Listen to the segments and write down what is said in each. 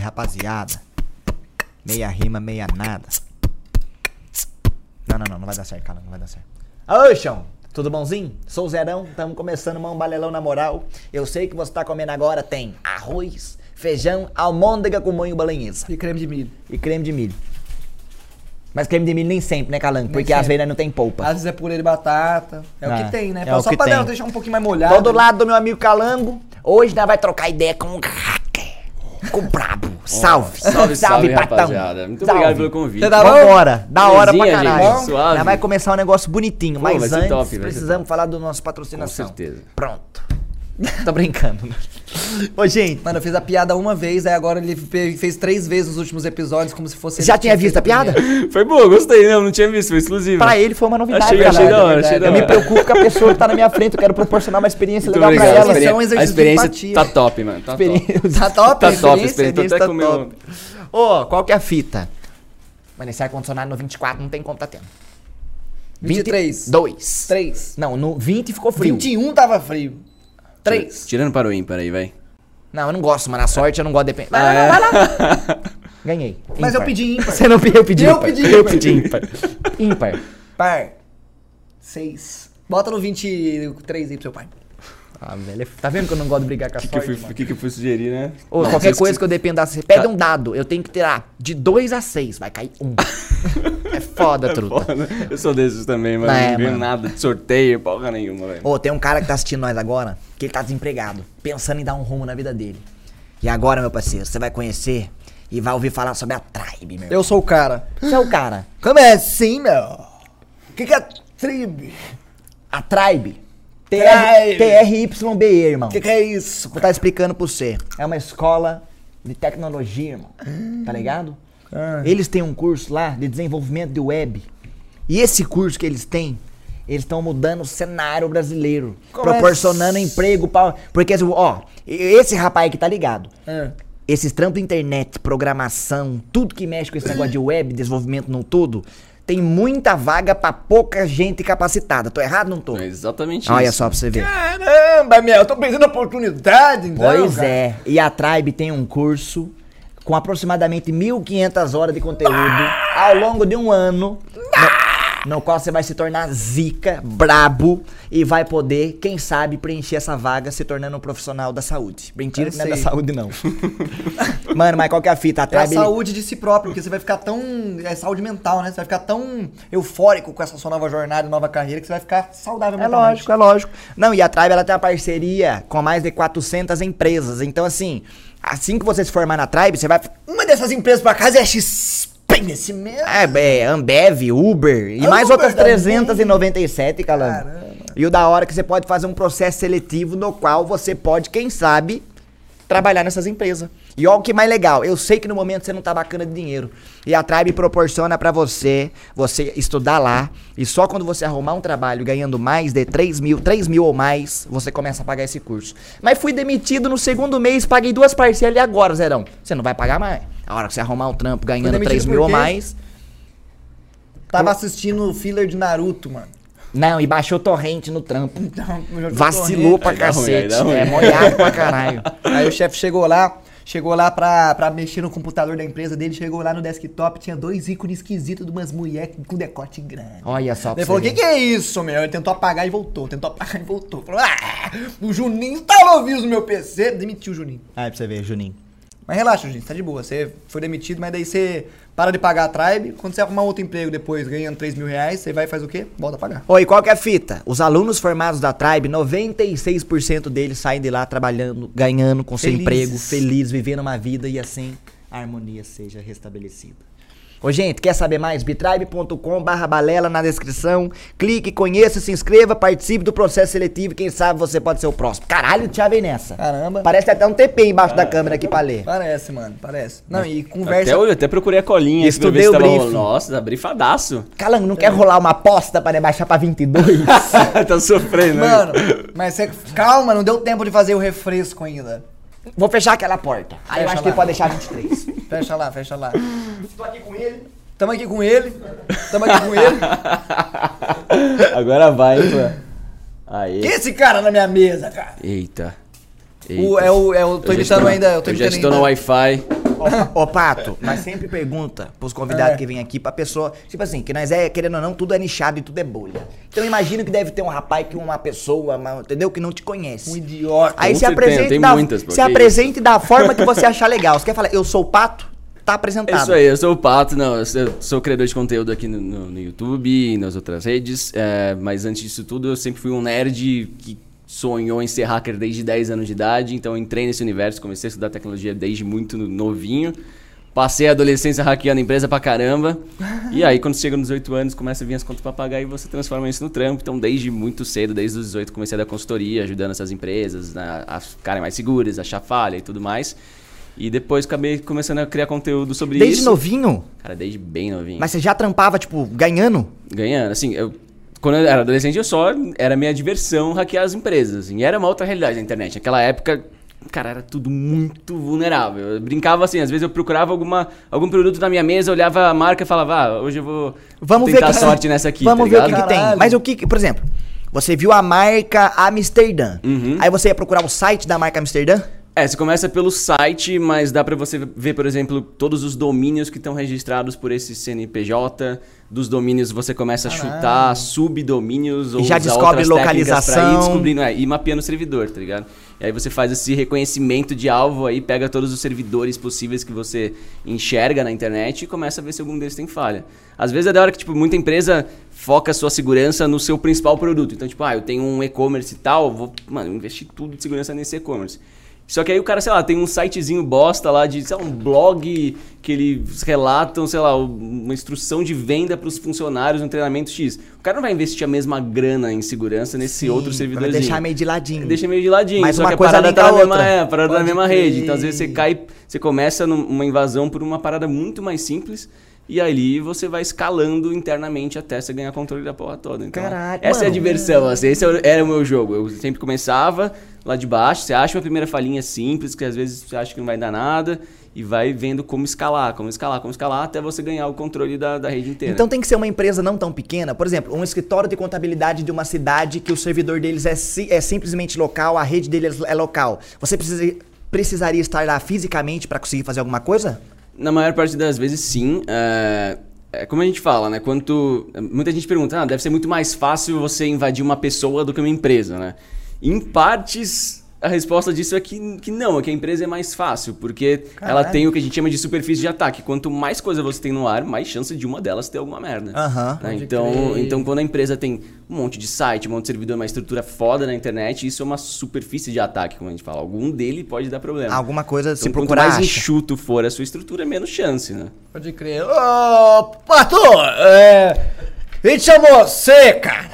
Salve, rapaziada. Meia rima, meia nada. Não, não, não, não vai dar certo, cara, não vai dar certo. Oi, chão. Tudo bonzinho? Sou o Zerão, estamos começando um balelão na moral. Eu sei que você tá comendo agora tem arroz, feijão, almôndega com molho balanhesa E creme de milho. e creme de milho. Mas creme de milho nem sempre, né, Calango? Porque às sempre. vezes não tem polpa. Às vezes é purê de batata. É o Ah, que tem, né? é o Só pra tem. deixar um pouquinho mais molhado. Tô do lado do meu amigo Calango. Hoje nós vai trocar ideia com o brabo. Salve. salve, salve, patão. rapaziada. Muito Salve. obrigado pelo convite. Você tá? Vambora. Da hora pra Belezinha, caralho. gente, suave. Nós vai começar um negócio bonitinho. Pô, mas antes, top, precisamos falar do nosso patrocinação. Com certeza. Pronto. Tô brincando. né? Ô, gente. Mano, eu fiz a piada uma vez, aí agora ele fe- fez três vezes nos últimos episódios, como se fosse. Já tinha visto a piada? primeiro. Foi boa, gostei, não, não tinha visto, foi exclusivo. Pra ele foi uma novidade. Achei, achei da hora, achei da Eu hora. me preocupo com a pessoa que tá na minha frente. Eu quero proporcionar uma experiência legal pra ela. A Isso é um experiência, a exercício de experiência empatia. tá top, mano. Tá top. Experiência. Tá top, Tá a top, experiência? experiência tá até com o meu... top. Ô, qual que é a fita? Mano, esse ar-condicionado no 24 não tem como tá tendo. 23. 2. 3. Não, no 20 ficou frio. 21 tava frio. 3. Tirando para o ímpar aí, vai. Não, eu não gosto, mano. A sorte eu não gosto de depender. Ah, é? Vai lá, vai lá. Ganhei. Mas eu pedi ímpar. Você não pediu, eu pedi Eu ímpar. pedi Eu ímpar. pedi ímpar. Ímpar. Par. 6. Bota no 23 aí pro seu pai. Ah, velho. Tá vendo que eu não gosto de brigar com a O que, que, eu sorte, fui, mano? que, que eu fui sugerir, né? Ô, Não, qualquer coisa que eu dependa, você pede um dado, eu tenho que tirar de 2 a 6, vai cair um. é foda, truta. Foda. Eu sou desses também, mano. Não é, não ganho nada de sorteio, porra nenhuma, velho. Ô, tem um cara que tá assistindo nós agora, que ele tá desempregado, pensando em dar um rumo na vida dele. E agora, meu parceiro, você vai conhecer e vai ouvir falar sobre a Tribe, meu. Eu sou o cara. Você é o cara. Como é assim, meu? O que, que é tribe? A Tribe. Tribe. T-R-Y-B, irmão. O que, que é isso? Vou estar explicando pra você. É uma escola de tecnologia, irmão. Tá ligado? Ah. Eles têm um curso lá de desenvolvimento de web. E esse curso que eles têm, eles estão mudando o cenário brasileiro. Como proporcionando é? emprego pra. Porque, ó, esse rapaz que tá ligado. É. Esses trampos de internet, programação, tudo que mexe com esse negócio de web, desenvolvimento no todo, tem muita vaga pra pouca gente capacitada. Tô errado, não tô? É exatamente Olha isso. só pra você ver. Caramba, meu, eu tô perdendo oportunidade, então. Pois cara. é. E a Tribe tem um curso com aproximadamente 1.500 horas de conteúdo ao longo de um ano. No, qual você vai se tornar zica, brabo e vai poder, quem sabe, preencher essa vaga se tornando um profissional da saúde. Mentira que não é da saúde, não. Mano, mas qual que é a fita? A É a ele- saúde de si próprio, porque você vai ficar tão. É saúde mental, né? Você vai ficar tão eufórico com essa sua nova jornada, nova carreira, que você vai ficar saudável É lógico, é lógico. Não, e a Tribe ela tem uma parceria com mais de 400 empresas. Então, assim, assim que você se formar na Tribe, você vai Uma dessas empresas por acaso é a XP nesse mesmo. É, é, Ambev, Uber e mais Uber outras também. 397, Calango. Caramba. E o da hora é que você pode fazer um processo seletivo no qual você pode, quem sabe, trabalhar nessas empresas. E olha o que mais legal, eu sei que no momento você não tá bacana de dinheiro. E a Tribe proporciona pra você, você estudar lá, e só quando você arrumar um trabalho ganhando mais de 3 mil, 3 mil ou mais, você começa a pagar esse curso. Mas fui demitido no segundo mês, paguei duas parcelas e agora, Zerão? Você não vai pagar mais. A hora que você arrumar um trampo ganhando demitido 3 por mil ou mais... Tava assistindo o filler de Naruto, mano. Não, e baixou torrente no trampo. Então, Vacilou pra Aí dá ruim, aí cacete. ruim. é, molhado pra caralho. Aí o chefe chegou lá, chegou lá pra, pra mexer no computador da empresa dele, chegou lá no desktop, tinha dois ícones esquisitos de umas mulheres com decote grande. Olha só pra Ele falou, o que, que é isso, meu? Ele tentou apagar e voltou, tentou apagar e voltou. Falou, ah, o Juninho tava ouvindo no meu PC, demitiu o Juninho. Aí pra você ver, Juninho. Mas relaxa, Juninho, tá de boa. Você foi demitido, mas daí você para de pagar a Tribe. Quando você arrumar outro emprego depois, ganhando 3 mil reais, você vai e faz o quê? Volta a pagar. Oi, qual que é a fita? Os alunos formados da Tribe, 96% deles saem de lá trabalhando, ganhando com seu Felizes. emprego, feliz, vivendo uma vida e assim a harmonia seja restabelecida. Ô, gente, quer saber mais? bitribe.com barra balela na descrição. Clique, conheça, se inscreva, participe do processo seletivo. Quem sabe você pode ser o próximo. Caralho, o Thiago vem nessa. Caramba. Parece até um TP embaixo da câmera aqui pra ler. Parece, mano, parece. Não, e conversa. Até, eu até procurei a colinha aqui pra Estudei o tava briefing. rolando. Nossa, tá brifadaço. Calango, não quer rolar uma aposta pra baixar pra 22? tá sofrendo, né? Mano, mas você. Calma, não deu tempo de fazer o refresco ainda. Vou fechar aquela porta. Aí eu Fecha acho que lá. pode deixar 23. Fecha lá, fecha lá. Tô aqui com ele. Tamo aqui com ele. Tamo aqui com ele. Agora vai, hein, pô. Aê. Quem é esse cara na minha mesa, cara? Eita. O, é o, é o, tô Eu imitando ainda, eu tô eu já imitando estou no. Wi-Fi. Ô, Pato, nós sempre pergunta pros convidados É. que vêm aqui pra pessoa, tipo assim, que nós é, querendo ou não, tudo é nichado e tudo é bolha. Então imagina que deve ter um rapaz que uma pessoa, uma- entendeu? Que não te conhece. Um idiota. Aí se apresente, tem da, muitas, se apresente da forma que você achar legal. Você quer falar, eu sou o Pato? Tá É apresentado. isso aí, eu sou o Pato, não, eu sou, sou criador de conteúdo aqui no, no- no YouTube e nas outras redes, é, mas antes disso tudo eu sempre fui um nerd que sonhou em ser hacker desde 10 anos de idade, então entrei nesse universo, comecei a estudar tecnologia desde muito no- novinho, passei a adolescência hackeando empresa pra caramba, e aí quando chega nos 18 anos começa a vir as contas pra pagar e você transforma isso no trampo, então desde muito cedo, desde os 18 comecei a dar consultoria, ajudando essas empresas né, a ficarem mais seguras, achar falha e tudo mais. E depois acabei começando a criar conteúdo sobre Desde isso. novinho? Cara, desde bem novinho. Mas você já trampava, tipo, ganhando? Ganhando, assim, eu... Quando eu era adolescente, eu só... Era minha diversão hackear as empresas, assim. E era uma outra realidade da internet. Naquela época, cara, era tudo muito vulnerável. Eu brincava assim, às vezes eu procurava alguma, algum produto na minha mesa, olhava a marca e falava, ah, hoje eu vou Vamos tentar ver que sorte nessa aqui, Vamos tá ver o que, ligado? que tem. Mas o que, que- por exemplo, você viu a marca Amsterdã. Uhum. Aí você ia procurar o site da marca Amsterdã? É, você começa pelo site, mas dá pra você ver, por exemplo, todos os domínios que estão registrados por esse CNPJ. Dos domínios você começa a chutar subdomínios ou já usar descobre técnicas pra ir localização. descobrindo, é, e mapeando o servidor, tá ligado? E aí você faz esse reconhecimento de alvo aí, pega todos os servidores possíveis que você enxerga na internet e começa a ver se algum deles tem falha. Às vezes é da hora que, tipo, muita empresa foca a sua segurança no seu principal produto. Então, tipo, ah, eu tenho um e-commerce e tal, vou, mano, investir tudo de segurança nesse e-commerce. Só que aí o cara, sei lá, tem um sitezinho bosta lá de, sei lá, um blog que eles relatam, sei lá, uma instrução de venda para os funcionários no treinamento X. O cara não vai investir a mesma grana em segurança nesse outro Pra servidorzinho. deixar meio de ladinho. Deixa meio de ladinho. Mas só uma que a coisa parada tá na mesma, é, parada tá na mesma rede. Então às vezes você cai, você começa numa invasão por uma parada muito mais simples. E ali você vai escalando internamente até você ganhar controle da porra toda. Então, Caralho, essa é a mano. diversão, assim, esse era o meu jogo. Eu sempre começava lá de baixo, você acha uma primeira falinha simples, que às vezes você acha que não vai dar nada, e vai vendo como escalar, como escalar, como escalar, até você ganhar o controle da, da rede inteira. Então tem que ser uma empresa não tão pequena. Por exemplo, um escritório de contabilidade de uma cidade que o servidor deles é, si- é simplesmente local, a rede deles é local. Você precisa- precisaria estar lá fisicamente para conseguir fazer alguma coisa? Na maior parte das vezes, sim. É, é como a gente fala, né? Quanto. Muita gente pergunta, ah, deve ser muito mais fácil você invadir uma pessoa do que uma empresa, né? Em partes, a resposta disso é que, que não, é que a empresa é mais fácil, porque ela tem o que a gente chama de superfície de ataque. Quanto mais coisa você tem no ar, mais chance de uma delas ter alguma merda. Aham. né? Então, crer. então, quando a empresa tem um monte de site, um monte de servidor, uma estrutura foda na internet, isso é uma superfície de ataque, como a gente fala. Algum dele pode dar problema. Alguma coisa, se Então, quanto procurar, mais acha. enxuto for a sua estrutura, menos chance, né? Pode crer. Ô, Pato, é... A gente chamou você, cara.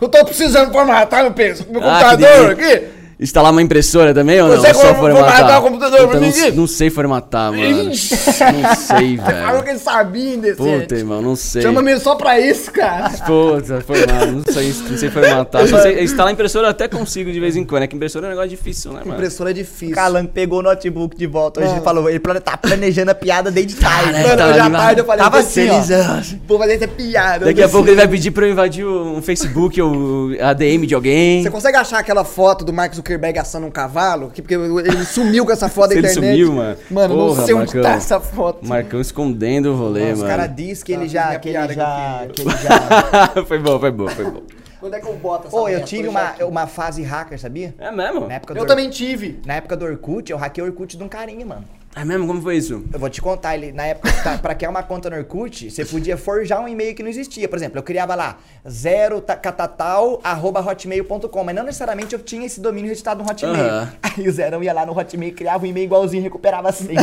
Eu tô precisando formatar meu, meu Ah, computador aqui. Instalar uma impressora também ou não? Você só formatar formatar? o computador Puta, pra não, mim? não sei formatar, mano. Não sei, Falou velho. que ele sabia, indecente. Puta, irmão, não sei. Chama-me só pra isso, cara. Puta, formatar, não sei, não sei formatar. Só sei, instalar impressora eu até consigo de vez em quando. É que impressora é um negócio difícil, né, mano? Impressora é difícil. Calango pegou o notebook de volta. Hoje Ah. ele falou, ele tá planejando a piada desde tarde. Caralho, Mano, hoje à animado. tarde eu falei Tava assim, ó. Vou fazer essa piada. Daqui a pouco ele vai pedir pra eu invadir um Facebook ou a DM de alguém. Você consegue achar aquela foto do Mark Zuckerberg assando um cavalo? Que- Porque ele sumiu com essa foto da Ele internet. sumiu, mano. Mano, não Porra, sei onde Marcão. tá essa foto. Marcão escondendo o rolê, Os mano. caras dizem que ele Ah, já. Que ele já. Que ele já. foi bom, foi bom, foi bom. Quando é que eu boto essa Ô, eu tive uma, uma fase hacker, sabia? É mesmo? Na época do Eu Or- também tive. Na época do Orkut, eu hackei o Orkut de um carinha, mano. É mesmo? Como foi isso? Eu vou te contar, ele, na época, tá, pra criar uma conta no Orkut, você podia forjar um e-mail que não existia. Por exemplo, eu criava lá, zero ta- catatal, arroba hotmail.com, mas não necessariamente eu tinha esse domínio registrado no Hotmail. Aham. Aí o Zerão ia lá no Hotmail, criava um e-mail igualzinho, recuperava a senha.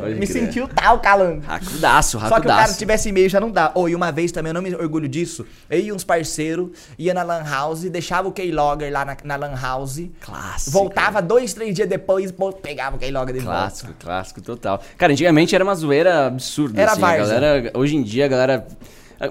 Pode Me crer. sentiu tal, calango. Racudaço, Só que o cara racudaço. tivesse e-mail já não dá. Ou e uma vez também, eu não me orgulho disso. Eu e uns parceiros, ia na Lan House, deixava o keylogger lá na, na Lan House. Clássico. Voltava dois, três dias depois, pegava o keylogger Clássico, volta. clássico total. Cara, antigamente era uma zoeira absurda. Era assim, várzea. galera, Hoje em dia a galera.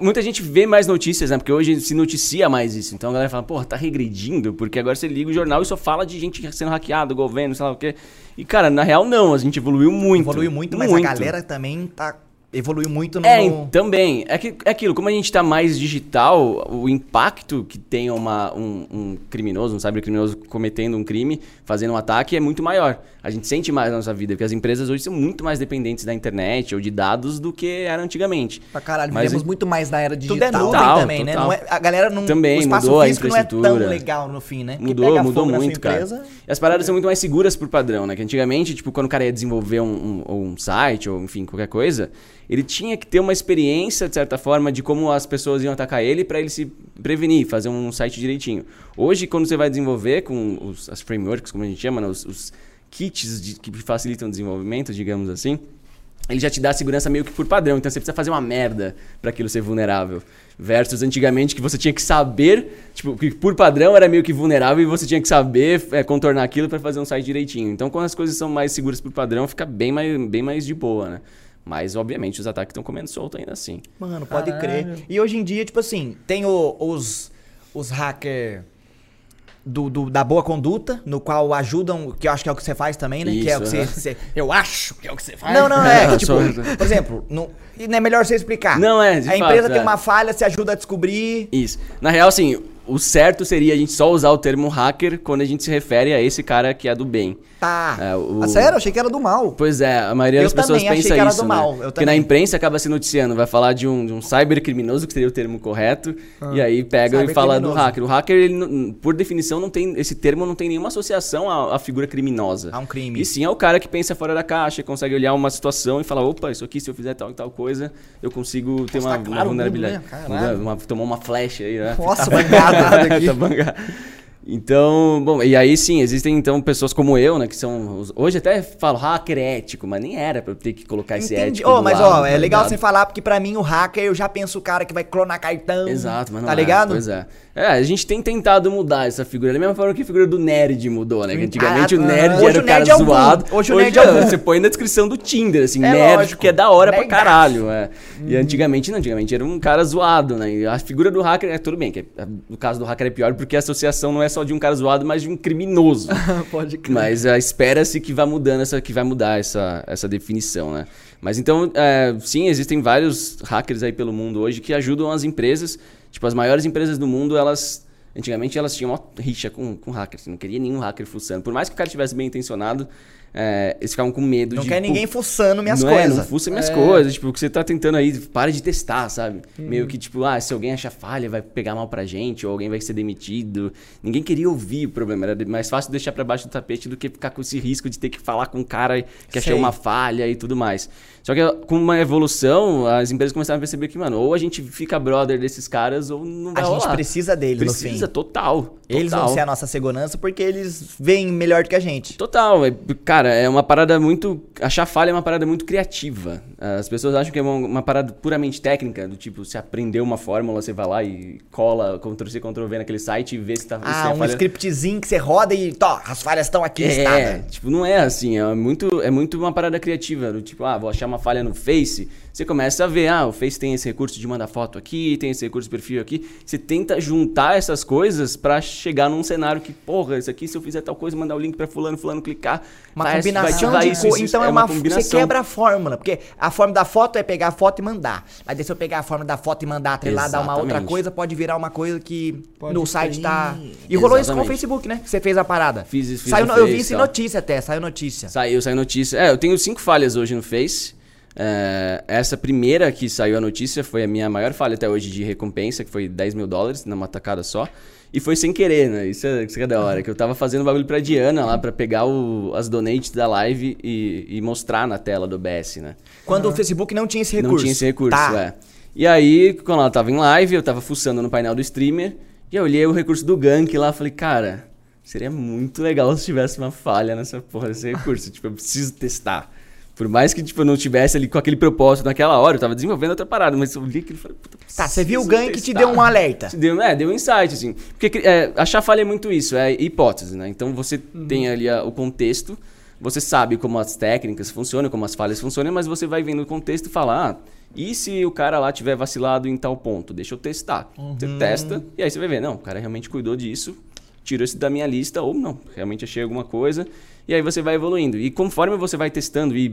Muita gente vê mais notícias, né? Porque hoje se noticia mais isso. Então a galera fala, porra, tá regredindo, porque agora você liga o jornal e só fala de gente sendo hackeado, governo, sei lá o quê. E, cara, na real não, a gente evoluiu muito. Evoluiu muito, mas a galera também tá evoluiu muito no. É, também. É, que, é aquilo, como a gente tá mais digital, o impacto que tem uma, um, um criminoso, um cybercriminoso cometendo um crime, fazendo um ataque, é muito maior. A gente sente mais na nossa vida, porque as empresas hoje são muito mais dependentes da internet ou de dados do que era antigamente. Pra caralho, Mas vivemos em- muito mais na era Tudo digital. é nuvem Total, também, né? total. Não é- a galera não. Também, o espaço mudou a físico não é tão infraestrutura. legal no fim, né? Mudou, mudou muito, cara. empresa, E as paradas são muito mais seguras por padrão, né? Que antigamente, tipo, quando o cara ia desenvolver um, um- um site, ou enfim, qualquer coisa, ele tinha que ter uma experiência, de certa forma, de como as pessoas iam atacar ele pra ele se prevenir, fazer um site direitinho. Hoje, quando você vai desenvolver com os, as frameworks, como a gente chama, né? os, os kits de- que facilitam o desenvolvimento, digamos assim, ele já te dá segurança meio que por padrão. Então você precisa fazer uma merda pra aquilo ser vulnerável. Versus antigamente que você tinha que saber, tipo, que por padrão era meio que vulnerável e você tinha que saber é, contornar aquilo pra fazer um site direitinho. Então quando as coisas são mais seguras por padrão, fica bem mais, bem mais de boa, né? Mas obviamente os ataques estão comendo solto ainda assim. Mano, pode Caralho. crer. E hoje em dia, tipo assim, tem o- os, os hackers do, do- da boa conduta, no qual ajudam, que eu acho que é o que você faz também, né? que é o que Isso, você, você- Eu acho que é o que você faz. Não, não, é. É, que, tipo, por exemplo, não, e não é melhor você explicar. Não, é, de A empresa fato, tem é. uma falha, você ajuda a descobrir. Isso. Na real, assim, o certo seria a gente só usar o termo hacker quando a gente se refere a esse cara que é do bem. Tá. É, o- Ah, sério? Achei que era do mal. Pois é, a maioria Eu das pessoas também achei pensa que era isso, do né? mal, eu Porque na imprensa acaba se noticiando, vai falar de um, de um cybercriminoso, que seria o termo correto, e aí pega e fala do hacker. O hacker, ele, por definição, não tem esse termo não tem nenhuma associação à, à figura criminosa. A um crime. E sim é o cara que pensa fora da caixa, consegue olhar uma situação e falar, opa, isso aqui, se eu fizer tal e tal coisa, eu consigo ter Nossa, uma, tá uma claro mundo, vulnerabilidade. né? Caralho. Uma- uma- tomou uma flecha aí, né? Nossa, bangada aqui. Tá bangado. Então, bom, e aí sim, existem então pessoas como eu, né, que são. Hoje até falo hacker ético, mas nem era pra eu ter que colocar esse Entendi. ético. Ô, do mas lado, ó, é tá legal ligado? você falar, porque pra mim o hacker, eu já penso o cara que vai clonar cartão. Exato, mas não Tá é, ligado? Pois é. É, a gente tem tentado mudar essa figura. Da mesma forma que a figura do nerd mudou, né? Que antigamente Ah, o nerd hoje era o o cara nerd é zoado. Hoje o nerd é boom. Você põe na descrição do Tinder, assim, É nerd, lógico. que é da hora pra Nerdaço. caralho. É. E antigamente não, antigamente era um cara zoado, né? E a figura do hacker, é tudo bem, que é- no caso do hacker é pior porque a associação não é só de um cara zoado, mas de um criminoso. Pode crer. Mas ah, espera-se que vai mudando essa, que vai mudar essa, essa definição, né? Mas então, é, sim, existem vários hackers aí pelo mundo hoje que ajudam as empresas. Tipo, as maiores empresas do mundo, elas. Antigamente elas tinham uma rixa com, com hackers. Não queria nenhum hacker fuçando. Por mais que o cara tivesse bem intencionado, é, eles ficavam com medo Não de. quer pô, ninguém fuçando minhas não É, coisas. não fuça minhas coisas. Tipo, o que você tá tentando aí, para de testar, sabe? Meio que tipo, ah, se alguém achar falha, vai pegar mal pra gente, ou alguém vai ser demitido. Ninguém queria ouvir o problema. Era mais fácil deixar pra baixo do tapete do que ficar com esse risco de ter que falar com um cara que achou uma falha e tudo mais. Só que com uma evolução, as empresas começaram a perceber que, mano, ou a gente fica brother desses caras, ou não A vai gente rolar. precisa deles no Precisa, fim. total. Eles total. vão ser a nossa segurança porque eles veem melhor do que a gente. Total, é- cara, é uma parada muito. Achar falha é uma parada muito criativa. As pessoas acham que é uma, uma parada puramente técnica, do tipo, você aprendeu uma fórmula, você vai lá e cola Ctrl-C, Ctrl-V naquele site e vê se tá se Ah, um falha. scriptzinho que você roda e, tó, as falhas estão aqui É, listadas. tipo, não é assim, é muito, é muito uma parada criativa, do tipo, ah, vou achar uma falha no Face, você começa a ver, ah, o Face tem esse recurso de mandar foto aqui, tem esse recurso de perfil aqui, você tenta juntar essas coisas pra chegar num cenário que, porra, isso aqui se eu fizer tal coisa, mandar o link pra fulano, fulano clicar, Uma vai- vai combinação ativar de isso, isso, Então é uma, você quebra a fórmula, porque a forma da foto é pegar a foto e mandar. Mas daí se eu pegar a forma da foto e mandar atrelar, dar uma outra Exatamente. coisa, pode virar uma coisa que Pode no site crer. tá. E rolou isso com o Exatamente. Facebook, né? Que você fez a parada. Fiz isso, fiz saiu no no- Eu vi isso em notícia até, saiu notícia. Saiu, saiu notícia. É, eu tenho cinco falhas hoje no Face. É, essa primeira que saiu a notícia foi a minha maior falha até hoje de recompensa, que foi 10 mil dólares numa tacada só. E foi sem querer, né? Isso é, isso que é da hora. Que eu tava fazendo bagulho pra Diana lá, pra pegar o- as donates da live e, e mostrar na tela do OBS, né? Quando o Facebook não tinha esse recurso. Não tinha esse recurso, tá. é. E aí, quando ela tava em live, eu tava fuçando no painel do streamer, e eu olhei o recurso do gank lá, falei, cara, seria muito legal se tivesse uma falha nessa porra desse recurso. tipo, eu preciso testar. Por mais que, tipo, eu não tivesse ali com aquele propósito naquela hora, eu tava desenvolvendo outra parada, mas eu li aquilo e falei, puta, Tá, você viu o preciso gank que te testar. deu um alerta. Te Deu, é, deu um insight, assim. Porque é, achar falha é muito isso, é hipótese, né? Então você Uhum. tem ali a- o contexto, você sabe como as técnicas funcionam, como as falhas funcionam, mas você vai vendo o contexto e fala, ah, e se o cara lá tiver vacilado em tal ponto? Deixa eu testar. Você Uhum. testa, e aí você vai ver, não, o cara realmente cuidou disso, tirou isso da minha lista, ou não, realmente achei alguma coisa. E aí você vai evoluindo. E conforme você vai testando e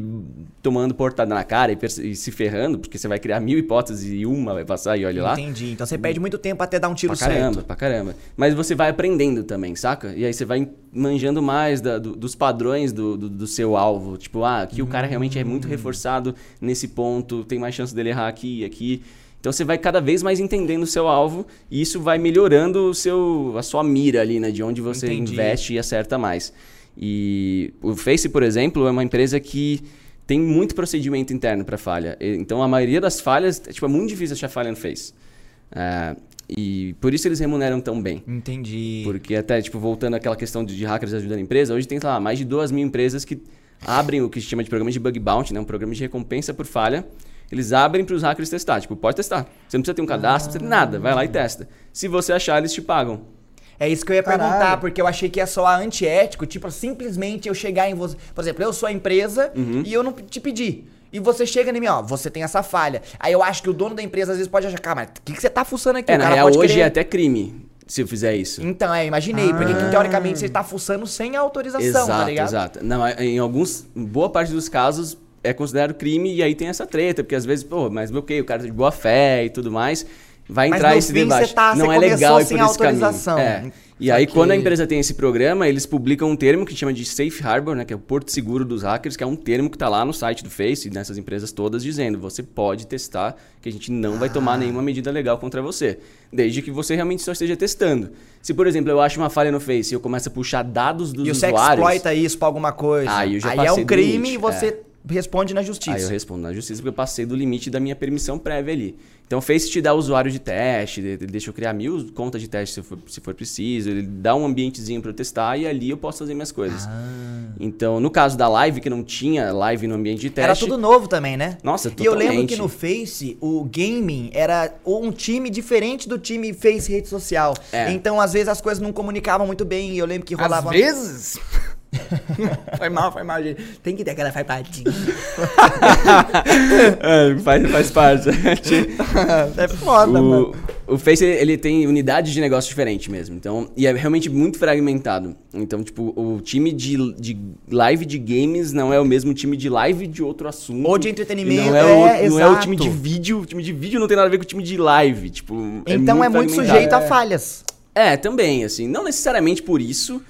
tomando portada na cara e, e se ferrando, porque você vai criar mil hipóteses e uma vai passar e olha lá. Entendi. Então você perde muito tempo até dar um tiro Pra caramba, certo. pra caramba. Mas você vai aprendendo também, saca? E aí você vai manjando mais da- do- dos padrões do, do, do seu alvo. Tipo, ah, aqui o cara realmente é muito Hum. reforçado nesse ponto, tem mais chance dele errar aqui e aqui. Então você vai cada vez mais entendendo o seu alvo e isso vai melhorando o seu, a sua mira ali, né? De onde você Entendi. investe e acerta mais. E o Face, por exemplo, é uma empresa que tem muito procedimento interno para falha. Então a maioria das falhas, é, tipo, é muito difícil achar falha no Face. É, e por isso eles remuneram tão bem. Entendi. Porque até, tipo, voltando àquela questão de, de hackers ajudando a empresa, hoje tem, sei lá, mais de duas mil empresas que abrem o que se chama de programa de bug bounty, né? Um programa de recompensa por falha. Eles abrem para os hackers testar. Tipo, pode testar. Você não precisa ter um cadastro, não precisa ter nada. Vai lá e testa. Se você achar, eles te pagam. É isso que eu ia Caralho. perguntar, porque eu achei que ia soar antiético, tipo, simplesmente eu chegar em você. Por exemplo, eu sou a empresa Uhum. e eu não te pedi. E você chega em mim, ó, você tem essa falha. Aí eu acho que o dono da empresa às vezes pode achar, cara, mas o que, que você tá fuçando aqui? É, O na cara real, pode hoje querer- é até crime se eu fizer isso. Então, é, imaginei, porque Ah. teoricamente você tá fuçando sem autorização, exato, tá ligado? exato. Não, é- em alguns, boa parte dos casos é considerado crime e aí tem essa treta, porque às vezes, pô, mas bloqueio, o cara tá de boa fé e tudo mais. Vai entrar esse fim debate. você tá- não você é legal ir sem por esse caminho. É. E aí, Saquei. quando a empresa tem esse programa, eles publicam um termo que chama de Safe Harbor, né, que é o porto seguro dos hackers, que é um termo que está lá no site do Face e nessas empresas todas dizendo, você pode testar, que a gente não vai Ah. tomar nenhuma medida legal contra você, desde que você realmente só esteja testando. Se, por exemplo, eu acho uma falha no Face e eu começo a puxar dados dos E você usuários, exploita isso pra alguma coisa. Aí eu já é passei um crime limite, e você responde na justiça. Aí eu respondo na justiça porque eu passei do limite da minha permissão prévia ali. Então o Face te dá usuário de teste, ele deixa eu criar mil contas de teste se for, se for preciso, ele dá um ambientezinho para eu testar e ali eu posso fazer minhas coisas. Ah. Então, no caso da live, que não tinha live no ambiente de teste. Era tudo novo também, né? Nossa, E eu lembro totalmente. que no Face, o gaming era um time diferente do time Face rede social. É. Então, às vezes, as coisas não comunicavam muito bem. E eu lembro que rolava. Às vezes. foi mal, foi mal, gente. Tem que ter aquela farpadinha. É, faz, faz parte. É foda, mano. o, o Face ele, tem unidades de negócio diferente mesmo. Então, e é realmente muito fragmentado. Então, tipo, o time de, de live de games não é o mesmo time de live de outro assunto. Ou de entretenimento, Não é, é, o, não é o exato. time de vídeo. O time de vídeo não tem nada a ver com o time de live. Tipo, Então é muito, fragmentado. sujeito a falhas. É, também, assim, não necessariamente por isso,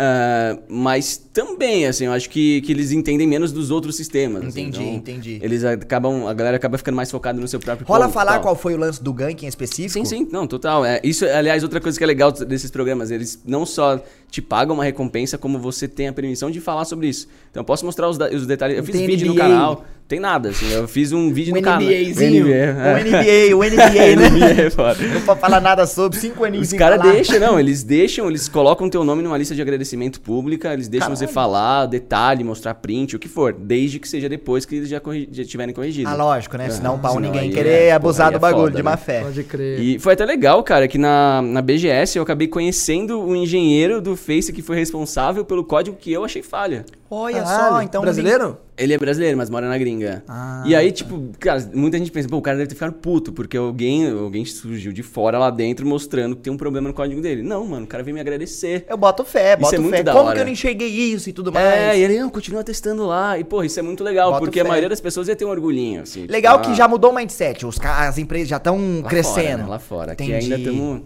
ah, mas também, assim, eu acho que, que eles entendem menos dos outros sistemas. assim, Entendi, então entendi. Eles acabam, a galera acaba ficando mais focada no seu próprio Rola falar tal. qual foi o lance do gank em específico? Sim, sim, não, total. É, isso, aliás, outra coisa que é legal desses programas, eles não só te pagam uma recompensa, como você tem a permissão de falar sobre isso. Então, eu posso mostrar os, os detalhes. Eu fiz tem vídeo no canal, tem nada, assim, eu fiz um vídeo Um no canal. NBAzinho. NBA, O é. NBA, o NBA, né? NBA é foda. Não pode falar nada sobre, cinco aninhos Os caras deixam, não, eles deixam, eles colocam teu nome numa lista de agradecimento pública, eles deixam você falar, detalhe, mostrar print, o que for, desde que seja depois que eles já, corri- já tiverem corrigido. Ah, lógico, né? Senão Aham, pau senão ninguém querer é- abusar do é bagulho, foda, de má né? fé. Pode crer. E foi até legal, cara, que na, na BGS eu acabei conhecendo o engenheiro do Face que foi responsável pelo código que eu achei falha. Olha Caralho, só, então... Brasileiro? Ele é brasileiro, mas mora na gringa. Ah. E aí, tipo, cara, muita gente pensa, pô, o cara deve ter ficado puto, porque alguém, alguém surgiu de fora lá dentro mostrando que tem um problema no código dele. Não, mano, o cara veio me agradecer. Eu boto fé, Isso boto é muito fé. da Como hora. que eu não enxerguei isso e tudo mais? É, e ele, não, continua testando lá. E, pô, isso é muito legal, Boto porque a fé. maioria das pessoas ia ter um orgulhinho, assim. Legal tipo, que ah, já mudou o mindset. Os, as empresas já estão crescendo. Fora, né, lá fora. Entendi. ainda estamos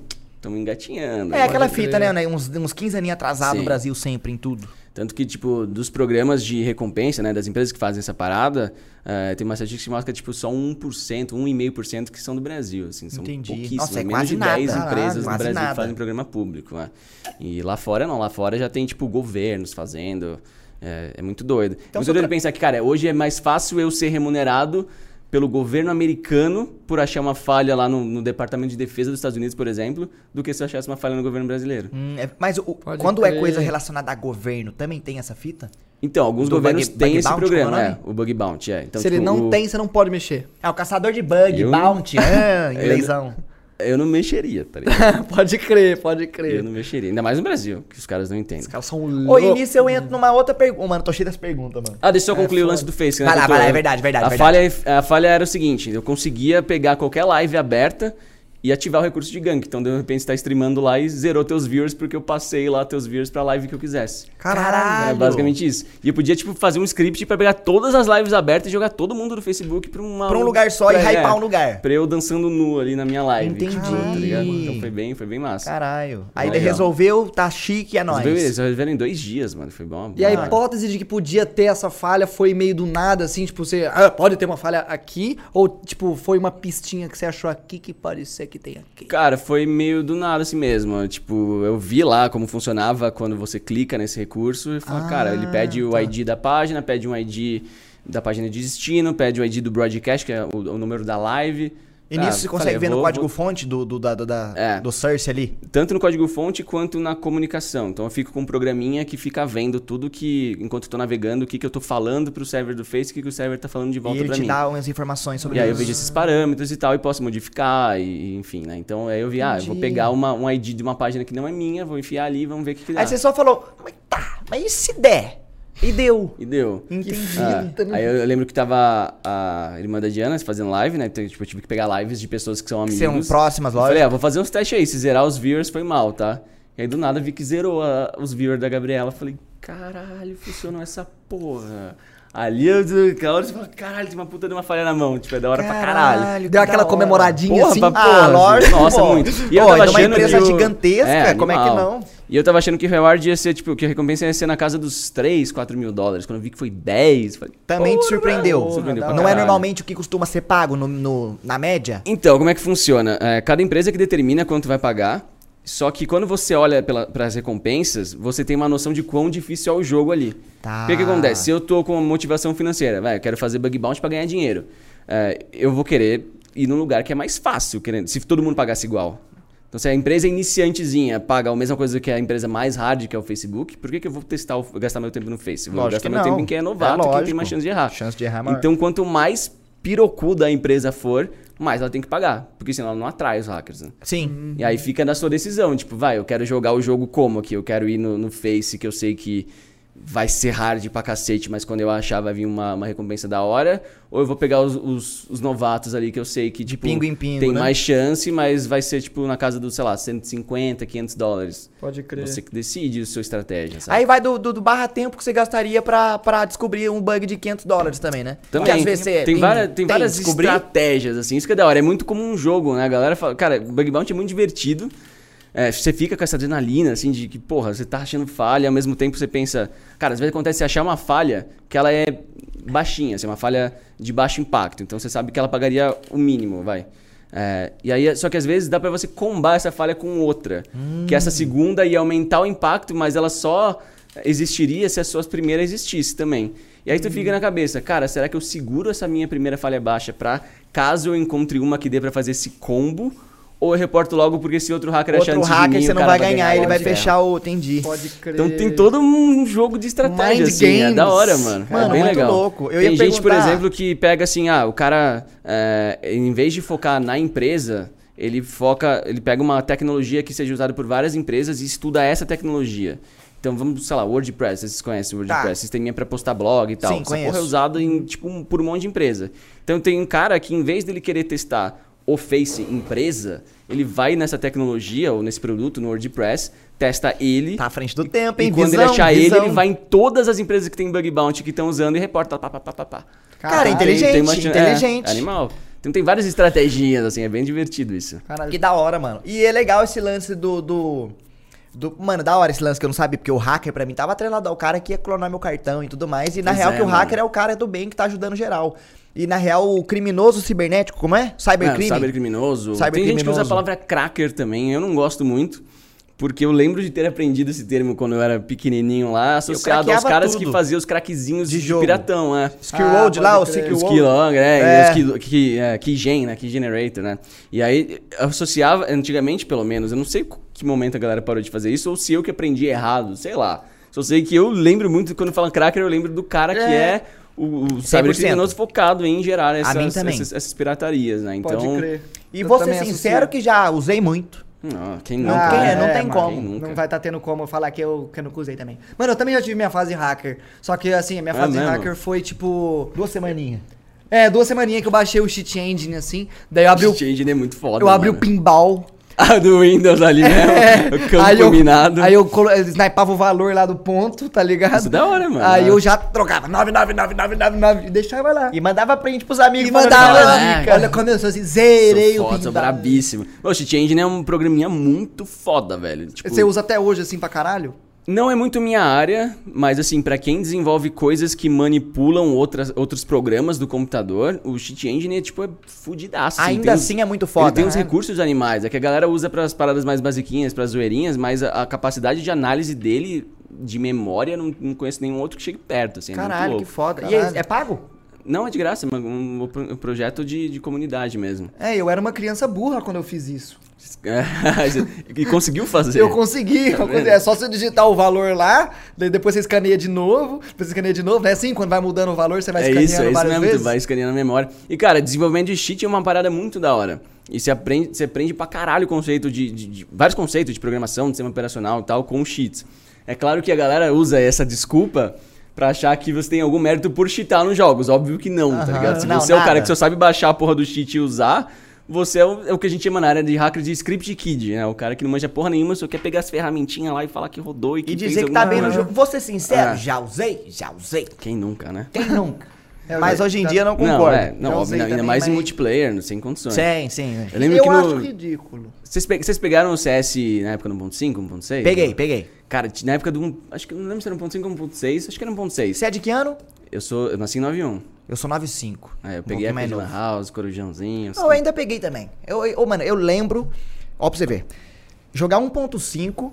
engatinhando. É aquela fita, né? né, Uns, uns 15 aninhos atrasado no Sim. Brasil sempre, em tudo. Tanto que, tipo, dos programas de recompensa, né, das empresas que fazem essa parada, eh, tem uma estatística que mostra tipo, só 1%, 1,5% que são do Brasil, assim, são Entendi. pouquíssimas, Nossa, é menos quase de nada. 10 Caralho, empresas no Brasil nada. que fazem programa público, né? E lá fora não, lá fora já tem, tipo, governos fazendo, é, é muito doido. Então, muito doido pra- pensar que, cara, hoje é mais fácil eu ser remunerado pelo governo americano por achar uma falha lá no, no Departamento de Defesa dos Estados Unidos, por exemplo, do que se eu achasse uma falha no governo brasileiro. Hum, é- mas o- quando é crer. coisa relacionada a governo, também tem essa fita? Então, alguns Do governos Bug- têm Bug esse Bounty, programa, é o é, o Bug Bounty, é. Então, Se ele tipo, não o- tem, você não pode mexer. Ah, o caçador de bug, Eu- bounty, ah, inglêsão. Eu não mexeria, tá ligado? pode crer, pode Eu crer. não mexeria. Ainda mais no Brasil, que os caras não entendem. Os caras são Ô, loucos. e nisso eu entro numa outra pergunta. Mano, tô cheio das perguntas, mano. Ah, deixa eu só concluir o lance do Face. né, Vai lá, eu vai lá, é verdade, verdade, A, verdade. Falha, a falha era o seguinte, eu conseguia pegar qualquer live aberta e ativar o recurso de gank. Então, de repente, você tá streamando lá e zerou teus viewers porque eu passei lá teus viewers pra live que eu quisesse. Caralho. É basicamente isso. E eu podia, tipo, fazer um script pra pegar todas as lives abertas e jogar todo mundo do Facebook pra, uma, Pra um lugar só e pra- hypar é, um lugar. Pra eu dançando nu ali na minha live. Entendi. Tá ligado? Então foi bem, foi bem massa. Caralho. Aí resolveu, tá chique, é nóis. Eles resolveram em dois dias, mano. Foi bom. E a hipótese de que podia ter essa falha foi meio do nada, assim, tipo, você. Ah, pode ter uma falha aqui? Ou, tipo, foi uma pistinha que você achou aqui que pode ser que tem aqui? Cara, foi meio do nada assim mesmo. Tipo, eu vi lá como funcionava quando você clica nesse recurso e fala, Ah, cara, ele pede o tá. ID da página, pede um ID da página de destino, pede o ID do broadcast, que é o, o número da live. E Ah, nisso você consegue falei, ver no vou- código-fonte do, do, da, da- É. do source ali? Tanto no código-fonte quanto na comunicação. Então eu fico com um programinha que fica vendo tudo que, enquanto eu tô navegando, o que, que eu tô falando pro server do Face, o que, que o server tá falando de E volta ele pra te mim. dá umas informações sobre E aí eu isso. vejo esses parâmetros e tal, e posso modificar, e, enfim, né? Então aí eu vi, ah, eu vou Entendi. pegar uma, um ID de uma página que não é minha, vou enfiar ali e vamos ver o que, que dá. Aí você só falou, mas tá, mas e se der? E deu. E deu. Entendi. Ah, aí eu, eu lembro que tava a irmã da Diana fazendo live, né? Então, tipo, eu tive que pegar lives de pessoas que são amigos. São próximas, Eu falei, lógico. ah, vou fazer uns testes aí. Se zerar os viewers, foi mal, tá? E aí do nada vi que zerou a- os viewers da Gabriela. Falei, caralho, funcionou essa porra. Ali eu, hora você fala, caralho, tem uma puta de uma falha na mão. Tipo, é da hora pra caralho. Deu que aquela comemoradinha Porra, assim. pra Ah, porra, lógico, Nossa, pô. muito. Pô, então uma empresa que o- gigantesca, como é que não? E eu tava achando que o reward ia ser, tipo, que a recompensa ia ser na casa dos 3, 4 mil dólares. Quando eu vi que foi 10, falei, Também te porra, surpreendeu. velho, surpreendeu não é caralho. normalmente o que costuma ser pago no, no- na média? Então, como é que funciona? É, cada empresa que determina quanto vai pagar. Só que quando você olha para as recompensas, você tem uma noção de quão difícil é o jogo ali. Tá. O que, que acontece? Se eu tô com uma motivação financeira, vai, eu quero fazer bug bounty para ganhar dinheiro. é, eu vou querer ir num lugar que é mais fácil, querendo, se todo mundo pagasse igual. Então, se a empresa iniciantezinha paga a mesma coisa que a empresa mais hard, que é o Facebook, por que, que eu vou testar, o- gastar meu tempo no Facebook? Vou Lógico gastar meu tempo em quem é É novato, que tem lógico. mais chance de errar. Chance de errar é maior. Então, quanto mais pirocuda a empresa for, mais ela tem que pagar. Porque senão ela não atrai os hackers, né? Sim. E aí fica na sua decisão. Tipo, vai, eu quero jogar o jogo como aqui? Eu quero ir no, no Face, que eu sei que vai ser hard pra cacete, mas quando eu achar vai vir uma, uma recompensa da hora. Ou eu vou pegar os, os, os novatos ali que eu sei que, tipo, pingo em pingo, tem né? mais chance, mas vai ser, tipo, na casa do, sei lá, 150, 500 dólares. Pode crer. Você que decide a sua estratégia, sabe? Aí vai do, do, do barra tempo que você gastaria pra, pra descobrir um bug de 500 dólares também, né? Também. Porque às vezes você tem, várias, tem várias descobrir. estratégias, assim. Isso que é da hora. É muito como um jogo, né? A galera fala... Cara, Bug Bounty é muito divertido. É, você fica com essa adrenalina, assim, de que, porra, você tá achando falha, ao mesmo tempo você pensa... Cara, às vezes acontece você achar uma falha que ela é baixinha, assim, uma falha de baixo impacto. Então você sabe que ela pagaria o mínimo, vai. É, e aí, só que às vezes dá pra você combar essa falha com outra. Que essa segunda ia aumentar o impacto, mas ela só existiria se a sua primeira existisse também. E aí tu fica na cabeça, cara, será que eu seguro essa minha primeira falha baixa pra caso eu encontre uma que dê pra fazer esse combo? Ou eu reporto logo porque esse outro hacker achar Outro antes de hacker mim, você o não vai ganhar, ele vai fechar o. Entendi. Pode crer. então tem todo um jogo de estratégia, Mind assim, é da games. hora, mano. Mano, é bem muito legal. louco. Eu tem ia gente, por perguntar- exemplo, que pega assim, ah, o cara, é, em vez de focar na empresa, ele foca, ele pega uma tecnologia que seja usada por várias empresas e estuda essa tecnologia. Então vamos, sei lá, WordPress, vocês conhecem o WordPress, Tá. sisteminha pra postar blog e tal. Sim, Essa porra conheço. é usado em, tipo, um- por um monte de empresa. Então tem um cara que, em vez dele querer testar o Face empresa, ele vai nessa tecnologia ou nesse produto, no WordPress, testa ele. Tá à frente do tempo, E hein? quando Visão, ele achar ele, visão. ele vai em todas as empresas que tem bug bounty que estão usando e reporta. Pá, pá, pá, pá, pá. Cara, Caralho, inteligente, uma chan- inteligente. É, animal. Então tem várias estratégias, assim, é bem divertido isso. Caralho. Que da hora, mano. E é legal esse lance do, do. do- mano, da hora esse lance que eu não sabia, porque o hacker pra mim tava atrelado ao cara que ia clonar meu cartão e tudo mais. E na Pois real é, que o mano. hacker é o cara do bem que tá ajudando geral. E na real o criminoso cibernético, como é? Cybercrime? É, cybercriminoso. Tem Cybercriminoso. gente que usa a palavra cracker também, eu não gosto muito. Porque eu lembro de ter aprendido esse termo quando eu era pequenininho lá, associado aos caras tudo. que faziam os craquezinhos De de, jogo. piratão, é. Skill Ah, World lá, o keylog, né? É. E os key, key, é, keygen, né? Key generator, né? E aí, eu associava, antigamente pelo menos, eu não sei que momento a galera parou de fazer isso, ou se eu que aprendi errado, sei lá. Só sei que eu lembro muito, quando falam cracker, eu lembro do cara que É. é o, o cybercriminoso focado em gerar essas, essas, essas piratarias, né? Então, Pode crer. E Eu vou ser sincero que já usei muito. não, quem Não, nunca, quem né? é, não tem mano, como. Quem nunca? Não vai estar tendo como eu falar que eu, que eu nunca usei também. Mano, eu também já tive minha fase hacker. Só que, assim, a minha É fase mesmo? hacker foi, tipo... Duas semaninhas. É, duas semaninhas que eu baixei o cheat engine, assim. Daí eu abri o, Cheat Engine é muito foda. eu abri o mano. pinball. Ah, do Windows ali, né? O campo aí eu, minado. aí eu colo- eu snipava o valor lá do ponto, tá ligado? Isso é da hora, mano. Aí eu já trocava 99999 e deixava lá. E mandava print pros amigos. E mandava, "Caraca." olha, começou assim, zerei sou o foda, sou brabíssimo. O Cheat Engine é um programinha muito foda, velho. Tipo, Você usa até hoje assim pra caralho? Não é muito minha área, mas assim, pra quem desenvolve coisas que manipulam outras, outros programas do computador, o Cheat Engine é tipo é fudidaço. assim. Ainda Tem uns- assim é muito foda, Ele tem uns né? recursos animais, é que a galera usa pras paradas mais basiquinhas, pras zoeirinhas, mas a, a capacidade de análise dele de memória, não, não conheço nenhum outro que chegue perto, assim. é muito Caralho, que louco. foda. E Caralho. é, é pago? Não, é de graça, é um, um projeto de, de comunidade mesmo. É, eu era uma criança burra quando eu fiz isso. e conseguiu fazer. Eu consegui, eu Tá é só você digitar o valor lá, depois você escaneia de novo, depois você escaneia de novo, né? Assim, quando vai mudando o valor, você vai É escaneando isso, é isso mesmo, vezes. tu vai escaneando a memória. E, cara, desenvolvimento de cheat é uma parada muito da hora. E você aprende, você aprende pra caralho o conceito de, de- de- Vários conceitos de programação, de sistema operacional e tal, com cheats. É claro que a galera usa essa desculpa pra achar que você tem algum mérito por cheatar nos jogos. Óbvio que não, tá Aham. ligado? Se Não, você é o cara nada. que só sabe baixar a porra do cheat e usar, você é o, é o que a gente chama na área de hacker de script kid, né? O cara que não manja porra nenhuma, só quer pegar as ferramentinhas lá e falar que rodou e que E dizer que tá bem no jogo. Vou ser sincero, Ah. já usei, já usei. Quem nunca, né? Quem nunca? É, Mas eu- hoje em tá- dia eu não Não, concordo. é, não, óbvio, não, ainda também, mais em mas- multiplayer, sem condições. Sim, sim. Eu lembro eu que acho no. ridículo. Vocês, pe- vocês pegaram o CS na época do 1.5, 1.6? Peguei, peguei. Cara, na época do. um- Acho que eu não lembro se era 1.5 ou 1.6. Acho que era 1.6. Você é de que ano? Eu sou. Eu nasci em 91. Eu sou 95. Aí eu Um peguei pouquinho a Lan. House, Corujãozinho. Não, eu ainda peguei também. Eu, eu, ô, mano, eu lembro. Ó, pra você ver. Jogar 1.5.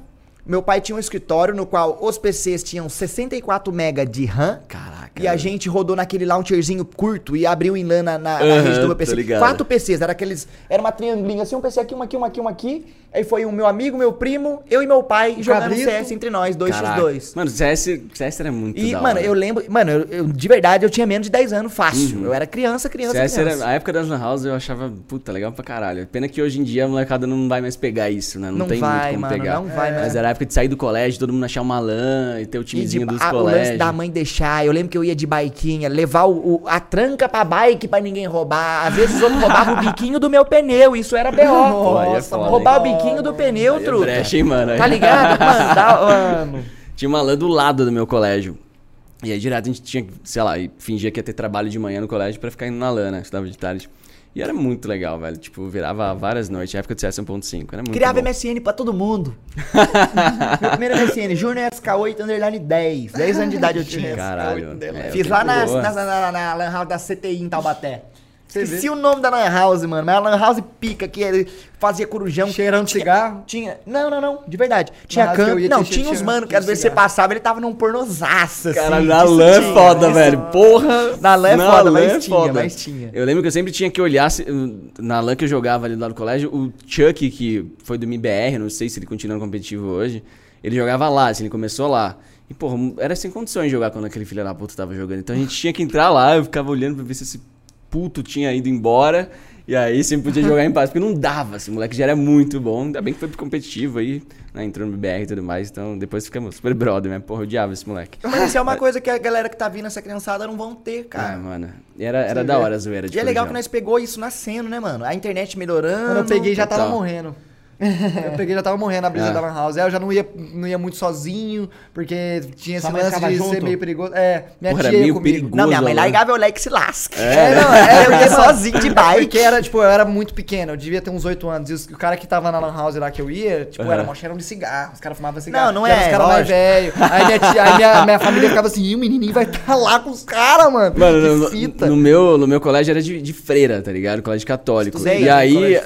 Meu pai tinha um escritório no qual os PCs tinham 64 MB de RAM. Caraca. E a gente rodou naquele launcherzinho curto e abriu em LAN na, na, na Aham, rede do meu PC. Quatro PCs, era aqueles. Era uma triangulinha assim, um PC aqui, um aqui, um aqui, um aqui. Aí foi o meu amigo, meu primo, eu e meu pai jogando cabrito. CS entre nós, 2x2. Mano, CS, CS era muito E, da mano, hora. eu lembro. Mano, eu, eu- de verdade, eu tinha menos de 10 anos fácil. Uhum. Eu era criança, criança, CS criança. era, a época das Lan House eu achava, puta, legal pra caralho. Pena que hoje em dia a molecada não vai mais pegar isso, né? Não, Não tem vai, muito como mano, pegar. não vai Mas mais. era a época de sair do colégio, todo mundo achar uma LAN e ter o E de, timezinho dos a, o lance colégios. da mãe deixar, eu lembro que eu ia de baiquinha, levar o, o- a tranca pra bike pra ninguém roubar. Às vezes os outros roubavam o biquinho do meu pneu, isso era B.O. É foda, roubar o hein? Biquinho do pneu, Aí é truta. brecha, hein, mano? Tá ligado? Mano, dá- mano. Tinha uma lã do lado do meu colégio. E aí direto a gente tinha, que, sei lá, e fingia que ia ter trabalho de manhã no colégio pra ficar indo na lã, né? Estudava de tarde. E era muito legal, velho. Tipo, virava várias noites, época de CS 1.5. Era muito Criava bom. MSN pra todo mundo. meu primeiro MSN, Júnior SK8 Underline 10. 10 anos de idade eu tinha. Caralho. é, Fiz lá na, na, na, na da CTI em Taubaté. Esqueci o nome da Lan House, mano. Mas a Lan House pica que ele fazia corujão. Cheirando Tinha- cigarro? Tinha. Não, não, não. De verdade. Tinha eu canto. Não, tinha- uns tinha- mano que às vezes você passava ele tava num pornozaço, assim. Cara, na lã é foda, disso- velho. Porra! Na lã é Na foda, lã mas é tinha, foda. mas tinha. Eu lembro que eu sempre tinha que olhar, se- na lã que eu jogava ali do lado do colégio, o Chuck, que foi do MBR, não sei se ele continua no competitivo hoje, ele jogava lá, assim, ele começou lá. E, porra, era sem condições de jogar quando aquele filho da puta tava jogando. Então a gente tinha que entrar lá, eu ficava olhando pra ver se esse puto tinha ido embora. E aí sempre podia jogar em paz, porque não dava, assim, o moleque já era muito bom. Ainda bem que foi pro competitivo aí, né, entrou no BR e tudo mais. Então depois ficamos super brother, né? Porra, eu odiava esse moleque. Mas isso é uma coisa que a galera que tá vindo, essa criançada, não vão ter, Ah, cara. mano. E Era, era Você da vê. hora a zoeira de E é legal que nós pegou isso nascendo, né, mano? A internet melhorando. Quando eu peguei já tava Total. morrendo. eu peguei já tava morrendo a brisa É. da Lan House. Aí eu já não ia, não ia muito sozinho, porque tinha esse Sua mãe lance de junto? ser meio perigoso. É, minha Porra, era tia ia meio comigo. perigoso. Não, minha mãe né? largava o leque se lasca. É. É, não, é, eu ia sozinho de bike. Porque era, tipo, eu era muito pequeno, eu devia ter uns 8 anos. E os- o cara que tava na Lan House lá que eu ia, tipo, Aham. era mó cheirão de cigarro. Os caras fumavam cigarro. Não, não E é, Os caras mais velhos. Aí, minha, tia- aí minha, minha família ficava assim, "Ih, o menininho vai estar lá com os caras, mano. Mano, que no, fita. no meu, no meu colégio era de, de freira, tá ligado? Colégio católico. Estudei e no aí,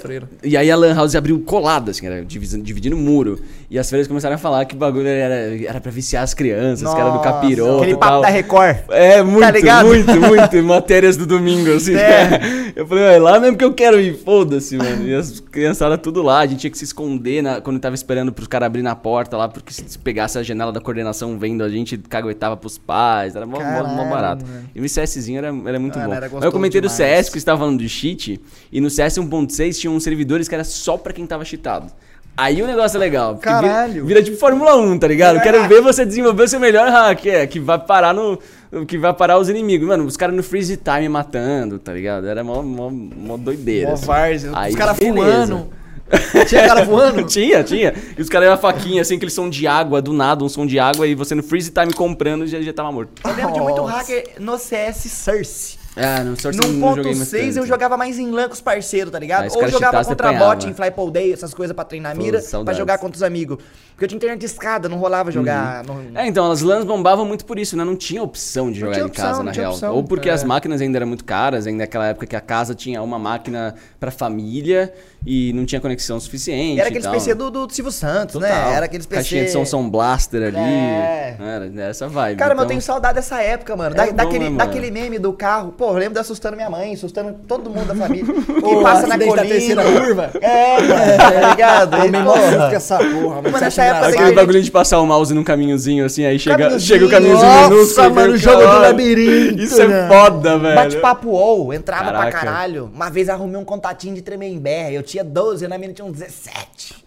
e aí a Lan House abriu colada, assim, era dividindo, dividindo muro. E as freiras começaram a falar que o bagulho era, era pra viciar as crianças, que era do Nossa, capiroto Aquele papo tal. da Record. É, muito, ligado? muito, muito. Matérias do domingo, assim. É. Eu falei, "Ué, lá mesmo que eu quero ir, foda-se, mano. E as criançadas tudo lá, a gente tinha que se esconder na- quando tava esperando pros caras abrir na porta lá, porque se pegasse a janela da coordenação vendo a gente, caguetava pros pais, era mó, mó- mó Caralho, barato. mano. E o CSzinho era, era muito bom. era eu comentei do demais. CS, que você tava falando de cheat, e no CS 1.6 tinha uns servidores que era só pra quem tava cheatado. Aí o negócio é legal. porque Caralho. Vira, vira tipo Fórmula 1, tá ligado? Quero ver você desenvolver o seu melhor hack, é, que vai parar no. Que vai parar os inimigos. Mano, os caras no freeze time matando, tá ligado? Era mó, mó, mó doideira. Mó assim. várzea, os caras voando. Tinha cara voando? tinha, tinha. E os caras iam a faquinha, assim, aquele som de água, do nada, um som de água, e você no freeze time comprando já, já tava morto. Eu lembro de muito Nossa. hacker no CS Source. Ah, no Source No eu não joguei mais 1.6 eu jogava mais em LAN com os parceiros, tá ligado? Ah, Ou jogava contra bot em Flypole Day, essas coisas pra treinar a Pô, mira, pra saudades. jogar contra os amigos. Porque eu tinha internet de escada, não rolava jogar. não- É, então, as LANs bombavam muito por isso, né? Não tinha opção de jogar tinha em opção, casa, não na real. opção. Ou porque É. as máquinas ainda eram muito caras, ainda naquela época que a casa tinha uma máquina pra família e não tinha conexão suficiente. Era aqueles. PC do, do Silvio Santos, Total. né? Era aqueles PC... Caixinha de som Sound Blaster ali. É. Era essa vibe. Cara, mas eu então- tenho saudade dessa época, mano. Da- É bom, daquele, né, mano? daquele meme do carro. Pô, eu lembro de assustando minha mãe, assustando todo mundo da família. que passa na colina. terceira curva. É, mano, tá ligado? Eu me porra, emociono com essa porra, Mano, acha época? Aquele bagulho de passar o mouse num caminhozinho assim, aí chega, Caminhozinho. chega o caminhozinho Nossa, minúsculo. mano, o jogo do labirinto, Isso é né? foda, velho. Bate-papo UOL, entrava pra caralho. Uma vez arrumei um contatinho de Tremembé. Eu tinha 12, a menina tinha uns 17.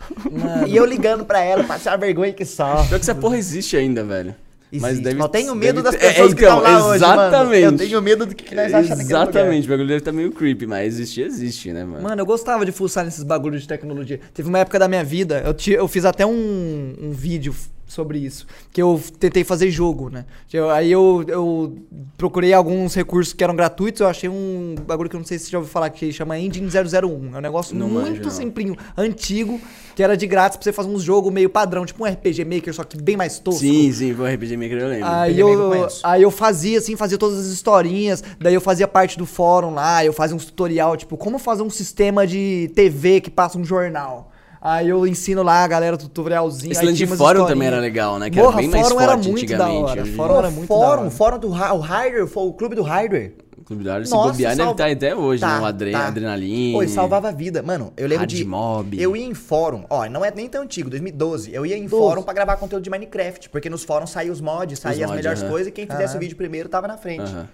E eu ligando pra ela, passei a vergonha que só. Pior que essa porra existe ainda, velho. Mas deve- eu tenho medo deve das pessoas é, que estão lá hoje, mano. Exatamente. Eu tenho medo do que, que nós achamos. Exatamente, o bagulho deve tá meio creepy, mas existir, existe, né, mano? Mano, eu gostava de fuçar nesses bagulhos de tecnologia. Teve uma época da minha vida, eu, ti- eu fiz até um, um vídeo sobre isso, que eu tentei fazer jogo, né? Eu- aí eu, eu procurei alguns recursos que eram gratuitos, eu achei um bagulho que eu não sei se você já ouviu falar, que chama Engine 001. É um negócio Não muito simplinho, antigo, que era de grátis pra você fazer uns jogos meio padrão, tipo um RPG Maker, só que bem mais tosco. sim, sim, o RPG Maker eu lembro. Aí Maker eu eu, aí eu fazia, assim, fazia todas as historinhas, daí eu fazia parte do fórum lá, eu fazia uns tutorial, tipo, como fazer um sistema de TV que passa um jornal. Aí eu ensino lá a galera tutorialzinho. Esse lance de fórum também era legal, né? Que Porra, era bem mais fórum forte era muito da antigamente. hora, Hoje- fórum Pô, era muito da hora. fórum, fórum do o Hardware, foi o clube do Hardware. O Clube da Hardware, se bobear, deve salva- estar até hoje, Tá, né? O Adre... tá. Adrenaline. Pô, e salvava a vida. Mano, eu lembro de. Hardmob. Eu ia em fórum, ó, não é nem tão antigo, 2012. Eu ia em 12. fórum pra gravar conteúdo de Minecraft, porque nos fóruns saíam os mods, saíam as mods, melhores aham. coisas e quem fizesse Caralho. o vídeo primeiro tava na frente. Aham.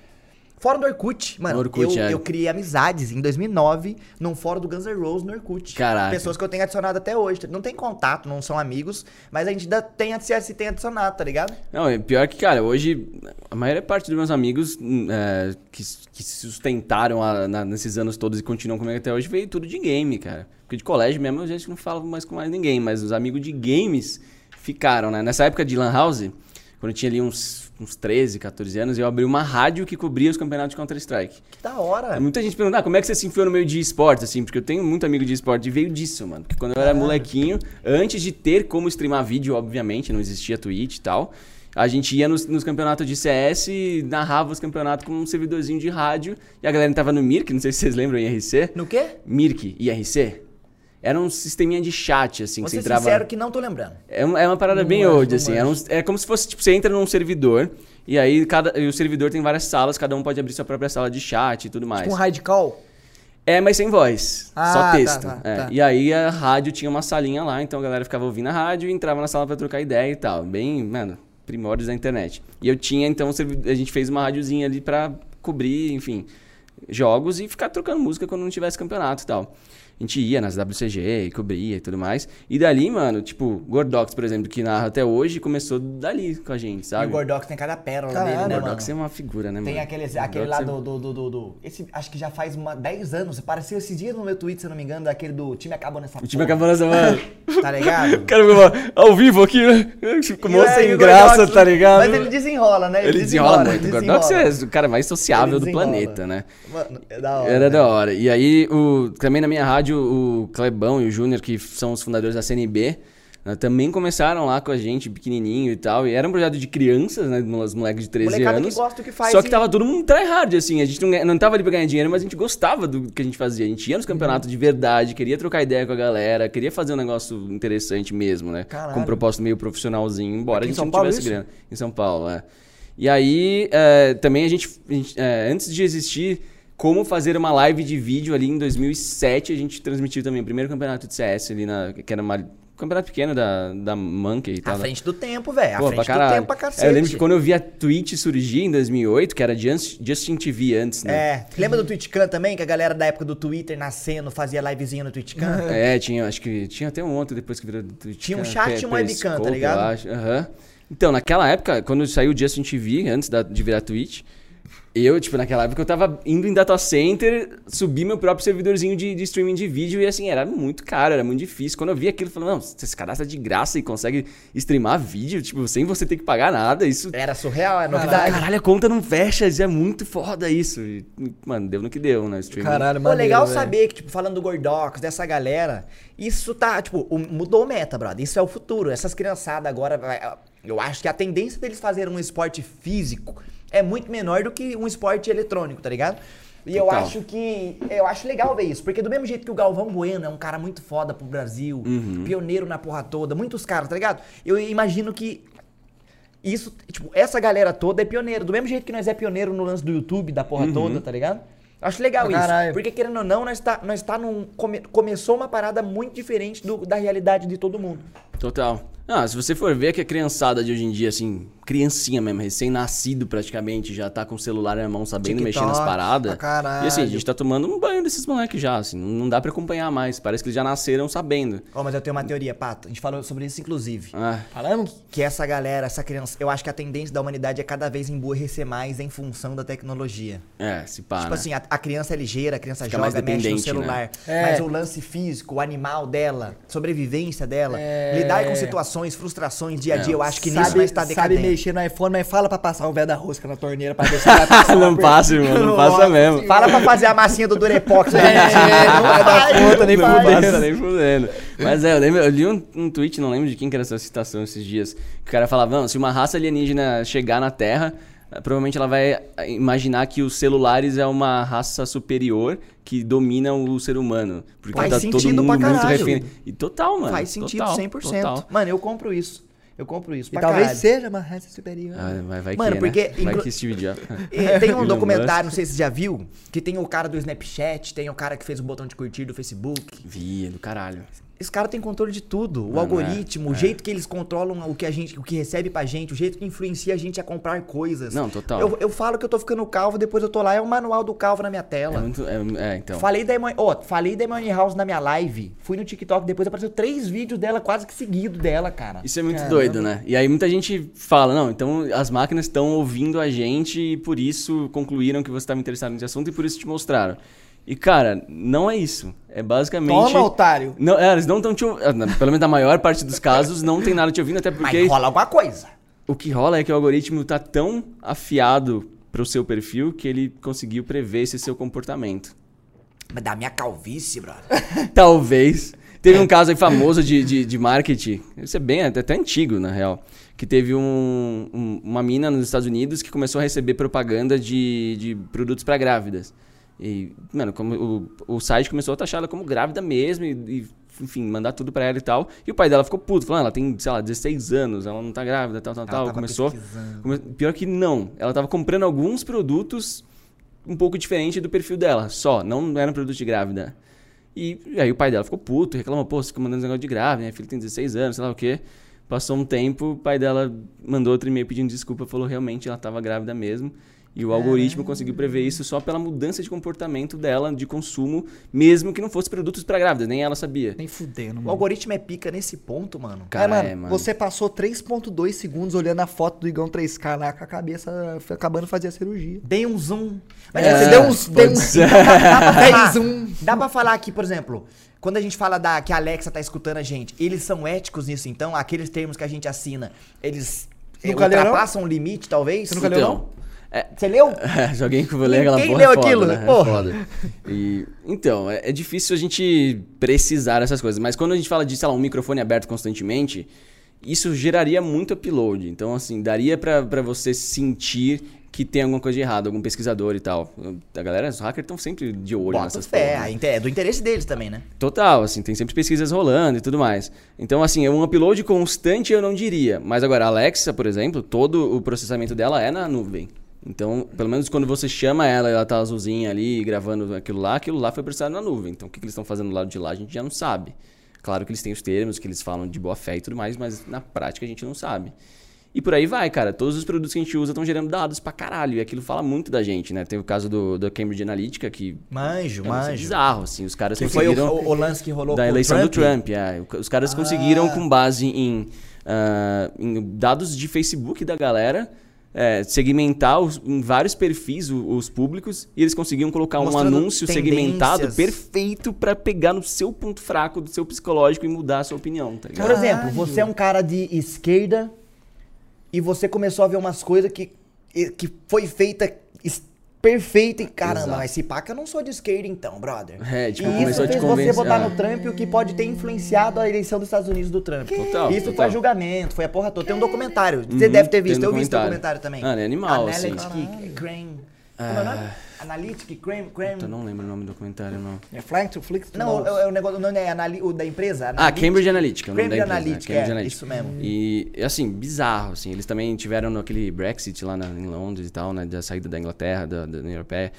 Fórum do Orkut, mano. No Orkut, eu, é. eu criei amizades em 2009 num fórum do Guns N' Roses no Orkut. Caraca. Pessoas que eu tenho adicionado até hoje. Não tem contato, não são amigos, mas a gente ainda tem, se tem adicionado, tá ligado? Não, é pior que, cara, hoje a maior parte dos meus amigos é, que, que se sustentaram a- na- nesses anos todos e continuam comigo até hoje veio tudo de game, cara. Porque de colégio mesmo a gente não fala mais com mais ninguém, mas os amigos de games ficaram, né? Nessa época de Lan House, quando eu tinha ali uns, uns 13, 14 anos, eu abri uma rádio que cobria os campeonatos de Counter-Strike. Que da hora. Muita gente pergunta, ah, como é que você se enfiou no meio de esportes, assim? Porque eu tenho muito amigo de esporte e veio disso, mano. Porque quando eu era molequinho, antes de ter como streamar vídeo, obviamente, não existia Twitch e tal, a gente ia nos, nos campeonatos de CS, narrava os campeonatos com um servidorzinho de rádio, e a galera tava no Mirk, não sei se vocês lembram, IRC. No quê? Mirk, IRC. Era um sisteminha de chat, assim, Vou que você entrava... sincero que não tô lembrando. É uma, é uma parada Não bem manjo, old, não assim. Era um- é como se fosse, tipo, você entra num servidor, e aí cada, e o servidor tem várias salas, cada um pode abrir sua própria sala de chat e tudo mais. Tipo um hard call. É, mas sem voz. Ah, só tá, texto. tá, É. tá. E aí a rádio tinha uma salinha lá, então a galera ficava ouvindo a rádio e entrava na sala pra trocar ideia e tal. Bem, mano, primórdios da internet. E eu tinha, então, a gente fez uma rádiozinha ali pra cobrir, enfim, jogos e ficar trocando música quando não tivesse campeonato e tal. A gente ia nas WCG e cobria e tudo mais. E dali, mano, tipo, Gordox, por exemplo, que narra até hoje, começou dali com a gente, E sabe? o Gordox tem cada pérola Caralho, dele, né, mano? Gordox é uma figura, né, mano? Tem aquele, aquele lá é- do, do, do, do, do- Esse acho que já faz uma, 10 anos. Apareceu esses dias no meu tweet, se eu não me engano, daquele do time acabou nessa O time acabou nessa, mano. Tá ligado? O cara ao vivo aqui, né? Ficou E é, e sem graça, Gordox- tá ligado? Mas ele desenrola, né? Ele desenrola muito. O ele Gordox desenrola. é o cara mais sociável Ele do desenrola. planeta, né? Mano, é da hora. Era né? da hora. E aí, o, também na minha rádio, o Clebão e o Júnior, que são os fundadores da CNB, né, também começaram lá com a gente, pequenininho e tal. E era um projeto de crianças, né? Os moleques de 13 Molecada que anos. gosta do que faz Só que e- tava todo mundo tryhard, assim. A gente não, não tava ali pra ganhar dinheiro, mas a gente gostava do que a gente fazia. A gente ia nos campeonatos de verdade, queria trocar ideia com a galera, queria fazer um negócio interessante mesmo, né? Caralho. Com um propósito meio profissionalzinho, embora Aqui a gente não Paulo, tivesse isso? grana. Em São Paulo, é. E aí, é, também a gente, a gente, é, antes de existir como fazer uma live de vídeo ali em 2007, a gente transmitiu também o primeiro campeonato de CS ali na, que era uma, campeonato pequeno da, da Monkey e tal. À frente do tempo, velho. À Pô, frente do tempo pra cacete. É, eu lembro que quando eu vi a Twitch surgir em 2008, que era Just- Justin TV antes, né? É, lembra do TwitchCam também? Que a galera da época do Twitter nascendo fazia livezinha no TwitchCam? É, tinha, acho que tinha até um outro depois que virou Twitch. Tinha um chat e uma webcam, tá ligado? Aham. Então, naquela época, quando saiu o Justin TV, antes da- de virar Twitch, eu, tipo, naquela época eu tava indo em data center, subir meu próprio servidorzinho de, de streaming de vídeo e assim, era muito caro, era muito difícil. Quando eu vi aquilo, eu falei, não, você se cadastra de graça e consegue streamar vídeo, tipo, sem você ter que pagar nada, isso Era surreal, é novidade. caralho, a conta não fecha, isso é muito foda isso. E, mano, deu no que deu, né? Streaming. Caralho, maneiro, legal velho. saber que, tipo, falando do Gordox, dessa galera, isso tá, tipo, mudou o meta, brother. Isso é o futuro. Essas criançadas agora, vai- eu acho que a tendência deles fazerem um esporte físico é muito menor do que um esporte eletrônico, tá ligado? E eu Total. acho que. Eu acho legal ver isso. Porque do mesmo jeito que o Galvão Bueno é um cara muito foda pro Brasil, Uhum. pioneiro na porra toda, muitos caras, tá ligado? Eu imagino que isso, tipo, essa galera toda é pioneiro. Do mesmo jeito que nós é pioneiro no lance do YouTube, da porra toda, tá ligado? Acho legal Pra isso. caralho. Porque, querendo ou não, nós tá, nós tá num. come- começou uma parada muito diferente do- da realidade de todo mundo. Total. Ah, se você for ver que a criançada de hoje em dia, assim, criancinha mesmo, recém-nascido praticamente, já tá com o celular na mão, sabendo mexer nas TikTok, paradas. E assim, a gente tá tomando um banho desses moleques já, assim, não, dá pra acompanhar mais. Parece que eles já nasceram sabendo. Ó, mas eu tenho uma teoria, Pato. A gente falou sobre isso, inclusive. Ah, Falamos? Que essa galera, essa criança. Eu acho que a tendência da humanidade é cada vez emburrecer mais em função da tecnologia. é, se pá, Tipo né? assim, a, a criança é ligeira, a criança Fica mais joga, mexe no dependente, celular. né? Mas É. o lance físico, o animal dela, sobrevivência dela, É. lidar com situações, frustrações dia a É. dia, eu acho que nisso sabe, nós tá sabe decadente. mexer no iPhone, mas fala pra passar o véio da rosca na torneira pra ver se vai passar. não passa, irmão, não passa mesmo. Fala pra fazer a massinha do Durepox. né? É, não vai dar conta nem Não passa, fudendo. nem fudendo. Mas é, eu, lembro, eu li um, um tweet, não lembro de quem que era essa citação esses dias, que o cara falava, não, se uma raça alienígena chegar na Terra, provavelmente ela vai eh, imaginar que os celulares é uma raça superior que domina o ser humano. Porque Faz tá sentido todo mundo pra muito caralho. refém. E total, mano. Faz sentido total, 100%. total. Mano, eu compro isso. Eu compro isso. E pra talvez caralho. seja uma raça superior. Ah, vai, vai Mano, que, porque né? Vai inclu- que Steve Jobs. Tem um documentário, não sei se você já viu, que tem o cara do Snapchat, tem o cara que fez o botão de curtir do Facebook. Via, do caralho. Esse cara tem controle de tudo. O Mano, algoritmo, é, o é. jeito que eles controlam o que a gente, o que recebe pra gente, o jeito que influencia a gente a comprar coisas. Não, total. Eu, eu falo que eu tô ficando calvo, depois eu tô lá, é o manual do calvo na minha É tela. muito. É, é, então. Falei da Emma, ó, falei da Emily House na minha live. Fui no TikTok, depois apareceu três vídeos dela quase que seguido dela, cara. Isso é muito Caramba. doido, né? E aí muita gente fala, não, então as máquinas estão ouvindo a gente e por isso concluíram que você estava interessado nesse assunto e por isso te mostraram. E, cara, não é isso. É basicamente... Toma, otário. Não, é, eles não estão te ouvindo. Pelo menos na maior parte dos casos, não tem nada te ouvindo, até porque Mas rola alguma coisa. o que rola é que o algoritmo tá tão afiado pro seu perfil que ele conseguiu prever esse seu comportamento. Mas da minha calvície, brother. Talvez. Teve um caso aí famoso de, de, de marketing, isso é bem até, até antigo, na real, que teve um, um- uma mina nos Estados Unidos que começou a receber propaganda de, de produtos pra grávidas. E, mano, como o, o site começou a taxar ela como grávida mesmo e, e, enfim, mandar tudo pra ela e tal. E o pai dela ficou puto, falando, ela tem, sei lá, 16 anos, ela não tá grávida, tal, tal, Ela tal. tava Começou... come- Pior que não, ela tava comprando alguns produtos um pouco diferente do perfil dela, só, não era um produto de grávida. E, e aí o pai dela ficou puto, reclamou, pô, você fica mandando esse negócio de grávida, minha filha tem 16 anos, sei lá o quê. Passou um tempo, o pai dela mandou outro e-mail pedindo desculpa, falou realmente ela estava grávida mesmo. E o algoritmo conseguiu prever isso só pela mudança de comportamento dela de consumo, mesmo que não fosse produtos para grávidas, nem ela sabia. Nem fudendo, O mano. algoritmo é pica nesse ponto, mano. Cara, é, mano, é, mano. você passou 3.2 segundos olhando a foto do Igão 3K lá com a cabeça acabando de fazer a cirurgia. Dei um zoom. Mas É, você deu uns. Deu uns dá, dá falar, zoom. dá pra falar aqui, por exemplo, quando a gente fala da, que a Alexa tá escutando a gente, eles são éticos nisso, então? Aqueles termos que a gente assina, eles Nunca não? ultrapassam o limite, talvez? Você nunca leu, Então, é, Você leu? Se alguém que ler aquela Quem porra leu é foda, aquilo? né? É Porra. foda. E, então, é, é difícil a gente precisar essas coisas. Mas quando a gente fala de, sei lá, um microfone aberto constantemente, isso geraria muito upload. Então, assim, daria pra, pra você sentir que tem alguma coisa de errado, algum pesquisador e tal. A galera, os hackers estão sempre de olho Bota nessas fé, porra, né? é do interesse deles também, né? Total, assim, tem sempre pesquisas rolando e tudo mais. Então, assim, é um upload constante eu não diria. Mas agora, a Alexa, por exemplo, todo o processamento dela é na nuvem. Então, pelo menos quando você chama ela e ela tá azulzinha ali gravando aquilo lá, aquilo lá foi processado na nuvem. Então, o que, que eles estão fazendo do lado de lá, a gente já não sabe. Claro que eles têm os termos, que eles falam de boa fé e tudo mais, mas na prática a gente não sabe. E por aí vai, cara. Todos os produtos que a gente usa estão gerando dados pra caralho. E aquilo fala muito da gente, né? Tem o caso do, da Cambridge Analytica, que Manjo, é manjo. bizarro, assim. Os caras Que foi o, conseguiram... o- lance que rolou da eleição Trump. do Trump. é. Os caras Ah. conseguiram, com base em, ah, em dados de Facebook da galera, é, segmentar os- em vários perfis o- os, públicos e eles conseguiam colocar um Mostrando anúncio segmentado tendências. perfeito pra pegar no seu ponto fraco do seu psicológico e mudar a sua opinião, tá ligado? Por exemplo, você é um cara de esquerda e você começou a ver umas coisas que, que foi feita perfeita e caramba, Exato. mas se pá que eu não sou de esquerda então, brother. É, tipo, e isso fez você votar Ah. no Trump, o que pode ter influenciado a eleição dos Estados Unidos do Trump. Total, isso total. foi julgamento, foi a porra toda. Tem um documentário, você Uhum, deve ter visto, um eu vi esse documentário. também. Ah, é animal, assim. Analytic Crane. Como é o nome? Analytic. Crane. Eu não lembro o nome do documentário, não. É Flank to Flix Não, Nose. é o negócio, o nome é anali- o da empresa? Ah, Analytic. Cambridge Analytica. Cambridge empresa, né? Analytica, Cambridge é, Analytica. isso mesmo. E, assim, bizarro, assim. Eles também tiveram naquele Brexit lá na- em Londres e tal, né? Da saída da Inglaterra, da, da União Europeia.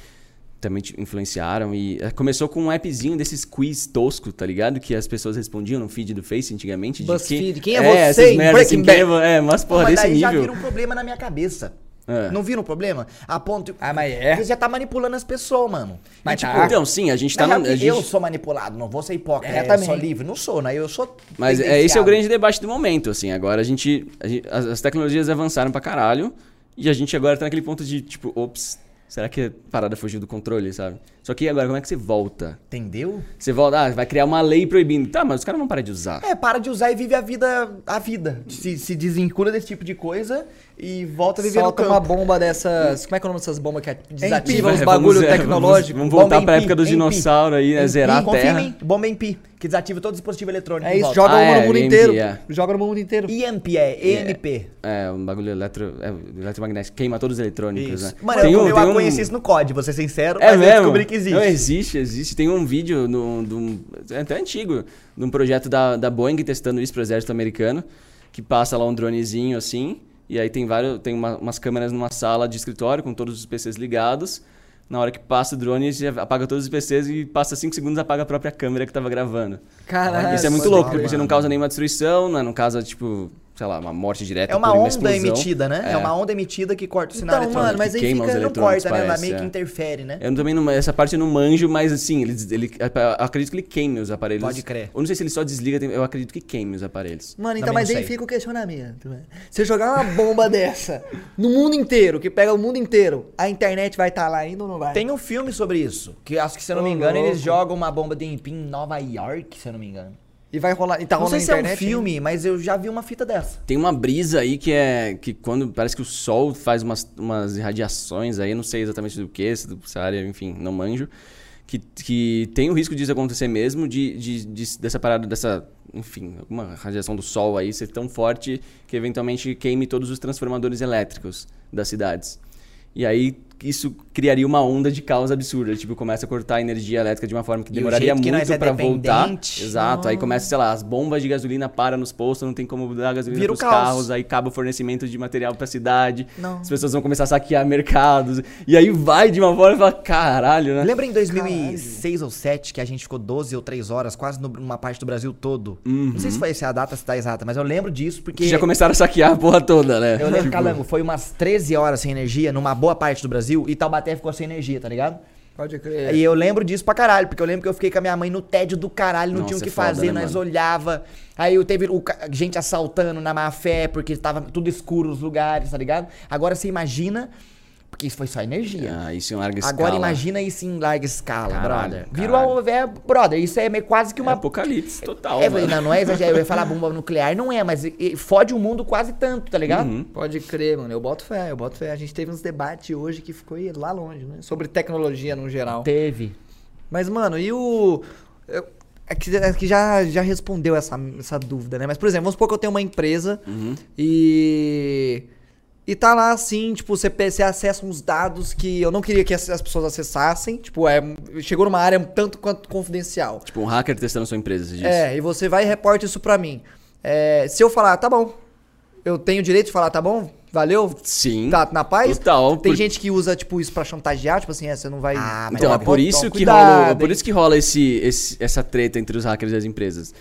Também te influenciaram e eh, começou com um appzinho desses quiz tosco, tá ligado? Que as pessoas respondiam no feed do Face antigamente. de BuzzFeed, quem é essas você em merdas assim, Breaking quem é É, mas porra, mas desse daí já nível. vira um problema na minha cabeça. É. Não vira um problema? A ponto. Ah, mas é. Você já tá manipulando as pessoas, mano. Mas E, tá. Então, sim, a gente na tá real no. que a gente- Eu sou manipulado, não vou ser hipócrita. É, eu sou livre. Não sou, né? Eu sou. Mas é, esse é o grande debate do momento, assim. Agora a gente, a gente- as, as tecnologias avançaram pra caralho e a gente agora tá naquele ponto de, tipo, ops, será que a parada fugiu do controle, sabe? Só que agora, como é que você volta? Entendeu? Você volta, ah, vai criar uma lei proibindo. Tá, mas os caras vão parar de usar. É, para de usar e vive a vida. A vida. Se, se desvincula desse tipo de coisa e volta a viver Solta no uma campo. bomba dessas. Como é que é o nome dessas bombas que desativam Vai, os bagulho vamos, é, tecnológico? Vamos, vamos voltar Bomba pra em época dos em dinossauros aí, né? Em Zerar a confia em terra. mim, bomba em pi, que desativa todo dispositivo eletrônico. É isso, volta. joga Ah, uma é, no mundo EMP, inteiro. é. Joga no mundo inteiro. IMP é EMP. É, um bagulho eletro, é, eletromagnético, queima todos os eletrônicos, Isso. né? Mano, Tem eu, um- eu tem um- conheci isso no COD, vou ser sincero, É mas eu mesmo? descobri que existe. Não, existe, existe. Tem um vídeo no, de um- é até antigo, de um projeto da, da Boeing testando isso pro exército americano, que passa lá um dronezinho assim, e aí tem vários, tem uma- umas câmeras numa sala de escritório com todos os PCs ligados. Na hora que passa o drone, você apaga todos os PCs e passa 5 segundos apaga a própria câmera que tava gravando. Caralho. Isso é muito louco, porque você não causa nenhuma destruição, né? não causa, tipo, sei lá, uma morte direta É uma por uma onda explosão. emitida, né? É. É. uma onda emitida que corta o sinal Então, eletrônico. mano, mas que aí queima fica. não corta, né? Ela parece, meio que é. interfere, né? Eu também não, essa parte eu não manjo, mas assim, ele, ele, eu acredito que ele queime os aparelhos. Pode crer. Eu não sei se ele só desliga, eu acredito que queime os aparelhos. Mano, então, Também mas aí sei. fica o questionamento. né? Se eu jogar uma bomba dessa no mundo inteiro, que pega o mundo inteiro, a internet vai estar lá ainda ou não vai? Tem um filme sobre isso. Que acho que, se eu não Ô, me engano, louco. eles jogam uma bomba de empim em Nova York, se eu não me engano. E vai rolar. E tá não rolando sei na se é um internet. filme, mas eu já vi uma fita dessa. Tem uma brisa aí que é que quando parece que o sol faz umas, umas irradiações aí, não sei exatamente do que, se essa área, enfim, não manjo. Que, que tem o risco disso acontecer mesmo, de, de, de- dessa parada, dessa, enfim, alguma radiação do sol aí ser tão forte que eventualmente queime todos os transformadores elétricos das cidades. E aí isso criaria uma onda de caos absurda, tipo, começa a cortar a energia elétrica de uma forma que E demoraria muito é pra voltar. Exato, aí começa, sei lá, as bombas de gasolina param nos postos, não tem como dar gasolina Vira pros carros, aí acaba o fornecimento de material pra cidade. Não. As pessoas vão começar a saquear mercados. E aí vai de uma forma e fala, caralho, né? Lembra em 2006 ou 2007 que a gente ficou 12 ou 3 horas, quase numa parte do Brasil todo? Não sei se foi essa a data, se tá exata, mas eu lembro disso porque. Que já começaram a saquear a porra toda, né? Eu lembro, Tipo, Calango, foi umas 13 horas sem energia numa boa parte do Brasil e Taubaté ficou sem energia, tá ligado? Pode crer. E eu lembro disso pra caralho, porque eu lembro que eu fiquei com a minha mãe no tédio do caralho, não Nossa, tinha o que é foda, fazer, né, nós mano? olhava. Aí eu teve o gente assaltando na má fé, porque tava tudo escuro os lugares, tá ligado? Agora você imagina, porque isso foi só energia. Ah, isso em larga escala. Agora imagina isso em larga escala, Caralho, brother. caralho. Virou, é, brother, isso é meio- quase que É uma apocalipse total, é, mano. não, não é exagero, eu ia falar bomba nuclear, não é, mas fode o mundo quase tanto, tá ligado? Uhum. Pode crer, mano. Eu boto fé, eu boto fé. A gente teve uns debates hoje que ficou aí lá longe, né? Sobre tecnologia no geral. Teve. Mas, mano, e o. eu- É que, é que já, já respondeu essa, essa dúvida, né? Mas, por exemplo, vamos supor que eu tenho uma empresa Uhum. e. E tá lá assim, tipo, você, você acessa uns dados que eu não queria que as, as pessoas acessassem. Tipo, é, chegou numa área um tanto quanto confidencial. Tipo, um hacker testando sua empresa, você disse. É, e você vai e reporta isso pra mim. É, se eu falar, tá bom, eu tenho o direito de falar, tá bom, valeu, Sim. tá na paz? Total. Tem por- gente que usa, tipo, isso pra chantagear, tipo assim, é, você não vai... Ah, mas Então, é por isso toma que cuidado, rola, por hein? isso que rola esse, esse- essa treta entre os hackers e as empresas.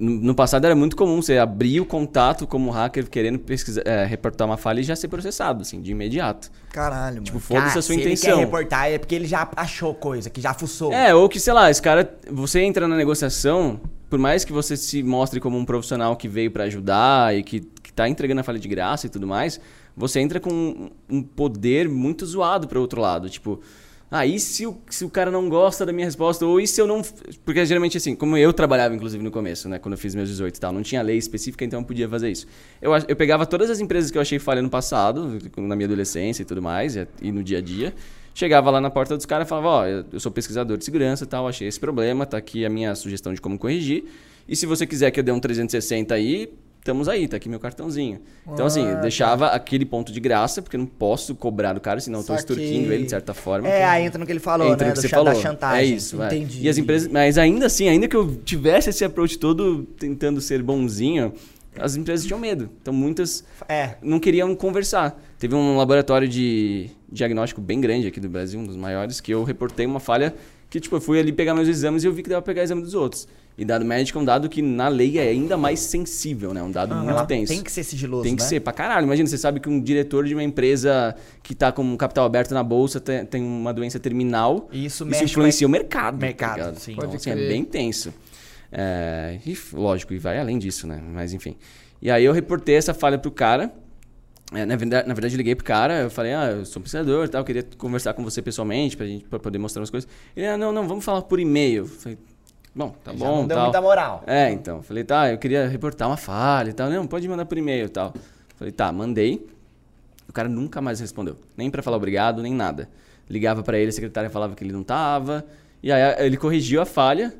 No passado era muito comum você abrir o contato como hacker querendo pesquisar, é, reportar uma falha e já ser processado, assim, de imediato. Caralho, mano. Tipo, foda-se Cara, a sua se intenção. ele quer reportar é porque ele já achou coisa, que já fuçou. É, ou que, sei lá, esse cara, você entra na negociação, por mais que você se mostre como um profissional que veio pra ajudar e que, que tá entregando a falha de graça e tudo mais, você entra com um- um poder muito zoado pro outro lado. Tipo, ah, e se o, se o cara não gosta da minha resposta? Ou e se eu não. Porque geralmente, assim, como eu trabalhava, inclusive, no começo, né? Quando eu fiz meus 18 e tal, não tinha lei específica, então eu podia fazer isso. Eu, eu pegava todas as empresas que eu achei falha no passado, na minha adolescência e tudo mais, e, no dia a dia. Chegava lá na porta dos caras e falava, ó, eu eu sou pesquisador de segurança e tal, achei esse problema, tá aqui a minha sugestão de como corrigir. E se você quiser que eu dê um 360 aí, estamos aí, tá aqui meu cartãozinho. Então, assim, eu deixava aquele ponto de graça, porque eu não posso cobrar do cara, senão eu tô extorquindo ele de certa forma. É, aí entra no que ele falou, Entra né? no que você falou. chantagem. É isso, é. Entendi. E as empresas, mas ainda assim, ainda que eu tivesse esse approach todo tentando ser bonzinho, as empresas tinham medo. Então muitas É. não queriam conversar. Teve um laboratório de diagnóstico bem grande aqui do Brasil, um dos maiores, que eu reportei uma falha que tipo eu fui ali pegar meus exames e eu vi que dava pra pegar exame dos outros. E dado médico é um dado que na lei é ainda mais sensível, né? Um dado muito Ela tenso. tem que ser sigiloso, Tem que né? ser, pra caralho. Imagina, você sabe que um diretor de uma empresa que tá com um capital aberto na bolsa tem, tem uma doença terminal. E isso isso mexe influencia o mercado. tá mercado, ligado? sim. Então, Pode assim, é bem tenso. É, e, lógico, e vai além disso, né? Mas enfim. E aí eu reportei essa falha pro cara. É, na, verdade, na verdade, eu liguei pro cara, eu falei, ah, eu sou um pesquisador e tal, queria conversar com você pessoalmente pra, gente, pra poder mostrar umas coisas. Ele, ah, não, não, vamos falar por e-mail. Eu falei, bom, tá Já bom, não deu tal. muita moral. É, então. eu Falei, tá, eu queria reportar uma falha e tal. Não, pode mandar por e-mail e tal. Falei, tá, mandei. O cara nunca mais respondeu. Nem pra falar obrigado, nem nada. Ligava pra ele, a secretária falava que ele não tava. E aí ele corrigiu a falha,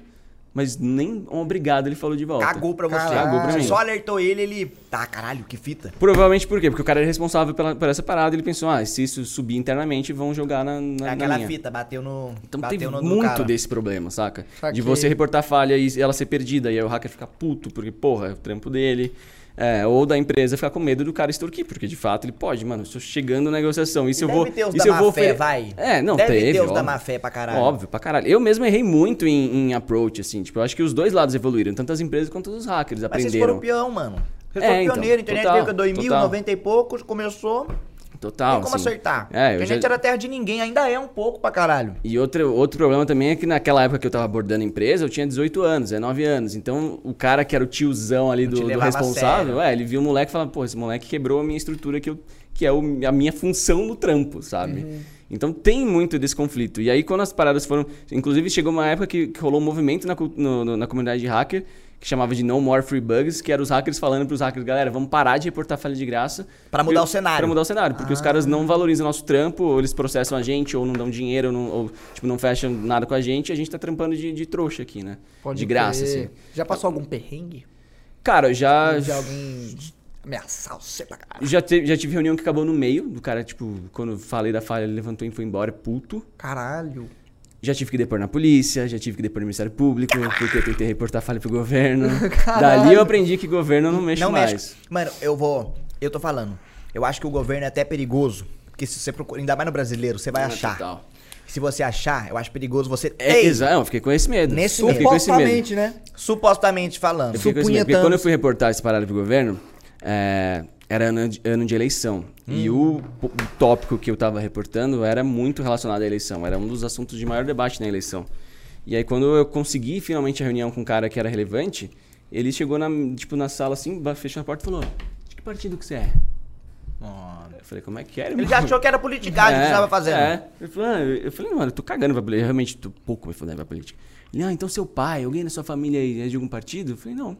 mas nem um obrigado ele falou de volta. Cagou pra você. Cagou pra mim. só alertou ele, ele. Tá, caralho, que fita. Provavelmente por quê? Porque o cara era responsável pela, por essa parada. Ele pensou, ah, se isso subir internamente, vão jogar na, na, na aquela minha. fita, bateu no. Então bateu teve no muito cara. desse problema, saca? Saquei. De você reportar falha e ela ser perdida. E aí o hacker ficar puto, porque, porra, é o trampo dele. É, ou da empresa ficar com medo do cara extorquir, porque de fato ele pode, mano, estou chegando na negociação. E eu deve vou. ter os e da eu má vou fé, ofere- vai. É, não, Deve teve. ter os da má fé pra caralho. Óbvio, pra caralho. Eu mesmo errei muito em, em approach, assim. Tipo, eu acho que os dois lados evoluíram, tanto as empresas quanto os hackers Mas vocês aprenderam. foram peão, mano. Vocês É, foram então, pioneiro, internet total, veio com 2000, total. 90 e poucos, começou. Total. tem como assim. acertar. É, Porque a já- gente era terra de ninguém, ainda é um pouco pra caralho. E outro, outro problema também é que naquela época que eu tava abordando a empresa, eu tinha 18 anos, é 9 anos. Então, o cara que era o tiozão ali do, do responsável, é, ele viu o moleque e falava, pô, esse moleque quebrou a minha estrutura, que, eu, que é o- a minha função no trampo, sabe? Uhum. Então, tem muito desse conflito. E aí, quando as paradas foram... Inclusive, chegou uma época que, que rolou um movimento na, no- no- na comunidade de hacker, que chamava de No More Free Bugs, que era os hackers falando pros hackers, galera, vamos parar de reportar falha de graça. Pra mudar o cenário. Pra mudar o cenário, porque os caras não valorizam o nosso trampo, ou eles processam a gente, ou não dão dinheiro, ou, não, ou, tipo, não fecham nada com a gente, e a gente tá trampando de, de trouxa aqui, né? Pode de graça, crer. assim. Já passou algum perrengue? Cara, eu já, De alguém ameaçar você pra caralho? já, te- já tive reunião que acabou no meio, do cara, tipo, quando eu falei da falha, ele levantou e foi embora, puto. Caralho. Já tive que depor na polícia, já tive que depor no Ministério Público, porque eu tentei reportar falha pro governo. Caralho. Dali eu aprendi que governo não mexe não mais. mexe. Mano, eu vou. Eu tô falando. Eu acho que o governo é até perigoso. Porque se você procura. Ainda mais no brasileiro, você vai Ah, achar. total. Se você achar, eu acho perigoso você. É, exato, eu fiquei com esse medo. Nesse eu medo. esse. Supostamente, né? Supostamente falando. Eu fiquei com esse medo, porque quando eu fui reportar essa parada pro governo, é, era ano de, ano de eleição. E o, o tópico que eu tava reportando era muito relacionado à eleição. Era um dos assuntos de maior debate na eleição. E aí, quando eu consegui finalmente a reunião com um cara que era relevante, ele chegou na, tipo, na sala assim, fechou a porta e falou: De que partido que você é? Eu falei, como é que é? Ele já achou que era politicagem que você tava fazendo. É. Eu falei, ah, eu- falei, mano, eu tô cagando pra política. Eu realmente tô pouco me fudendo pra política. Ele, ah, então seu pai, alguém da sua família é de algum partido? Eu falei, não.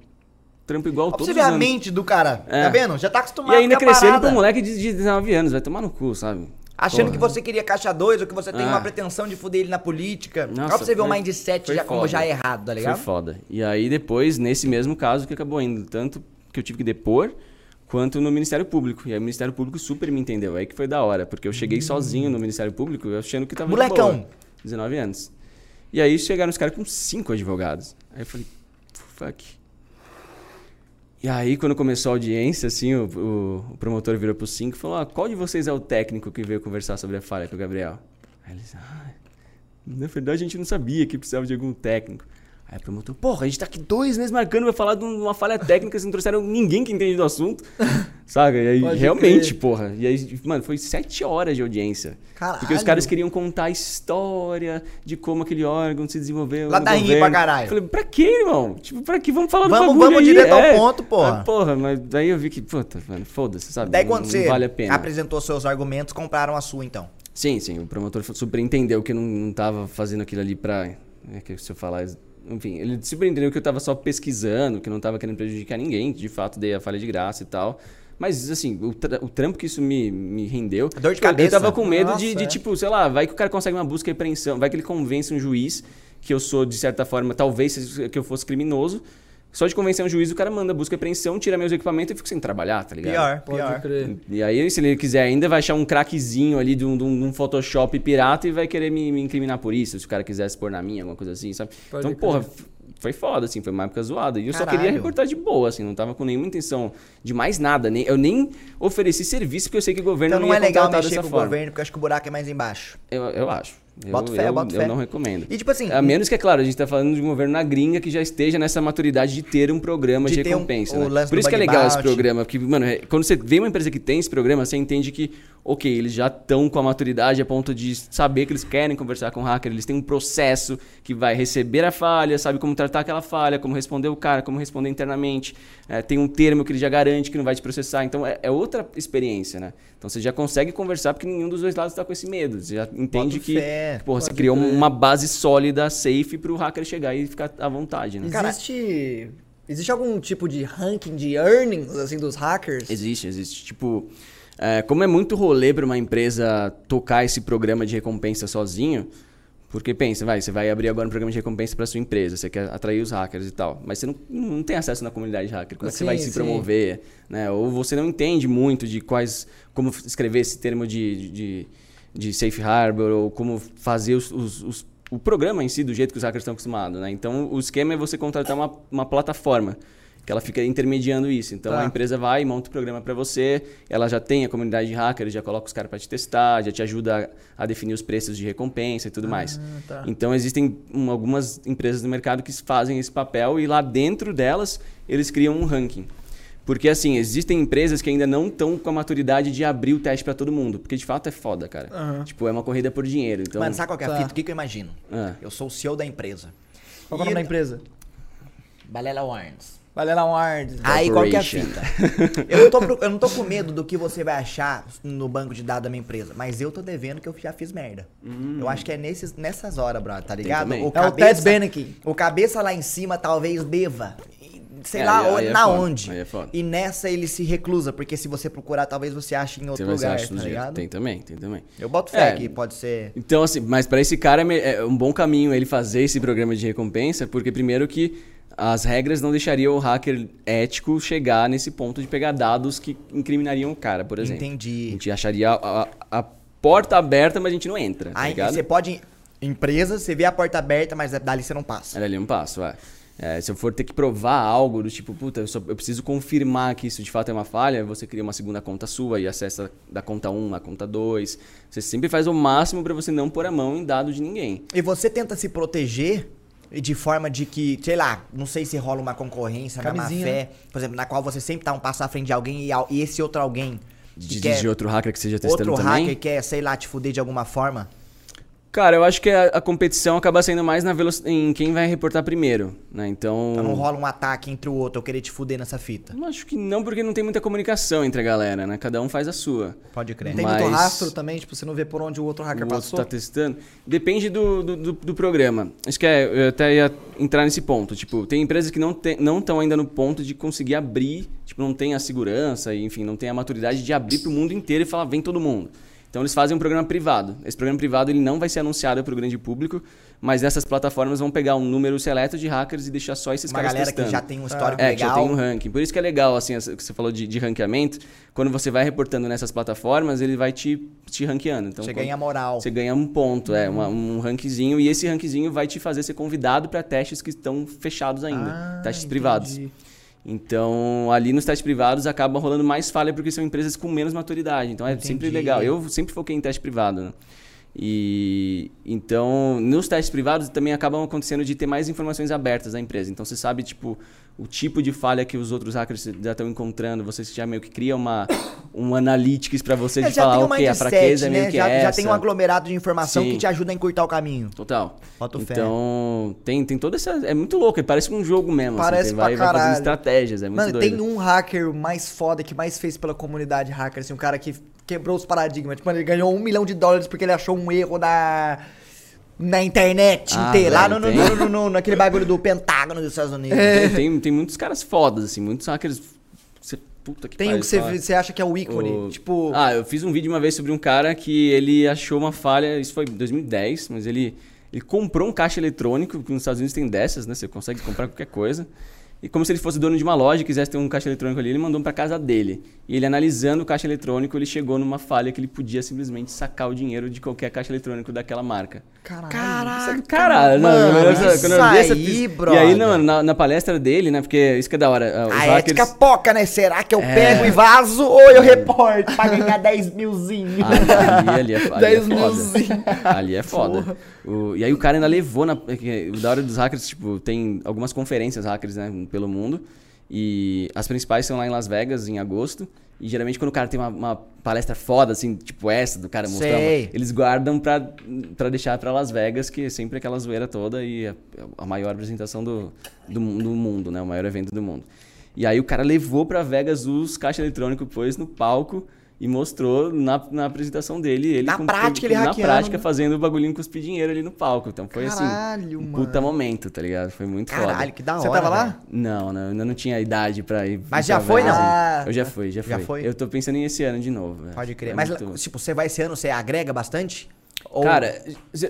Trampo igual Ó, pra todos você os ver a anos. mente do cara. É. Tá vendo? Já tá acostumado E ainda com a crescendo parada. um moleque de de 19 anos, vai tomar no cu, sabe? Achando que você queria caixa 2 ou que você tem Ah. uma pretensão de fuder ele na política. Nossa, Olha pra você ver o foi- mindset foi já, como foda. já é errado, tá ligado? Foi foda. E aí depois, nesse mesmo caso, que acabou indo. Tanto que eu tive que depor, quanto no Ministério Público. E aí o Ministério Público super me entendeu. Aí que foi da hora, porque eu cheguei sozinho no Ministério Público, achando que tava de Molecão. boa. 19 anos. E aí chegaram os caras com cinco advogados. Aí eu falei, fuck. E aí, quando começou a audiência, assim, o, o- o promotor virou pro cinco e falou: ah, qual de vocês é o técnico que veio conversar sobre a falha com o Gabriel? Aí eles, ah, na verdade a gente não sabia que precisava de algum técnico. Aí o promotor, porra, a gente tá aqui dois meses marcando, vai falar de uma falha técnica, vocês não trouxeram ninguém que entende do assunto. Saca? E aí, Pode realmente, crer. porra. E aí, mano, foi sete horas de audiência. Caralho. Porque os caras queriam contar a história de como aquele órgão se desenvolveu. Ladainha governo. pra caralho. Falei, pra quê, irmão? Tipo, pra que? Vamos falar Vamos- do bagulho vamos aí, direto ao é. ponto, porra. Ah, porra, mas daí eu vi que, puta, mano, foda-se, sabe? Daí quando não você vale a pena. apresentou seus argumentos, compraram a sua então. Sim, sim, o promotor super entendeu que eu não, não tava fazendo aquilo ali pra. É que se eu falar. Enfim, ele super entendeu que eu tava só pesquisando, que eu não tava querendo prejudicar ninguém, de fato dei a falha de graça e tal. Mas, assim, o, tra- o trampo que isso me, me rendeu. Dor de eu- cabeça. Eu tava com medo Nossa, de, de, é. tipo, sei lá, vai que o cara consegue uma busca e apreensão, vai que ele convence um juiz que eu sou, de certa forma, talvez seja que eu fosse criminoso. Só de convencer um juiz, o cara manda busca e apreensão, tira meus equipamentos e fico sem trabalhar, tá ligado? Pior, Pode pior. crer. E aí, se ele quiser ainda, vai achar um craquezinho ali de um, de um- Photoshop pirata e vai querer me, me incriminar por isso, se o cara quisesse pôr na minha, alguma coisa assim, sabe? Pode então, crer. porra, foi foda, assim, foi uma época zoada. E eu só Caralho. queria reportar de boa, assim, não tava com nenhuma intenção de mais nada. Nem, eu nem ofereci serviço, porque eu sei que o governo Então não ia é legal mexer dessa com o forma. governo, porque eu acho que o buraco é mais embaixo. Eu, eu acho. Eu, Boto fé, eu, boto eu fé. não recomendo. E tipo assim, A menos que, é claro, a gente tá falando de um governo na gringa que já esteja nessa maturidade de ter um programa de, De um- recompensa. o né? Por isso que é legal esse programa, porque, mano, é- quando você vê uma empresa que tem esse programa, você entende que, ok, eles já estão com a maturidade a ponto de saber que eles querem conversar com o hacker, eles têm um processo que vai receber a falha, sabe como tratar aquela falha, como responder o cara, como responder internamente, é, tem um termo que ele já garante que não vai te processar, então é, é outra experiência, né? Então você já consegue conversar porque nenhum dos dois lados está com esse medo, você já entende Boto que, fé. Que, porra, você criou crer. uma base sólida, safe, pro hacker chegar e ficar à vontade, né? Cara- Existe. Existe algum tipo de ranking de earnings, assim, dos hackers? Existe, existe. Tipo, é, como é muito rolê para uma empresa tocar esse programa de recompensa sozinho, porque pensa, vai, você vai abrir agora um programa de recompensa para sua empresa, você quer atrair os hackers e tal, mas você não, não tem acesso na comunidade hacker, como é que você Sim, vai se sim. promover, né? Ou você não entende muito de quais, como escrever esse termo de, de, de safe harbor, ou como fazer os, os- os- o programa em si do jeito que os hackers estão acostumados, né? Então, o esquema é você contratar uma, uma plataforma que ela fica intermediando isso. Então, Tá. a empresa vai e monta o programa para você, ela já tem a comunidade de hackers, já coloca os caras para te testar, já te ajuda a, a definir os preços de recompensa e tudo mais. tá. Então, existem um, algumas empresas no mercado que fazem esse papel e lá dentro delas, eles criam um ranking. Porque, assim, existem empresas que ainda não estão com a maturidade de abrir o teste para todo mundo. Porque, de fato, é foda, cara. Aham. Tipo, é uma corrida por dinheiro. Então, Mano, sabe qual que é a Tá. fita? O que, que eu imagino? Ah. Eu sou o CEO da empresa. Qual é o nome da empresa? Balela Warns. Valela Ward. Aí qual que é a fita? Eu não, tô, pro- eu não tô com medo do que você vai achar no banco de dados da minha empresa, mas eu tô devendo que eu já fiz merda. Eu acho que é nesses, nessas horas, brother, tá ligado? também. É o Ted Beneke. o cabeça lá em cima talvez deva. Sei É, lá aí- o- aí é na foda, onde. aí é foda. e nessa ele se reclusa, porque se você procurar, talvez você ache em outro você lugar, tá ligado? Tem também, tem também. Eu boto fé É. que pode ser. Então, assim, mas para esse cara é é um bom caminho ele fazer esse programa de recompensa, porque primeiro que as regras não deixariam o hacker ético chegar nesse ponto de pegar dados que incriminariam o cara, por exemplo. A Entendi. gente acharia a, a- a porta aberta, mas a gente não entra, tá Aí ligado? você pode. Empresa, você vê a porta aberta, mas dali você não passa. Era ali um passo, vai. É, se eu for ter que provar algo do tipo, puta, eu, só- eu preciso confirmar que isso de fato é uma falha, você cria uma segunda conta sua e acessa da conta 1 à conta 2. Você sempre faz o máximo para você não pôr a mão em dado de ninguém. E você tenta se proteger de forma de que, sei lá, não sei se rola uma concorrência na má Camisinha, fé, por exemplo, na qual você sempre tá um passo à frente de alguém e, e esse outro alguém De, de outro hacker que seja testando outro também. hacker quer, sei lá, te fuder de alguma forma. Cara, eu acho que a, a competição acaba sendo mais na veloc... em quem vai reportar primeiro, né? Então. Então não rola um ataque entre o outro, eu querer te fuder nessa fita. Eu acho que não, porque não tem muita comunicação entre a galera, né? Cada um faz a sua. Pode crer. Tem Mas- muito rastro também, tipo, você não vê por onde o outro hacker o outro passou. tá testando. Depende do, do, do- do programa. Acho que é, eu até ia entrar nesse ponto. Tipo, tem empresas que não estão não estão ainda no ponto de conseguir abrir, tipo, não tem a segurança, e, enfim, não tem a maturidade de abrir para o mundo inteiro e falar, vem todo mundo. Então eles fazem um programa privado. Esse programa privado ele não vai ser anunciado para o grande público, mas essas plataformas vão pegar um número seleto de hackers e deixar só esses Uma caras galera testando. que já tem um histórico É, que já legal. tem um ranking. Por isso que é legal, assim, que você falou de, de ranqueamento. Quando você vai reportando nessas plataformas, ele vai te, te ranqueando. Então, Você ganha moral. Você ganha um ponto, é, uma- um rankzinho. E esse rankzinho vai te fazer ser convidado para testes que estão fechados ainda. Ah, testes entendi. privados. Então, ali nos testes privados acaba rolando mais falha porque são empresas com menos maturidade. Então, é sempre Entendi. legal. Eu sempre foquei em teste privado, né? E então, nos testes privados também acabam acontecendo de ter mais informações abertas da empresa. Então você sabe, tipo, o tipo de falha que os outros hackers já estão encontrando, você já meio que cria uma um analytics para você É, de falar, ok, a fraqueza é meio né? que já, é já essa. tem um aglomerado de informação Sim. que te ajuda a encurtar o caminho. Total. Bota fé. Então, tem, tem toda essa. É muito louco, ele parece um jogo mesmo. assim, Parece pra vai, vai caralho. fazendo estratégias, é muito Mano, doido. tem um hacker mais foda que mais fez pela comunidade hacker, assim, um cara que quebrou os paradigmas. Tipo, ele ganhou um milhão de dólares porque ele achou um erro na. Na internet Ah, inteira. Lá no, no, no, no- no- naquele bagulho do Pentágono dos Estados Unidos. É. Tem, tem, tem muitos caras fodas, assim, muitos hackers. Você, puta que Tem um que você, fala. você acha que é o ícone. O- Tipo. Ah, eu fiz um vídeo uma vez sobre um cara que ele achou uma falha, isso foi em 2010, mas ele, ele comprou um caixa eletrônico, que nos Estados Unidos tem dessas, né? Você consegue comprar qualquer coisa. E como se ele fosse dono de uma loja e quisesse ter um caixa eletrônico ali, ele mandou pra casa dele. E ele analisando o caixa eletrônico, ele chegou numa falha que ele podia simplesmente sacar o dinheiro de qualquer caixa eletrônico daquela marca. Caralho. Caraca, Caralho, não, mano, eu- eu- isso eu essa aí. E aí, não, na, na palestra dele, né? Porque isso que é da hora. Os A hackers... ética poca, né? Será que eu É. pego e vazo ou eu reporto pra ganhar 10 milzinho? Ali, ali, é, ali é 10 foda. milzinho. Ali é foda. O- e aí o cara ainda levou na. é da hora dos hackers, tipo, tem algumas conferências hackers, né, pelo mundo. E as principais são lá em Las Vegas, em agosto. E geralmente quando o cara tem uma, uma palestra foda, assim, tipo essa, do cara mostrando, eles guardam pra, pra deixar pra Las Vegas, que é sempre aquela zoeira toda e a, a maior apresentação do, do, do mundo, né? O maior evento do mundo. E aí o cara levou pra Vegas os caixas eletrônicos, pôs no palco e mostrou na, na apresentação dele. Ele Na com- prática, ele Na hackeando, prática, fazendo o bagulhinho cuspir dinheiro ali no palco. Então foi Caralho, assim, um mano. puta momento, tá ligado? Foi muito foda. Caralho, que da hora. Você tava lá? Não, não, eu ainda não tinha idade pra ir. Mas já foi, não? Ah, eu já fui, já fui. já foi? Eu tô pensando em esse ano de novo. Pode crer. É Mas, muito- tipo, você vai esse ano, você agrega bastante? Ou- Cara,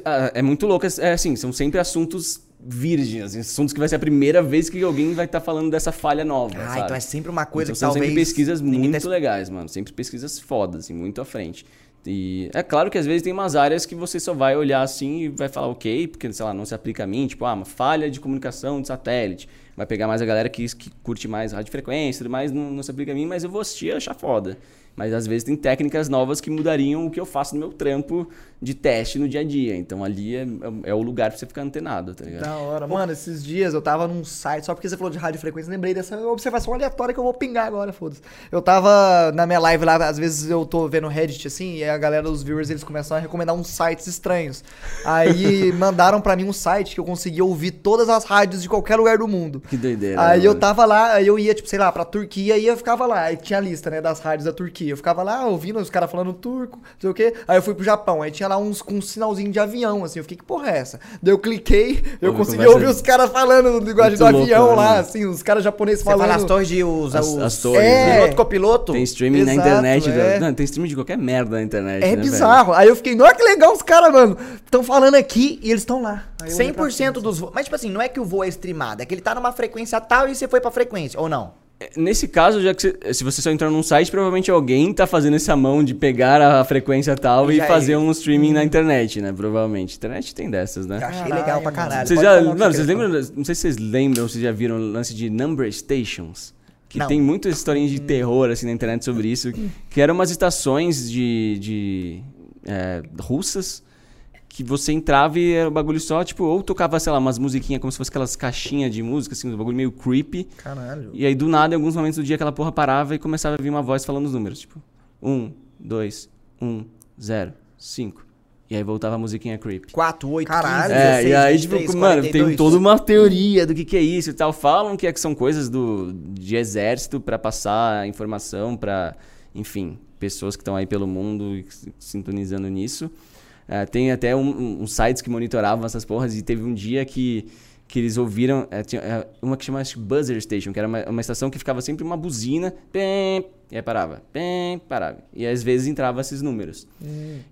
ah, é muito louco. É assim, são sempre assuntos virgens, assim, assuntos que vai ser a primeira vez que alguém vai estar falando dessa falha nova. Ah, sabe? então é sempre uma coisa Então que são talvez... sempre pesquisas ninguém muito tá- legais, mano. Sempre pesquisas fodas, assim, muito à frente. E é claro que às vezes tem umas áreas que você só vai olhar assim e vai falar ok, porque, sei lá, não se aplica a mim, tipo, ah, uma falha de comunicação de satélite. Vai pegar mais a galera que, que curte mais radiofrequência e tudo mais, não, não se aplica a mim, mas eu vou assistir e achar foda. Mas às vezes tem técnicas novas que mudariam o que eu faço no meu trampo de teste no dia a dia. Então ali é, é- é o lugar pra você ficar antenado, tá ligado? Da hora. Mano, esses dias eu tava num site, só porque você falou de radiofrequência, lembrei dessa observação aleatória que eu vou pingar agora, foda-se. Eu tava na minha live lá, às vezes eu tô vendo Reddit assim, e a galera, os viewers, eles começam a recomendar uns sites estranhos. Aí mandaram pra mim um site que eu conseguia ouvir todas as rádios de qualquer lugar do mundo. Que doideira. Aí né, eu mano? tava lá, aí eu ia, tipo, sei lá, pra Turquia e eu ficava lá. Aí tinha a lista, né, das rádios da Turquia. Eu ficava lá ouvindo os caras falando turco, não sei o quê. Aí eu fui pro Japão, aí tinha lá uns com um sinalzinho de avião, assim. Eu fiquei, que porra é essa? Daí eu cliquei, eu Ouve consegui conversa- ouvir os caras falando do linguagem do louco, avião né, lá, assim, os caras japoneses Você fala as falando. torres de... Os, As- os, as torres, né? Piloto, copiloto? Tem streaming na Exato, internet. da- é. Não, tem streaming de qualquer merda na internet. É né, velho? bizarro. Aí eu fiquei, olha que legal os caras, mano. Estão falando aqui e eles estão lá. Aí eu olhei pra 100% dos voos. Mas, tipo assim, não é que o voo é streamado, é que ele tá numa frequência tal e você foi pra frequência, ou não? Nesse caso, já que se você só entrar num site, provavelmente alguém tá fazendo essa mão de pegar a frequência tal e Já é fazer isso. um streaming na internet, né? Provavelmente. Internet tem dessas, né? Eu achei Caralho, legal pra caralho. Vocês já, falar o que mano, você vocês lembram, não sei se vocês lembram, se já viram o lance de number stations, que Não. tem muitas historinhas de terror assim na internet sobre isso, que eram umas estações de, de é, russas que você entrava e era o bagulho só, tipo, ou tocava, sei lá, umas musiquinhas como se fosse aquelas caixinhas de música, assim, um bagulho meio creepy. Caralho. E aí, do nada, em alguns momentos do dia, aquela porra parava e começava a vir uma voz falando os números. Tipo, 1, 2, 1, 0, 5. E aí voltava a musiquinha creepy. 4, 8, Caralho. 15, É, 16, e aí, 23, tipo, mano, tem 42. toda uma teoria do que, que é isso e tal. Falam que, é que são coisas do, de exército pra passar informação pra, enfim, pessoas que estão aí pelo mundo e se- sintonizando nisso. É, tem até um- um- uns sites que monitoravam essas porras e teve um dia que, que eles ouviram é, tinha, é, uma que chama acho que Buzzer Station, que era uma, uma estação que ficava sempre uma buzina, pem, e aí parava, pem, parava. E às vezes entrava esses números.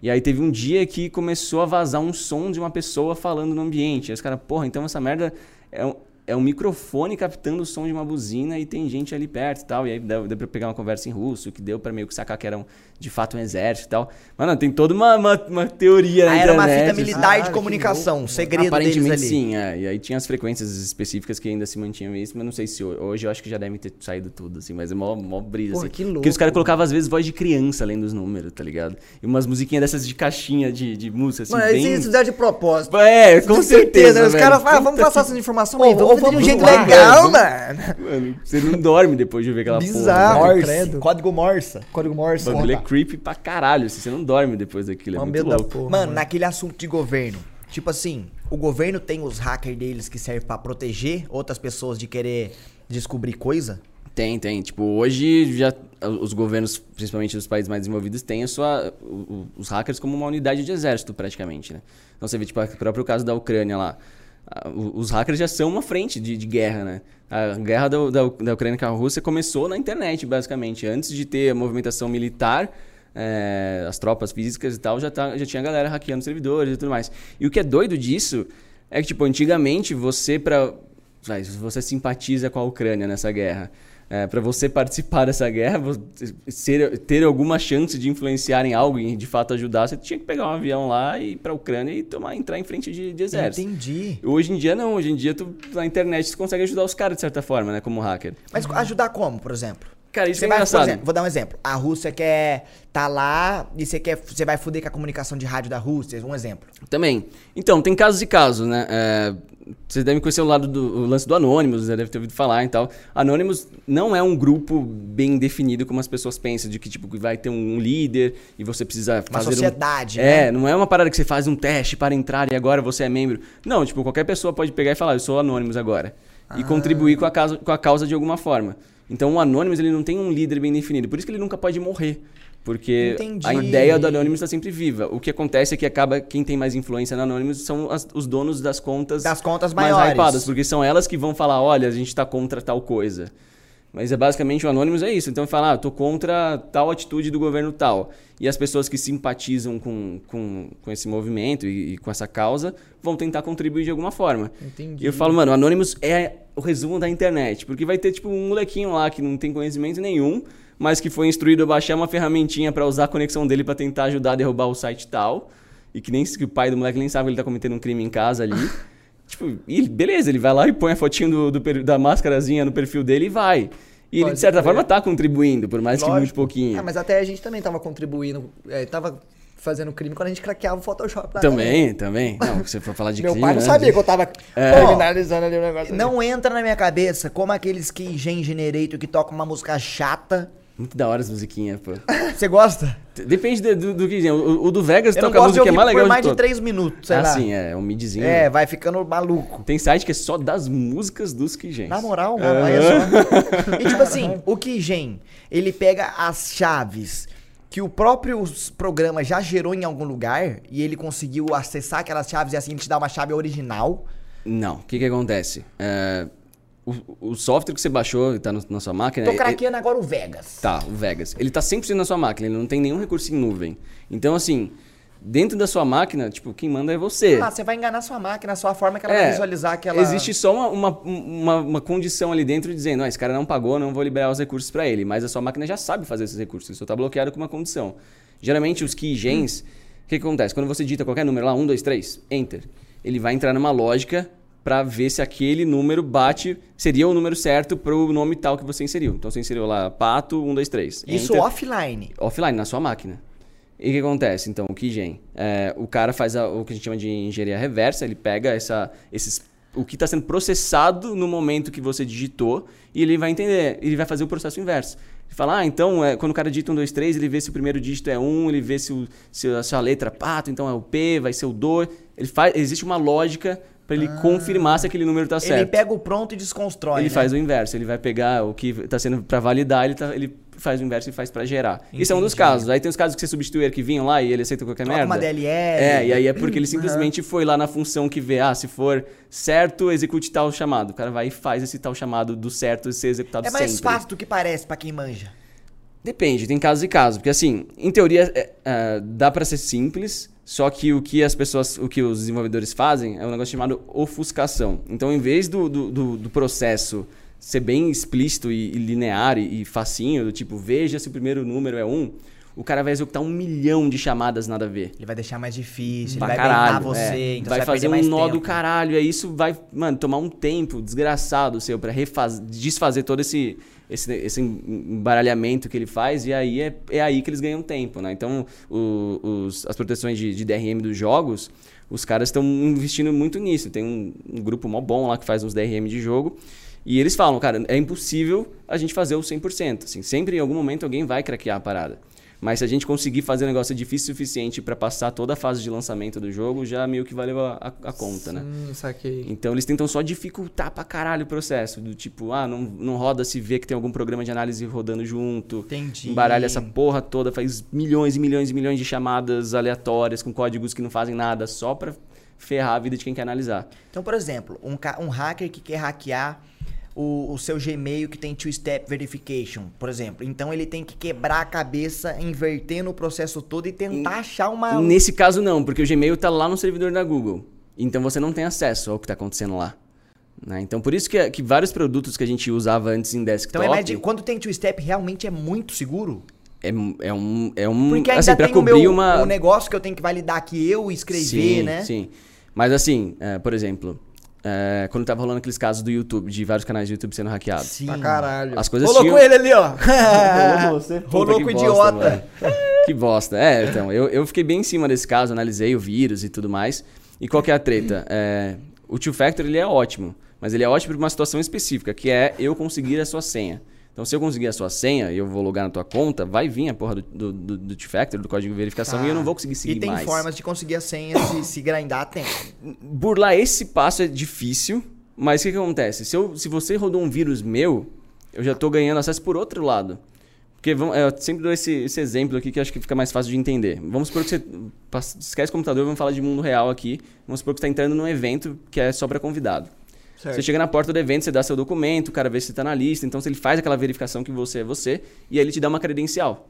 E aí teve um dia que começou a vazar um som de uma pessoa falando no ambiente. Aí os caras, porra, então essa merda é, um- é um microfone captando o som de uma buzina e tem gente ali perto e tal. E aí deu, deu pra pegar uma conversa em russo, que deu pra meio que sacar que era um, de fato um exército e tal. Mano, tem toda uma, uma, uma teoria na Ah, era uma internet, fita assim. militar Caralho, de que comunicação, louco, segredo deles Aparentemente ali. sim, é. E aí tinha as frequências específicas que ainda se mantinham isso, mas não sei se ho- hoje eu acho que já devem ter saído tudo, assim, mas é mó, mó brisa, Porra, assim. que louco. Porque os caras colocavam às vezes voz de criança além dos números, tá ligado? E umas musiquinhas dessas de caixinha de, de música, assim, Mano, bem... eles fizeram de propósito. É, com certeza, Os velho. caras falam, Puta vamos passar essas informações Ô, aí, vamos fazer de um jeito lá, legal, mano. Mano, você não dorme depois de ver aquela Bizarro. porra. Morse, credo. código Morse. Código Morse. O bagulho é. Creepy pra caralho, assim, você não dorme depois daquilo, é muito medo da louco. porra, Mano, naquele assunto de governo, tipo assim, o governo tem os hackers deles que servem pra proteger outras pessoas de querer descobrir coisa? Tem, tem. Tipo, hoje já os governos, principalmente dos países mais desenvolvidos, têm a sua, os hackers como uma unidade de exército, praticamente, né? Então você vê, tipo, o próprio caso da Ucrânia lá. Os hackers já são uma frente de, de guerra, né? A guerra da, da, da Ucrânia com a Rússia começou na internet, basicamente. Antes de ter a movimentação militar, eh, as tropas físicas e tal, já, tá, já tinha galera hackeando servidores e tudo mais. E o que é doido disso é que, tipo, antigamente você, pra. você simpatiza com a Ucrânia nessa guerra. É, para você participar dessa guerra, ser, ter alguma chance de influenciar em algo e de fato ajudar, você tinha que pegar um avião lá e ir pra Ucrânia e tomar, entrar em frente de, de exército. Entendi. Hoje em dia não, hoje em dia tu, na internet você consegue ajudar os caras de certa forma, né, como hacker. Mas ajudar como, por exemplo? Cara, isso Você é vai, por engraçado. exemplo, vou dar um exemplo. A Rússia quer tá lá e você quer, você vai foder com a comunicação de rádio da Rússia, um exemplo. Também. Então, tem casos e casos, né? É, vocês devem conhecer o lado do o lance do Anonymous, já deve ter ouvido falar e tal. Anonymous não é um grupo bem definido como as pessoas pensam, de que tipo vai ter um líder e você precisa Uma fazer um- sociedade, É, né? não é uma parada que você faz um teste para entrar e agora você é membro. Não, tipo, qualquer pessoa pode pegar e falar, eu sou Anonymous agora. Ah. E contribuir com a, causa, com a causa de alguma forma. Então o Anonymous ele não tem um líder bem definido, por isso que ele nunca pode morrer. Porque Entendi. a ideia do Anonymous está sempre viva. O que acontece é que acaba quem tem mais influência na Anonymous são as- os donos das contas Das contas mais maiores. hypadas, porque são elas que vão falar, olha, a gente tá contra tal coisa. Mas é basicamente o Anonymous é isso. Então fala, ah, tô contra tal atitude do governo tal. E as pessoas que simpatizam com, com, com esse movimento e, e com essa causa vão tentar contribuir de alguma forma. Entendi. E eu falo, mano, o Anonymous é o resumo da internet. Porque vai ter, tipo, um molequinho lá que não tem conhecimento nenhum, mas que foi instruído a baixar uma ferramentinha pra usar a conexão dele pra tentar ajudar a derrubar o site tal. E que nem que o pai do moleque nem sabe que ele tá cometendo um crime em casa ali. tipo, e ele- beleza, ele vai lá e põe a fotinho do, do da máscarazinha no perfil dele e vai. E ele, Pode de certa crer. forma, tá contribuindo, por mais que muito Lógico. pouquinho. Ah, mas até a gente também tava contribuindo, é, tava fazendo crime quando a gente craqueava o Photoshop lá Também, também. Não, se for falar de Meu crime, pai não né? sabia que eu tava É. criminalizando ali o negócio. Não entra na minha cabeça como aqueles que Gen Generator que tocam uma música chata. Muito da hora as musiquinhas, pô. Você gosta? Depende de- do, do que. O, o do Vegas Eu toca a música que é mais legal por mais de de todas. 3 minutos, sei Ah, lá. sim, é, é um midzinho. É, vai ficando maluco. Tem site que é só das músicas dos Kigens. Na moral, mano, é só. E tipo assim, o Kigen, ele pega as chaves que o próprio programa já gerou em algum lugar e ele conseguiu acessar aquelas chaves e assim ele te dá uma chave original. Não, o que que acontece? É, o, o software que você baixou e tá no- na sua máquina... Tô é- craqueando agora o Vegas. Tá, o Vegas. Ele tá 100% na sua máquina, ele não tem nenhum recurso em nuvem. Então, assim, dentro da sua máquina, tipo, quem manda é você. Ah, você vai enganar sua máquina, a sua forma que ela vai É, visualizar aquela. Existe só uma, uma, uma, uma condição ali dentro dizendo, ah, esse cara não pagou, não vou liberar os recursos para ele. Mas a sua máquina já sabe fazer esses recursos, ele só tá bloqueado com uma condição. Geralmente os keygens, o que, que acontece? Quando você digita qualquer número lá, 1, 2, 3, enter, ele vai entrar numa lógica para ver se aquele número bate, seria o número certo pro nome tal que você inseriu. Então você inseriu lá, pato, 1, 2, 3. Isso enter offline. offline, na sua máquina. E o que acontece, então, o Keygen? É, o cara faz a- o que a gente chama de engenharia reversa, ele pega essa, esses, o que está sendo processado no momento que você digitou e ele vai entender, ele vai fazer o processo inverso. Ele fala, ah, então, é, quando o cara digita um, dois, três, ele vê se o primeiro dígito é um, ele vê se, o, se a sua letra é pato, então é o P, vai ser o 2. Ele faz, existe uma lógica para ele confirmar se aquele número está Ele certo. pega o pronto e desconstrói. Ele né? faz o inverso, ele vai pegar o que está sendo para validar, ele, tá- ele faz o inverso e faz para gerar. Isso é um dos casos. Aí tem os casos que você substitui arquivinho lá e ele aceita qualquer Troca merda. uma DLL. É, e aí é porque ele simplesmente foi lá na função que vê, ah, se for certo, execute tal chamado. O cara vai e faz esse tal chamado do certo ser executado É mais sempre. fácil do que parece pra quem manja. Depende, tem casos e casos. Porque assim, em teoria, é, é, dá pra ser simples, Só que o que as pessoas, o que os desenvolvedores fazem é um negócio chamado ofuscação. Então, em vez do, do, do, do processo ser bem explícito e, e linear e, e, facinho, do tipo, veja se o primeiro número é um, o cara vai executar um milhão de chamadas nada a ver. Ele vai deixar mais difícil, Pra ele vai caralho, beitar você, é. então vai vai fazer um nó tempo. do caralho. E isso vai, mano, tomar um tempo desgraçado seu pra refaz- desfazer todo esse, esse, esse embaralhamento que ele faz. E aí é, é aí que eles ganham tempo, né? Então, o- os, as proteções de, de DRM dos jogos, os caras estão investindo muito nisso. Tem um, um grupo mó bom lá que faz uns DRM de jogo. E eles falam, cara, é impossível a gente fazer o 100%. Assim, sempre em algum momento alguém vai craquear a parada. Mas se a gente conseguir fazer um negócio difícil o suficiente pra passar toda a fase de lançamento do jogo, já meio que valeu a, a- a conta, né? Hum, saquei. Então eles tentam só dificultar pra caralho o processo. Do tipo, ah, não, não roda se vê que tem algum programa de análise rodando junto. Entendi. Embaralha essa porra toda, faz milhões e milhões e milhões de chamadas aleatórias com códigos que não fazem nada, só pra ferrar a vida de quem quer analisar. Então, por exemplo, um, um hacker que quer hackear o, o seu Gmail que tem two-step verification, por exemplo. Então ele tem que quebrar a cabeça, invertendo o processo todo e tentar achar uma. Nesse caso não, porque o Gmail tá lá no servidor da Google. Então você não tem acesso ao que tá acontecendo lá. né? Então por isso que, que vários produtos que a gente usava antes em desktop... Então é médio, quando tem two-step realmente é muito seguro. É, é um. É um Porque ainda assim, tem o cobrir meu uma. o negócio que eu tenho que validar que eu escrever, sim, né? Sim. Mas assim, é, por exemplo, é, quando tava rolando aqueles casos do YouTube, de vários canais do YouTube sendo hackeados. Sim. Pra caralho. As coisas Rolou tinham- com ele ali, ó. Rolou você? Puta, Rolou com o idiota. mano. Que bosta. É, então, eu, eu fiquei bem em cima desse caso, analisei o vírus e tudo mais. E qual que é a treta? É, o Two Factor ele é ótimo, mas ele é ótimo para uma situação específica, que é eu conseguir a sua senha. Então, se eu conseguir a sua senha e eu vou logar na tua conta, vai vir a porra do, do, do, do Two Factor, do código de verificação, e eu não vou conseguir seguir E tem mais. formas de conseguir a senha se, se grindar tem. burlar esse passo é difícil, mas o que, que acontece? Se, eu, se você rodou um vírus meu, eu já estou ganhando acesso por outro lado. Porque vamos, eu sempre dou esse, esse exemplo aqui que eu acho que fica mais fácil de entender. Vamos supor que você esquece o computador, vamos falar de mundo real aqui. Vamos supor que você está entrando num evento que é só para convidado. Certo. Você chega na porta do evento, você dá seu documento, o cara vê se você está na lista, então ele faz aquela verificação que você é você e aí ele te dá uma credencial.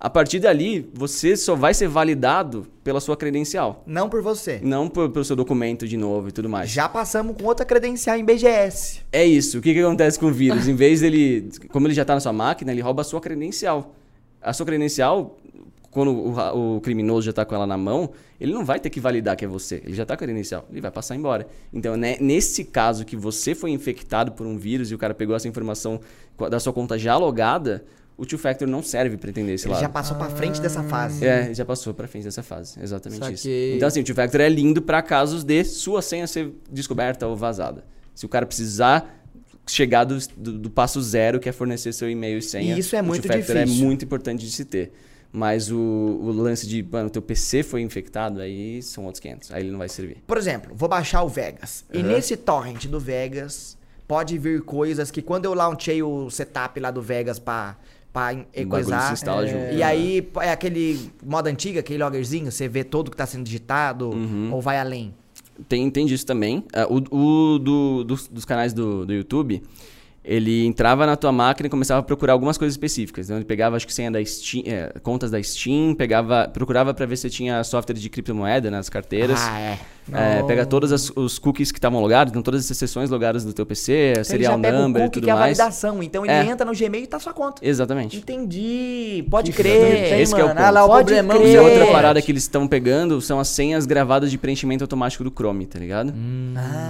A partir dali, você só vai ser validado pela sua credencial. Não por você. Não por- pelo seu documento de novo e tudo mais. Já passamos com outra credencial em BGS. É isso. O que, que acontece com o vírus? Em vez dele. Como ele já está na sua máquina, ele rouba a sua credencial. A sua credencial, quando o, o criminoso já está com ela na mão, ele não vai ter que validar que é você. Ele já está com a credencial. Ele vai passar embora. Então, né, nesse caso que você foi infectado por um vírus e o cara pegou essa informação da sua conta já logada, o Two Factor não serve para entender esse Ele lado. já passou pra frente dessa fase. É, já passou pra frente dessa fase. Exatamente Saquei. isso. Então, assim, o Two Factor é lindo pra casos de sua senha ser descoberta ou vazada. Se o cara precisar chegar do, do- do passo zero, que é fornecer seu e-mail e senha. E isso é o muito Two Factor difícil. é muito importante de se ter. Mas o, o lance de, mano, teu PC foi infectado, aí são outros 500. Aí ele não vai servir. Por exemplo, vou baixar o Vegas. E Uhum. nesse torrent do Vegas, pode vir coisas que quando eu launchei o setup lá do Vegas pra, pra coisar. instala é, E aí é aquele modo antigo, aquele loggerzinho, você vê tudo que tá sendo digitado Uhum. ou vai além. Tem, tem disso também. Ah, o o do, dos, dos canais do, do YouTube, ele entrava na tua máquina e começava a procurar algumas coisas específicas. Então ele pegava, acho que senha da Steam, é, contas da Steam, pegava, procurava para ver se tinha software de criptomoeda nas carteiras. Ah, é. É, pega todos as- os cookies que estavam logados, então todas as sessões logadas do teu PC, Então ele serial já pega o number e cookie tudo que é a mais. validação. Então ele É. entra no Gmail e tá sua conta. Exatamente. Entendi. Pode Exatamente. crer. Esse que é o mano? Ah lá o Pode problemão. crer. E a outra É. parada que eles estão pegando são as senhas gravadas de preenchimento automático do Chrome, tá ligado?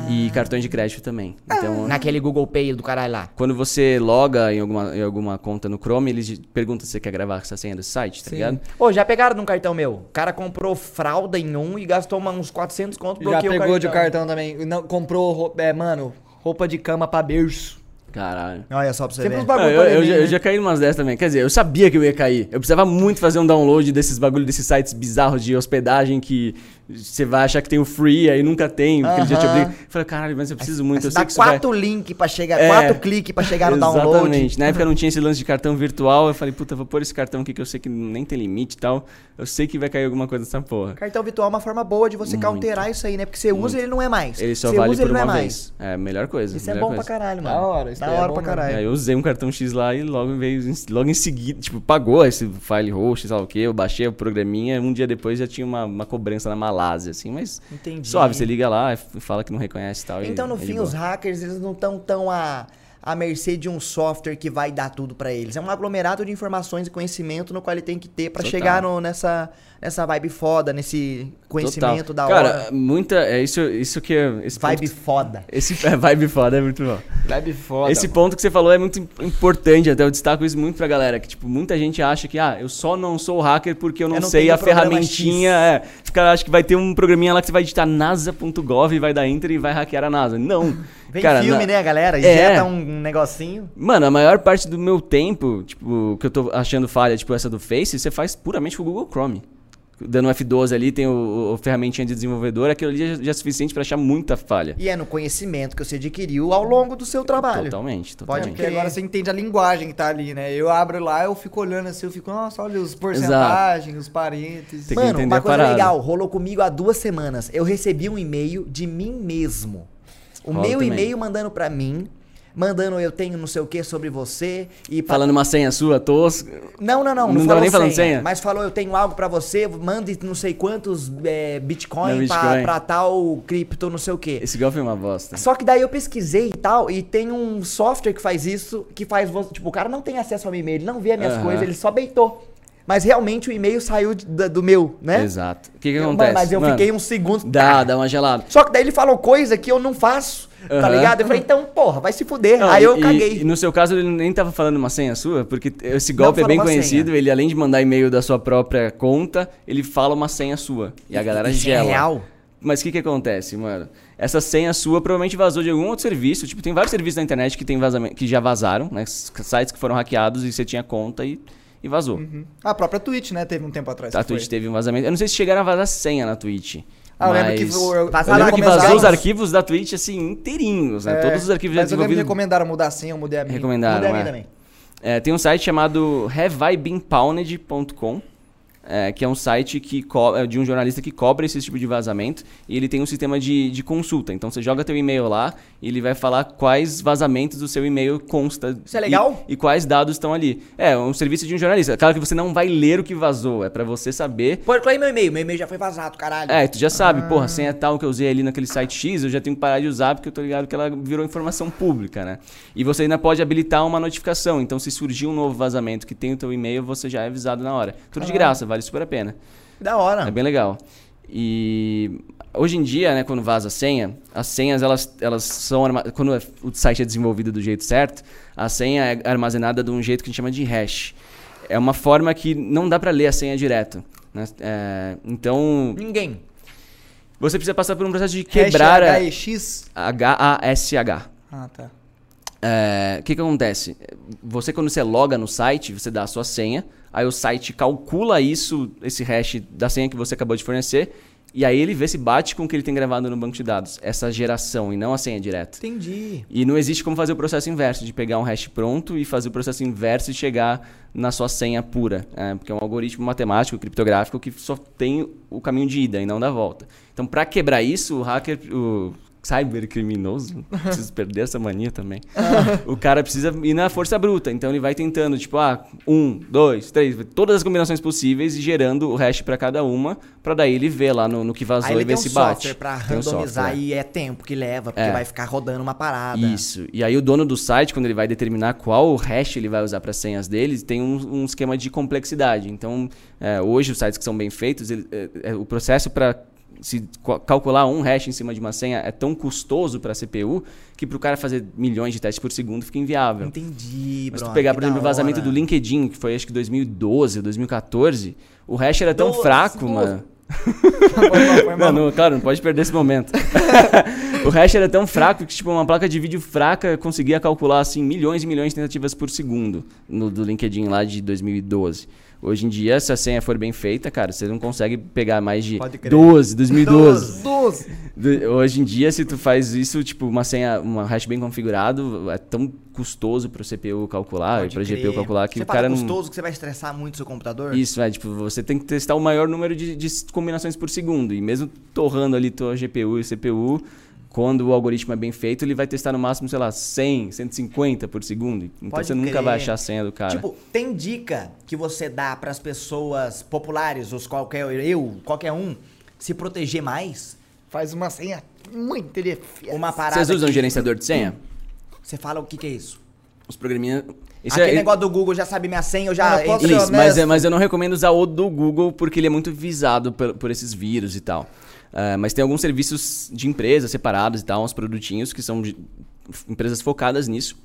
E cartões de crédito também. Então, Naquele Google Pay do caralho lá. Quando você loga em alguma, em alguma conta no Chrome, eles perguntam se você quer gravar essa senha desse site, tá ligado? Ô, já pegaram num cartão meu? O cara comprou fralda em um e gastou uma- uns 400 conto, Já bloqueou pegou o de cartão também. Não, comprou, rou- é, mano, roupa de cama pra berço. Caralho. Olha só pra você Sempre ver. uns bagulho Ah, eu, pra eu neném, já, eu né? já caí numas dessas também. Quer dizer, eu sabia que eu ia cair. Eu precisava muito fazer um download desses bagulho, desses sites bizarros de hospedagem que você vai achar que tem o free, aí nunca tem, porque ele já te obriga. Eu falei, caralho, mas eu preciso muito, eu Dá sei que isso vai... quatro links pra chegar, É. quatro cliques pra chegar no download. Exatamente. Na época não tinha esse lance de cartão virtual. Eu falei, puta, vou pôr esse cartão aqui que eu sei que nem tem limite e tal. Eu sei que vai cair alguma coisa dessa porra. Cartão virtual é uma forma boa de você Muito. counterar isso aí, né? Porque você usa e ele não é mais. Ele só você vale usa por ele não uma é vez. É, a melhor coisa. Isso é melhor bom coisa. pra caralho, Da mano. hora, isso Da é hora bom pra caralho. Aí eu usei um cartão X lá e logo veio, logo em seguida, tipo, pagou esse file host, sei lá o que, eu baixei o programinha, um dia depois já tinha uma, uma cobrança na Malásia, assim, mas Entendi. suave, você liga lá e fala que não reconhece e tal. e- Então, no é fim, os hackers, eles não estão tão à, à mercê de um software que vai dar tudo pra eles. É um aglomerado de informações e conhecimento no qual ele tem que ter pra Total. chegar no- nessa, nessa vibe foda, nesse conhecimento Total. da Cara, hora. muita, é isso, isso que... é- Esse Vibe ponto- foda. esse é, vibe foda, é muito bom. Web foda. Esse ponto que você falou é muito im- importante, até eu destaco isso muito pra galera, que tipo, muita gente acha que ah, eu só não sou hacker porque eu não, Eu não sei a ferramentinha, é. Os caras acham que vai ter um programinha lá que você vai digitar nasa.gov e vai dar enter e vai hackear a NASA. Não. Vem Cara, filme, na- né, galera? É. Injeta um negocinho. Mano, a maior parte do meu tempo, tipo, que eu tô achando falha, tipo essa do Face, você faz puramente com o Google Chrome. Dando F12 ali, tem o, o ferramentinha de desenvolvedor, aquilo ali já, já é suficiente pra achar muita falha. E é no conhecimento que você adquiriu ao longo do seu trabalho. Totalmente, Pode totalmente. Porque agora você entende a linguagem que tá ali, né? Eu abro lá, eu fico olhando assim, eu fico, nossa, olha os porcentagens, os parênteses. Tem que Mano, entender uma coisa parada. legal, rolou comigo há duas semanas. Eu recebi um e-mail de mim mesmo. O Rola meu e-mail mandando pra mim, mandando eu tenho não sei o que sobre você e Falando uma senha sua, tosca. Não, não, não, não, Não falou nem falando senha? Mas falou eu tenho algo pra você, mande não sei quantos é, Bitcoin, Não, Bitcoin. Pra, tal cripto, não sei o que. Esse golpe é uma bosta. Só que daí eu pesquisei e tal, e tem um software que faz isso, que faz você. Tipo, o cara não tem acesso ao meu e-mail, ele não vê as minhas Aham. coisas, ele só beitou. Mas realmente o e-mail saiu de- da- do meu, né? Exato. O que que acontece? Mas eu Mano, fiquei uns segundos. Dá, dá uma gelada. Só que daí ele falou coisa que eu não faço, tá Aham. ligado? Eu falei, então, porra, vai se fuder. Não, Aí eu e- caguei. E, no seu caso, ele nem tava falando uma senha sua, porque esse golpe é bem conhecido. senha. Ele, além de mandar e-mail da sua própria conta, ele fala uma senha sua. E a galera Isso é gela. real? Mas o que que acontece, mano? Essa senha sua provavelmente vazou de algum outro serviço. Tipo, tem vários serviços na internet que, tem vazamento, que já vazaram, né? Sites que foram hackeados e você tinha conta e, e vazou. A própria Twitch, né? Teve um tempo atrás. A que foi. Twitch teve um vazamento. Eu não sei se chegaram a vazar senha na Twitch. Ah, eu lembro que Eu Vazaram lembro que vazou os arquivos da Twitch, assim, inteirinhos, né? É, Todos os arquivos já Mas eu lembro que desenvolvidos. recomendaram mudar a senha, eu mudei a minha. Recomendaram, Mudei a minha é. também. É, tem um site chamado haveibeenpounded.com, é, que é um site que é de um jornalista que cobra esse tipo de vazamento e ele tem um sistema de, de consulta. Então você joga teu e-mail lá e ele vai falar quais vazamentos do seu e-mail consta. Isso é legal? E, e quais dados estão ali. É, um serviço de um jornalista. Claro que você não vai ler o que vazou, é pra você saber Pô, qual é meu e-mail? Meu e-mail já foi vazado, caralho. é, tu já sabe, Ah. porra, a senha tal que eu usei ali naquele site X, eu já tenho que parar de usar porque eu tô ligado que ela virou informação pública, né? E você ainda pode habilitar uma notificação. Então, se surgir um novo vazamento que tem o teu e-mail, você já é avisado na hora. Tudo de graça, vale super a pena. Da hora. É bem legal. E hoje em dia, né, quando vaza a senha, as senhas elas, elas são quando o site é desenvolvido do jeito certo, a senha é armazenada de um jeito que a gente chama de hash. É uma forma que não dá pra ler a senha direto. né? É, então, Ninguém. você precisa passar por um processo de Hash quebrar a HEX. H-A-S-H. Ah, tá. É, O que, que acontece? Você, quando você loga no site, você dá a sua senha, aí o site calcula isso, esse hash da senha que você acabou de fornecer, e aí ele vê se bate com o que ele tem gravado no banco de dados. Essa geração, e não a senha direta. Entendi. E não existe como fazer o processo inverso, de pegar um hash pronto e fazer o processo inverso e chegar na sua senha pura. é, porque é um algoritmo matemático, criptográfico, que só tem o caminho de ida e não da volta. Então, para quebrar isso, o hacker, o cybercriminoso, preciso perder essa mania também. o cara precisa ir na força bruta. Então, ele vai tentando, tipo, ah, um, dois, três, todas as combinações possíveis e gerando o hash para cada uma, para daí ele ver lá no, no que vazou Aí e ver tem um se bate. pra Tem um randomizar software. e é tempo que leva, porque É. vai ficar rodando uma parada. Isso. E aí o dono do site, quando ele vai determinar qual hash ele vai usar para senhas dele, tem um, um esquema de complexidade. Então, é, hoje os sites que são bem feitos, ele- é, é, o processo para se calcular um hash em cima de uma senha é tão custoso para a CPU que para o cara fazer milhões de testes por segundo fica inviável. Entendi, Mas bro. tu pegar, por exemplo, o vazamento do LinkedIn, que foi acho que 2012 ou 2014, o hash era tão Nossa, fraco, nossa. mano. Não, não, claro, não pode perder esse momento. O hash era tão fraco que, tipo, uma placa de vídeo fraca conseguia calcular, assim, milhões e milhões de tentativas por segundo no, do LinkedIn lá de 2012. Hoje em dia, se a senha for bem feita, cara, você não consegue pegar mais de Pode crer. 12, 2012. 12. Do- Hoje em dia, se tu faz isso, tipo, uma senha, uma hash bem configurado, é tão custoso pro CPU calcular e Pode pra crer. GPU calcular que você o cara não... custoso que você vai estressar muito seu computador? Isso, é, tipo, você tem que testar o maior número de, de combinações por segundo. E mesmo torrando ali tua GPU e CPU, quando o algoritmo é bem feito, ele vai testar no máximo, sei lá, 100, 150 por segundo. Então Pode você nunca crer. vai achar a senha do cara. Tipo, tem dica que você dá pras pessoas populares, os qualquer eu, qualquer um, se proteger mais? Faz uma senha muito difícil. Uma parada Vocês usam que- gerenciador de senha? Você fala o que que é isso? Os programinhas... Isso Aquele é, negócio do Google já sabe minha senha, eu já... Mano, eu posso Isso, mas, é- mas eu não recomendo usar o do Google porque ele é muito visado por, por esses vírus e tal. Ah, mas tem alguns serviços de empresas separados e tal, uns produtinhos que são de empresas focadas nisso.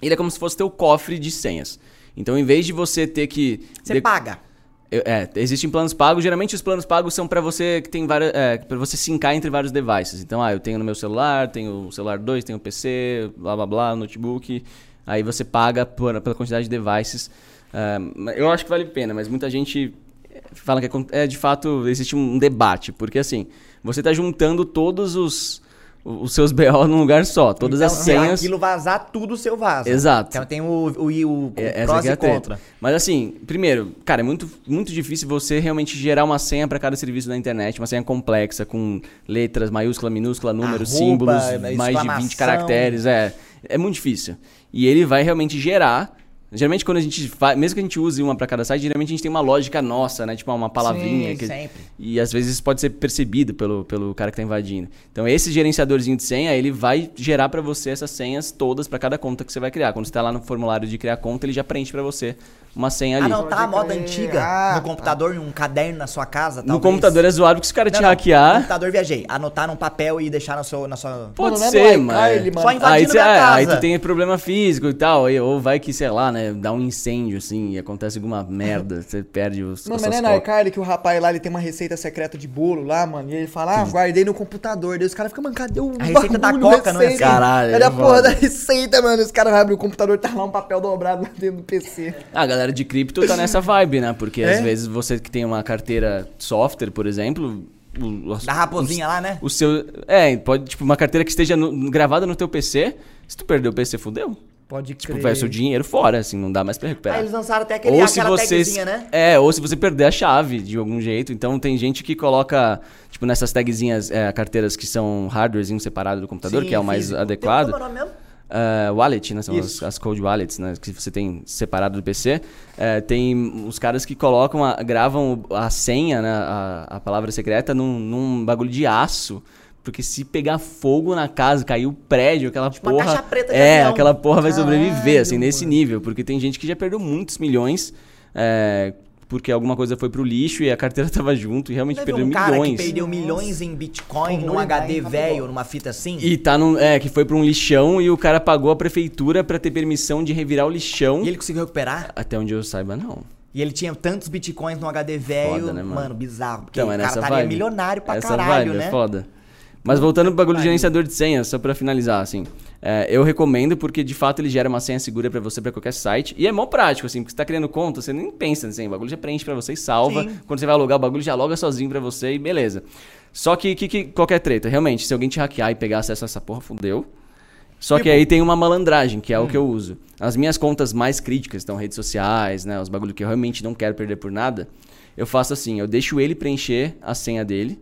Ele é como se fosse teu cofre de senhas. Então, em vez de você ter que. Você de- paga. É, existem planos pagos. Geralmente os planos pagos são para você que tem várias, é, para você sincar entre vários devices. Então, ah, eu tenho no meu celular, tenho o celular 2, tenho o PC, blá blá blá, notebook. Aí você paga por, pela quantidade de devices. Ah, eu acho que vale a pena, mas muita gente fala que é, é de fato existe um debate, porque assim, você está juntando todos os os seus BO num lugar só, todas Então, as se senhas. aquilo vazar, tudo seu vaza. Exato. Então tem o, o, o, o É, prós é e treta. contra. Mas assim, primeiro, cara, é muito, muito difícil você realmente gerar uma senha para cada serviço da internet, uma senha complexa, com letras, maiúscula, minúscula, números, Arroba, símbolos, mais de 20 exclamação. caracteres. É, é muito difícil. E ele vai realmente gerar. Geralmente, quando a gente faz, mesmo que a gente use uma para cada site, geralmente a gente tem uma lógica nossa, né? Tipo, uma palavrinha. Sim, que- sempre. E às vezes isso pode ser percebido pelo, pelo cara que tá invadindo. Então, esse gerenciadorzinho de senha, ele vai gerar para você essas senhas todas para cada conta que você vai criar. Quando você tá lá no formulário de criar conta, ele já preenche para você uma senha ali. Ah, não, tá a moda antiga Ah, no computador, em um caderno na sua casa, No talvez. computador é zoado porque se o cara te Não, não, No hackear. computador viajei. Anotar num papel e deixar na sua... Na sua... Pode Mano, é ser, no mano. Só invadindo aí, você- minha é, aí tu tem problema físico e tal. aí- Ou vai que, sei lá, né? Dá um incêndio assim e acontece alguma merda. Você perde os. Mano, as mas não é na iCarly que o rapaz lá ele tem uma receita secreta de bolo lá, mano. E ele fala, ah, guardei no computador. Daí os caras ficam, mano, cadê o A receita da Coca, não é? Caralho, Cadê é a porra da receita, mano? Os caras abrem o computador, tá lá um papel dobrado lá dentro do PC. A galera de cripto tá nessa vibe, né? Porque É? às vezes você que tem uma carteira software, por exemplo. O, Da raposinha lá, né? O seu. É, pode, tipo, uma carteira que esteja no- gravada no teu PC. Se tu perder o PC, fudeu. Pode Tipo, vai o seu dinheiro fora, assim, não dá mais pra recuperar. Aí eles lançaram até aquele, ou se aquela você tagzinha, né? é ou se você perder a chave de algum jeito então tem gente que coloca tipo nessas tagzinhas é, carteiras que são hardwarezinho separado do computador Sim, que é o mais físico. adequado Tem- Como é o nome mesmo? Ah, wallet, né? São as, as cold wallets, né? Que você tem separado do PC. É, tem os caras que colocam, a- gravam a senha, né? A, a palavra secreta num, num bagulho de aço. Porque se pegar fogo na casa, cair o prédio, aquela Tipo uma porra. caixa preta de é, avião. aquela porra vai sobreviver, Caralho, assim, nesse mano. nível. Porque tem gente que já perdeu muitos milhões. é, porque alguma coisa foi pro lixo e a carteira tava junto e realmente Teve perdeu um cara milhões. que perdeu milhões em Bitcoin num HD tá velho, numa fita assim. E tá num. É, que foi pra um lixão e o cara pagou a prefeitura pra ter permissão de revirar o lixão. E ele conseguiu recuperar? Até onde eu saiba, não. E ele tinha tantos bitcoins no HD velho, Foda, né, mano? mano? bizarro. Porque Então, é o cara nessa estaria vibe. milionário pra Essa caralho, vibe né? É foda. Mas voltando pro bagulho de gerenciador de senha, só pra finalizar, assim. é, eu recomendo porque, de fato, ele gera uma senha segura pra você pra qualquer site. E é mó prático, assim, porque você tá criando conta, você nem pensa assim, o bagulho já preenche pra você e salva. Sim. Quando você vai alugar, o bagulho já loga sozinho pra você e beleza. Só que, que, que qualquer treta, realmente, se alguém te hackear e pegar acesso a essa porra, fudeu. Só que aí tem uma malandragem, que é o Hum. que eu uso. As minhas contas mais críticas, então redes sociais, né, os bagulho que eu realmente não quero perder por nada, eu faço assim, eu deixo ele preencher a senha dele.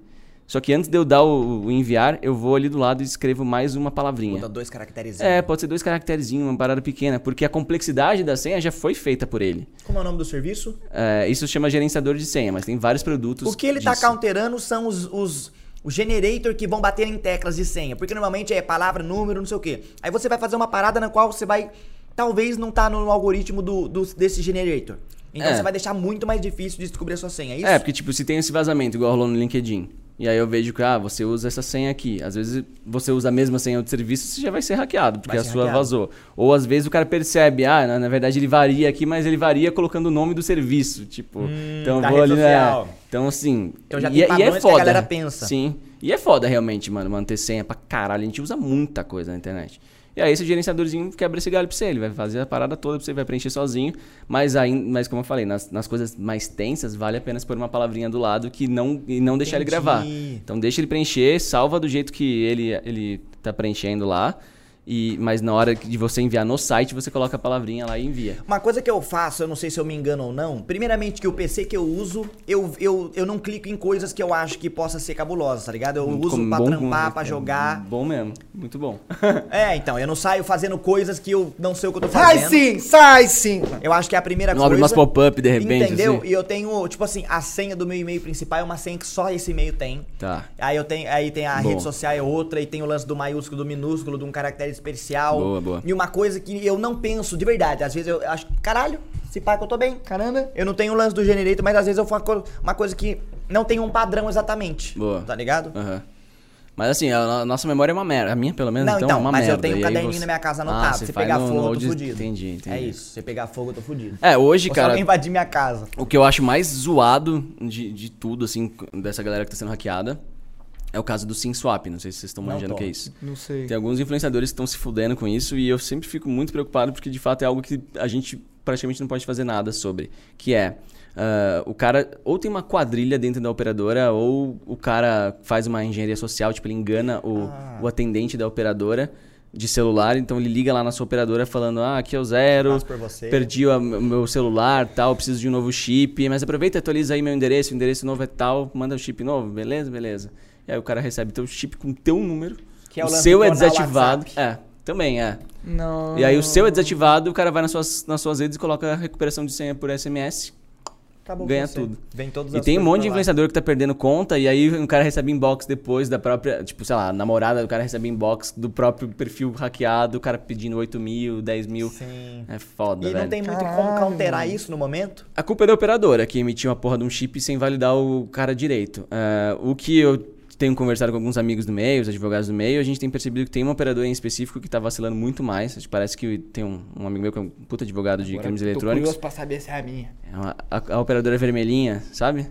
Só que antes de eu dar o, o enviar, eu vou ali do lado e escrevo mais uma palavrinha. Muda dois caracteres. É, pode ser dois caracterezinhos, uma parada pequena, porque a complexidade da senha já foi feita por ele. Como é o nome do serviço? É, isso chama gerenciador de senha, mas tem vários produtos. O que ele tá disso. counterando são os, os, os generator que vão bater em teclas de senha. Porque normalmente é palavra, número, não sei o quê. Aí você vai fazer uma parada na qual você vai. Talvez não tá no algoritmo do, do- desse generator. Então É. você vai deixar muito mais difícil de descobrir a sua senha. É isso? É, porque tipo, se tem esse vazamento, igual rolou no LinkedIn, e aí eu vejo que, ah, você usa essa senha aqui. Às vezes você usa a mesma senha do serviço, você já vai ser hackeado, porque Vai a ser sua hackeado. vazou. Ou às vezes o cara percebe, ah, na, na verdade ele varia aqui, mas ele varia colocando o nome do serviço. Tipo, então Hum, eu vou ali, né? Então, assim. Então já e, tem é- e é que a foda. galera pensa. Sim. E é foda realmente, mano, manter senha pra caralho. A gente usa muita coisa na internet. E aí esse gerenciadorzinho quebra esse galho pra você. Ele vai fazer a parada toda pra você, vai preencher sozinho. Mas, aí, mas como eu falei, nas, nas coisas mais tensas, vale a pena pôr uma palavrinha do lado que não, e não deixar ele Entendi. gravar. Então deixa ele preencher, salva do jeito que ele, ele tá preenchendo lá. E, mas na hora de você enviar no site, você coloca a palavrinha lá e envia. Uma coisa que eu faço, eu não sei se eu me engano ou não. Primeiramente, que o PC que eu uso, eu, eu, eu não clico em coisas que eu acho que possa ser cabulosas, tá ligado? Eu uso Como pra bom- trampar, bom- pra jogar. Bom mesmo, muito bom. É, então, eu não saio fazendo coisas que eu não sei o que eu tô Sai fazendo. sim, sai sim. Eu acho que é a primeira Não coisa. abre umas pop-up de repente, Entendeu? assim? E eu tenho, tipo assim, a senha do meu e-mail principal é uma senha que só esse e-mail tem. Tá. Aí eu tenho, aí tem a Bom. rede social é outra, e tem o lance do maiúsculo, do minúsculo, de um caractere especial. Boa, boa. E uma coisa que eu não penso de verdade. Às vezes eu acho, caralho, se pá que eu tô bem. Caramba. Eu não tenho o lance do generator, mas às vezes eu faço uma co- uma coisa que não tem um padrão exatamente. Boa. Tá ligado? Aham. Mas assim, a, nossa memória é uma merda. A minha, pelo menos, Não, então, então, é uma mas merda. eu tenho um caderninho você- na minha casa Ah, anotado. você se pegar no fogo, eu tô fudido. Entendi, entendi. É isso. Se pegar fogo, eu tô fudido. É, hoje, Ou se cara, alguém invadir minha casa. o que eu acho mais zoado de, de tudo, assim, dessa galera que tá sendo hackeada, é o caso do SimSwap. Não sei se vocês estão manjando o que é isso. Não sei. Tem alguns influenciadores que estão se fudendo com isso e eu sempre fico muito preocupado porque de fato é algo que a gente praticamente não pode fazer nada sobre. Que é, ah, o cara ou tem uma quadrilha dentro da operadora ou o cara faz uma engenharia social, tipo, ele engana o, Ah. o atendente da operadora de celular, então ele liga lá na sua operadora falando, ah, aqui é o zero, perdi o meu celular, tal, preciso de um novo chip, mas aproveita e atualiza aí meu endereço, o endereço novo é tal, manda o chip novo, beleza, beleza. E aí o cara recebe teu chip com teu número, Que é o o seu é desativado. WhatsApp. É, também é. Não. E aí o seu é desativado, o cara vai nas suas, nas suas redes e coloca a recuperação de senha por SMS. Acabou Ganha tudo. Vem todas E tem um monte de influenciador que tá perdendo conta, e aí o cara recebe inbox depois da própria. Tipo, sei lá, a namorada do cara recebe inbox do próprio perfil hackeado, o cara pedindo 8 mil, 10 mil. Sim. É foda, E velho. não tem muito como Caralho. counterar isso no momento? A culpa é da operadora, que emitiu uma porra de um chip sem validar o cara direito. É, o que eu tenho conversado com alguns amigos do meio, os advogados do meio, a gente tem percebido que tem uma operadora em específico que tá vacilando muito mais. Parece que tem um, um amigo meu que é um puta advogado de crimes Tô eletrônicos. curioso pra saber se é a minha. É uma- a, a operadora vermelhinha, sabe?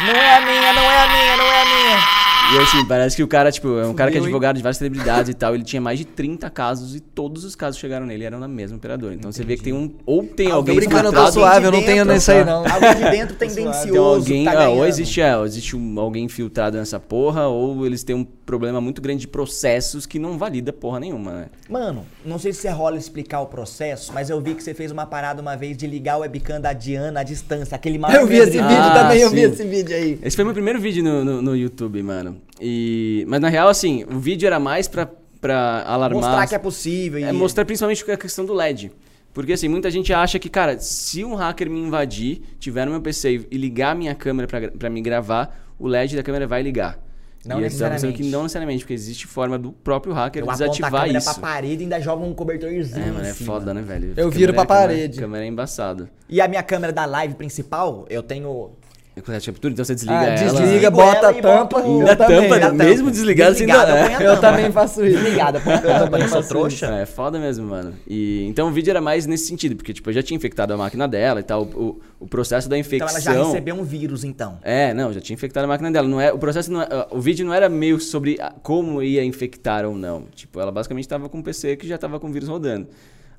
Não é a minha, não é a minha, não é a minha. E assim, parece que o cara, tipo, é um cara que é advogado de várias celebridades e tal. Ele tinha mais de 30 casos e todos os casos que chegaram nele eram na mesma operadora. Então você vê que tem um. Ou tem Alguém alguém brincando, eu tô suave, eu não tenho nesse aí, não. Alguém de dentro Tem tendencioso. alguém, tá ah, ou existe, é, ou existe um- alguém infiltrado nessa porra, ou eles têm um problema muito grande de processos que não valida porra nenhuma, né? Mano, não sei se você rola explicar o processo, mas eu vi que você fez uma parada uma vez de ligar o webcam da Diana à distância. Aquele maior Eu vi esse de- vídeo Ah, também, eu vi esse vídeo aí. Esse foi meu primeiro vídeo no, no, no YouTube, mano. E, mas na real, assim, o vídeo era mais pra, pra alarmar. Mostrar que é possível. É e- mostrar principalmente a questão do LED. Porque assim, muita gente acha que, cara, se um hacker me invadir, tiver no meu PC e ligar a minha câmera pra, pra me gravar, o LED da câmera vai ligar. Não e tá necessariamente. que não necessariamente, porque existe forma do próprio hacker Eu aponto a desativar câmera isso. pra parede e ainda joga um cobertorzinho É, mano, é foda, né, velho? Eu viro pra Câmera- parede. Câmera é embaçado. E a minha câmera da live principal, eu tenho... É com essa captura, então você desliga Ah, ela. desliga, bota ela a e tampa. Ainda Eu também, tampa, né? mesmo desligado, você ainda... É. a Eu também faço isso. Desligada, põe a tampa, eu não sou trouxa. É foda mesmo, mano. E, então o vídeo era mais nesse sentido, porque tipo, eu já tinha infectado a máquina dela e tal. O, o processo da Então infecção. ela já recebeu um vírus, então. É, não, já tinha infectado a máquina dela. Não é, o processo não é, o vídeo não era meio sobre a- como ia infectar ou não. Tipo, ela basicamente estava com um PC que já estava com o vírus rodando.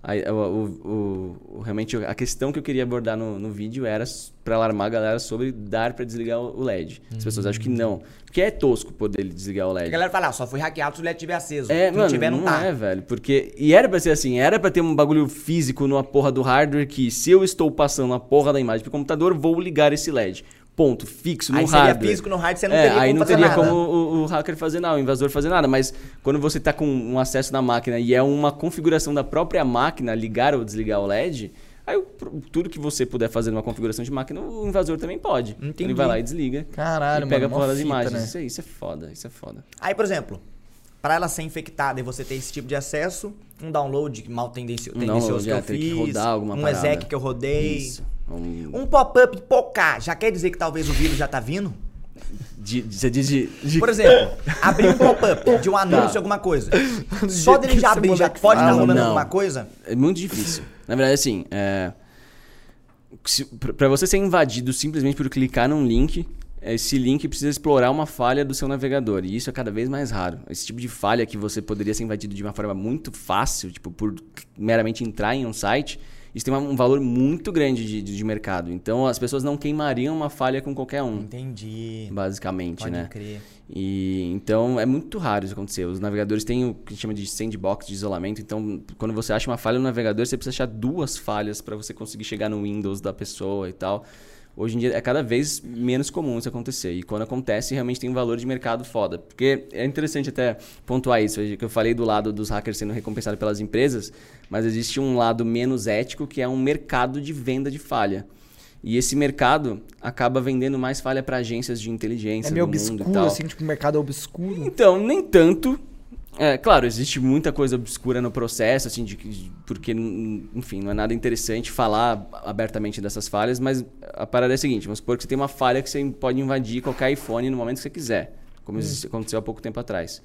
Aí, o, o- o- realmente a questão que eu queria abordar no, no vídeo era para alarmar a galera sobre dar para desligar o, LED. As pessoas acham que não, porque é tosco poder desligar o A LED. galera fala, ah, só foi hackeado se o LED estiver aceso. É, se não mano, tiver, não, não tá. é, velho. Porque. E era pra ser assim, era pra ter um bagulho físico numa porra do hardware que, se eu estou passando a porra da imagem pro computador, vou ligar esse LED. Ponto, fixo, no Aí seria hardware. físico no hardware, você não é, teria aí como não teria nada. como o, o hacker fazer nada, o invasor fazer nada. Mas quando você tá com um acesso na máquina e é uma configuração da própria máquina, ligar ou desligar o LED. Aí tudo que você puder fazer numa configuração de máquina, o invasor também pode. Entendi. Ele vai lá e desliga. Caralho, e pega mano, porra das fita, imagens. né? Isso, é, isso é foda, isso é foda. Aí, por exemplo, para ela ser infectada e você ter esse tipo de acesso, um download mal tendencio- Um tendencioso download, que eu é, tem que fiz, rodar alguma um parada. exec que eu rodei, Isso. Um- um pop-up pocar, já quer dizer que talvez o vírus já tá vindo? De- de- você diz de, de- Por exemplo, abrir um pop-up de um anúncio, Tá. alguma coisa. Só dele já abrir, já pode estar fala, rolando não. alguma coisa? É muito difícil. Na verdade, assim, é, pra você ser invadido simplesmente por clicar num link, esse link precisa explorar uma falha do seu navegador. E isso é cada vez mais raro. Esse tipo de falha que você poderia ser invadido de uma forma muito fácil, tipo, por meramente entrar em um site, isso tem um valor muito grande de, de- de mercado. Então as pessoas não queimariam uma falha com qualquer um, Entendi. basicamente, Pode né? crer. E então é muito raro isso acontecer. Os navegadores têm o que a gente chama de sandbox de isolamento. Então, quando você acha uma falha no navegador, você precisa achar duas falhas para você conseguir chegar no Windows da pessoa e tal. Hoje em dia é cada vez menos comum isso acontecer. E quando acontece, realmente tem um valor de mercado foda. Porque é interessante até pontuar isso. Que eu falei do lado dos hackers sendo recompensados pelas empresas, mas existe um lado menos ético que é um mercado de venda de falha. E esse mercado acaba vendendo mais falha para agências de inteligência É meio do mundo e obscuro, tal. assim, tipo, o mercado é obscuro. Então, nem tanto. É, claro, existe muita coisa obscura no processo, assim, de, que- porque, enfim, não é nada interessante falar abertamente dessas falhas, mas a parada é a seguinte: vamos supor que você tem uma falha que você pode invadir qualquer iPhone no momento que você quiser, como existe- aconteceu há pouco tempo atrás.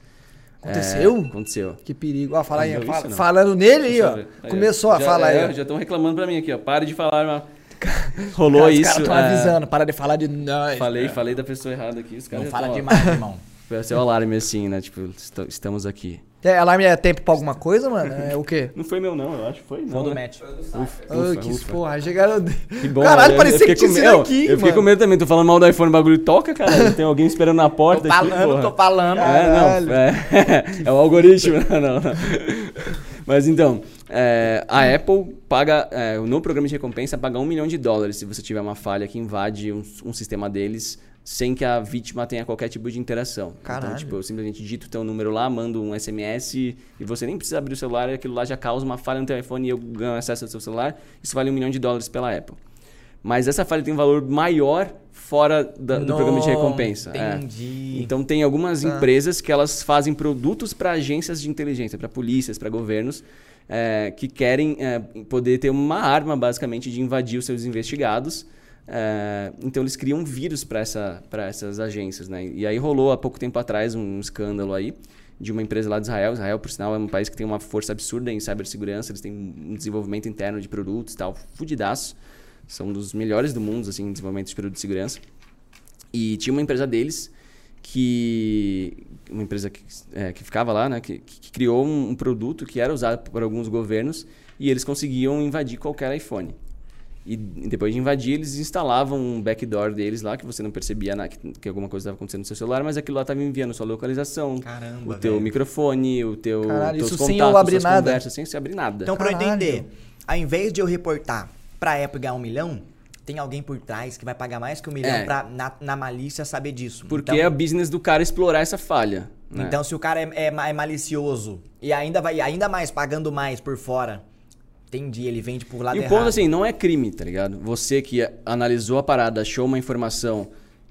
Aconteceu? É, aconteceu. Que perigo. Ó, fala aí, fala- isso, falando nele aí, ó. Aí, Começou ó. a Já- falar é, aí. Já estão reclamando pra mim aqui, ó. Para de falar. Mas... Rolou Cara, os isso. caras estão é, avisando, para de falar de nós. Falei, falei da pessoa errada aqui. Os caras Não já fala tão, demais, irmão. Foi seu alarme assim, né? Tipo, est- estamos aqui. É, alarme é tempo pra alguma coisa, mano? É o quê? Não foi meu, não, eu acho que foi. Foi Não, do né? match. Ufa, que ufa. porra, chegaram. Que bom, Caralho, eu- parecia eu fiquei que tinha com sido medo. aqui, Eu fiquei mano. com medo também. Tô falando mal do iPhone, o bagulho toca, cara. Tem alguém esperando na porta Tô aqui, falando, porra. tô falando. É, não, é, é o algoritmo, não, não, não. Mas então, é, a Apple paga, é, no programa de recompensa, paga um milhão de dólares se você tiver uma falha que invade um, um sistema deles sem que a vítima tenha qualquer tipo de interação. Caralho. Então, tipo, eu simplesmente digito o teu número lá, mando um SMS e você nem precisa abrir o celular e aquilo lá já causa uma falha no teu iPhone e eu ganho acesso ao seu celular. Isso vale um milhão de dólares pela Apple. Mas essa falha tem um valor maior fora da- do programa de Não, recompensa. é. Entendi. Então tem algumas Tá. empresas que elas fazem produtos para agências de inteligência, para polícias, para governos, é, que querem é, poder ter uma arma basicamente de invadir os seus investigados. É, então eles criam vírus para essa, essas agências, né? E aí rolou há pouco tempo atrás um escândalo aí de uma empresa lá de Israel. Israel, por sinal, é um país que tem uma força absurda em cibersegurança. Eles têm um desenvolvimento interno de produtos e tal, fudidaço. São um dos melhores do mundo, assim, em desenvolvimento de produtos de segurança. E tinha uma empresa deles que. Uma empresa que, é, que ficava lá, né? Que, que criou um produto que era usado por alguns governos e eles conseguiam invadir qualquer iPhone. E depois de invadir, eles instalavam um backdoor deles lá que você não percebia na- que, que alguma coisa estava acontecendo no seu celular, mas aquilo lá estava enviando sua localização, Caramba, o teu velho. microfone, o teu Caralho, teus isso sem contatos, eu abrir nada. conversas, sem você abrir nada. Então, pra eu Caralho. entender, ao invés de eu reportar pra Apple ganhar um milhão, tem alguém por trás que vai pagar mais que um milhão É. pra, na, na malícia, saber disso. Porque então, é o business do cara explorar essa falha. né? Então, se o cara é, é é malicioso e ainda vai, ainda mais, pagando mais por fora, entendi, ele vende por lado E o errado. ponto, assim, não é crime, tá ligado? Você que analisou a parada, achou uma informação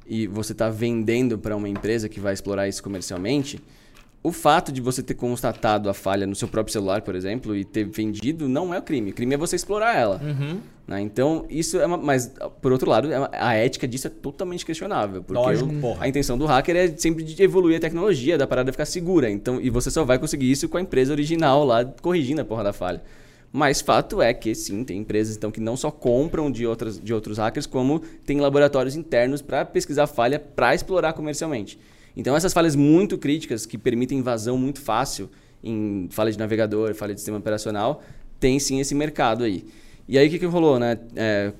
e você tá vendendo para uma empresa que vai explorar isso comercialmente, o fato de você ter constatado a falha no seu próprio celular, por exemplo, e ter vendido, não é o crime. O crime é você explorar ela. Uhum. né? Então, isso é uma. Mas, por outro lado, é a ética disso é totalmente questionável. Porque Lógico, o- porra. a intenção do hacker é sempre de evoluir a tecnologia, da parada ficar segura. Então, e você só vai conseguir isso com a empresa original lá corrigindo a porra da falha. Mas fato é que sim, tem empresas então que não só compram de, outras, de outros hackers, como tem laboratórios internos para pesquisar falha para explorar comercialmente. Então essas falhas muito críticas que permitem invasão muito fácil em falha de navegador, falha de sistema operacional, tem sim esse mercado aí. E aí o que, que rolou, né? É,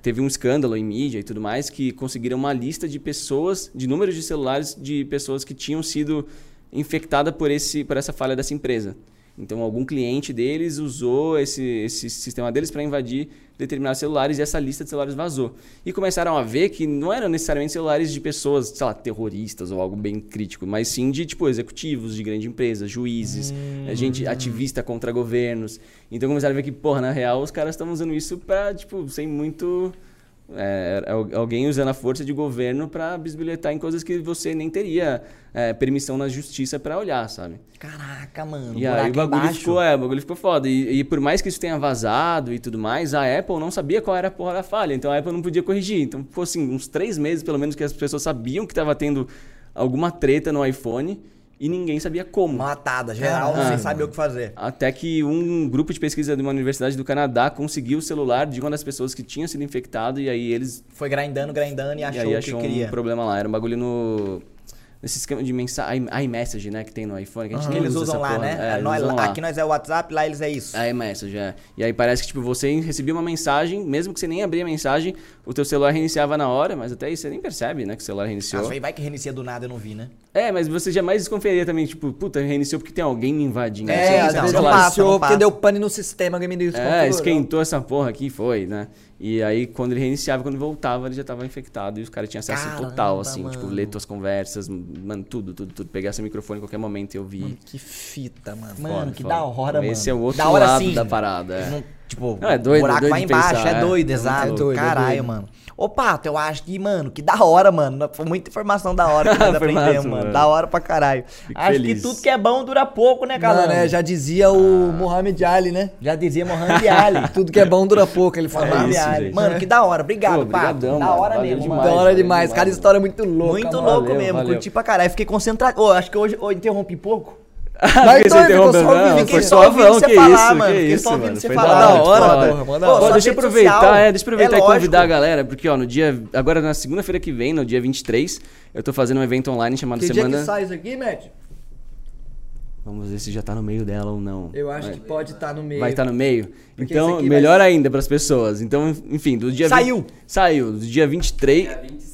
teve um escândalo em mídia e tudo mais que conseguiram uma lista de pessoas, de números de celulares de pessoas que tinham sido infectadas por, esse, por essa falha dessa empresa. Então, algum cliente deles usou esse, esse sistema deles para invadir determinados celulares e essa lista de celulares vazou. E começaram a ver que não eram necessariamente celulares de pessoas, sei lá, terroristas ou algo bem crítico, mas sim de, tipo, executivos de grande empresa, juízes, eh, gente ativista contra governos. Então, começaram a ver que, porra, na real, os caras estão usando isso para, tipo, sem muito... É, al- alguém usando a força de governo para bisbilhotar em coisas que você nem teria é, permissão na justiça para olhar, sabe? Caraca, mano. E aí o bagulho embaixo. ficou, é, o bagulho ficou foda. E, e por mais que isso tenha vazado e tudo mais, a Apple não sabia qual era a porra da falha. Então a Apple não podia corrigir. Então ficou assim, uns três meses pelo menos que as pessoas sabiam que estava tendo alguma treta no iPhone e ninguém sabia como. Matada, geral, Ah. sem saber o que fazer. Até que um grupo de pesquisa de uma universidade do Canadá conseguiu o celular de uma das pessoas que tinha sido infectado e aí eles Foi grindando, grindando e e achou aí o que achou queria. um problema lá. Era um bagulho no. Nesse esquema de mensagem. iMessage, né? Que tem no iPhone. Que a gente nem Eles usa usam lá, porra. né? É, eles Nós- lá. aqui nós é o WhatsApp, lá eles é isso. A iMessage, é. E aí parece que, tipo, você recebia uma mensagem, mesmo que você nem abria a mensagem, o teu celular reiniciava na hora, mas até aí você nem percebe, né? Que o celular reiniciou. Aí vai que reinicia do nada, eu não vi, né? É, mas você jamais desconfiaria também, tipo, puta, reiniciou porque tem alguém me invadindo. É, às vezes porque deu pane no sistema, alguém me deu É, esquentou essa porra aqui, foi, né? E aí, quando ele reiniciava, quando voltava, ele já tava infectado e os caras tinham acesso Caramba, total, assim, tipo, mano. ler tuas conversas, mano, tudo, tudo, tudo. Pegar seu microfone em qualquer momento e ouvir. Que fita, mano. Mano, que foda. da hora, mano. Esse é o outro da hora, lado sim. da parada, é. Não- tipo, Não, é doido, o buraco é doido vai embaixo, pensar, é é. doido, É exato. é Caralho, doido. mano. Ô, Pato, eu acho que, mano, que da hora, mano. Foi muita informação da hora que nós aprendemos, mano. mano. Da hora pra caralho. Fico acho feliz. que tudo que é bom dura pouco, né, cara? Mano, é, já dizia o Muhammad Ali, né? Já dizia Mohamed Ali. Tudo que é bom dura pouco, ele falava. Mohamed isso, Ali. gente. Mano, que da hora. Obrigado, Pô, Pato. brigadão, Da hora mesmo, demais. mano. Da hora demais. Cara, história muito louca. Muito mano. louco Valeu, mesmo, valeu. curti pra caralho. Fiquei concentrado. Ô, acho que hoje eu interrompi pouco. Mas Porque então ficou só ouvindo, não, fiquei foi só ouvindo suavão, você que falar, isso, mano. que Fiquei isso, só ouvindo mano. você Foi falar. da hora, Da hora, foi porra, manda Pô, deixa eu aproveitar, social, é, deixa eu aproveitar é e convidar a galera, porque ó, no dia, agora na segunda-feira que vem, no dia 23, eu tô fazendo um evento online chamado Que dia Semana... que sai isso aqui, Matt? Vamos ver se já tá no meio dela ou não. Eu acho Vai- que pode estar no meio. Vai estar no meio? Porque então, melhor vai- ainda pras pessoas. Então, enfim, do dia... Saiu. 20 Saiu. Do dia 23... Então, 27,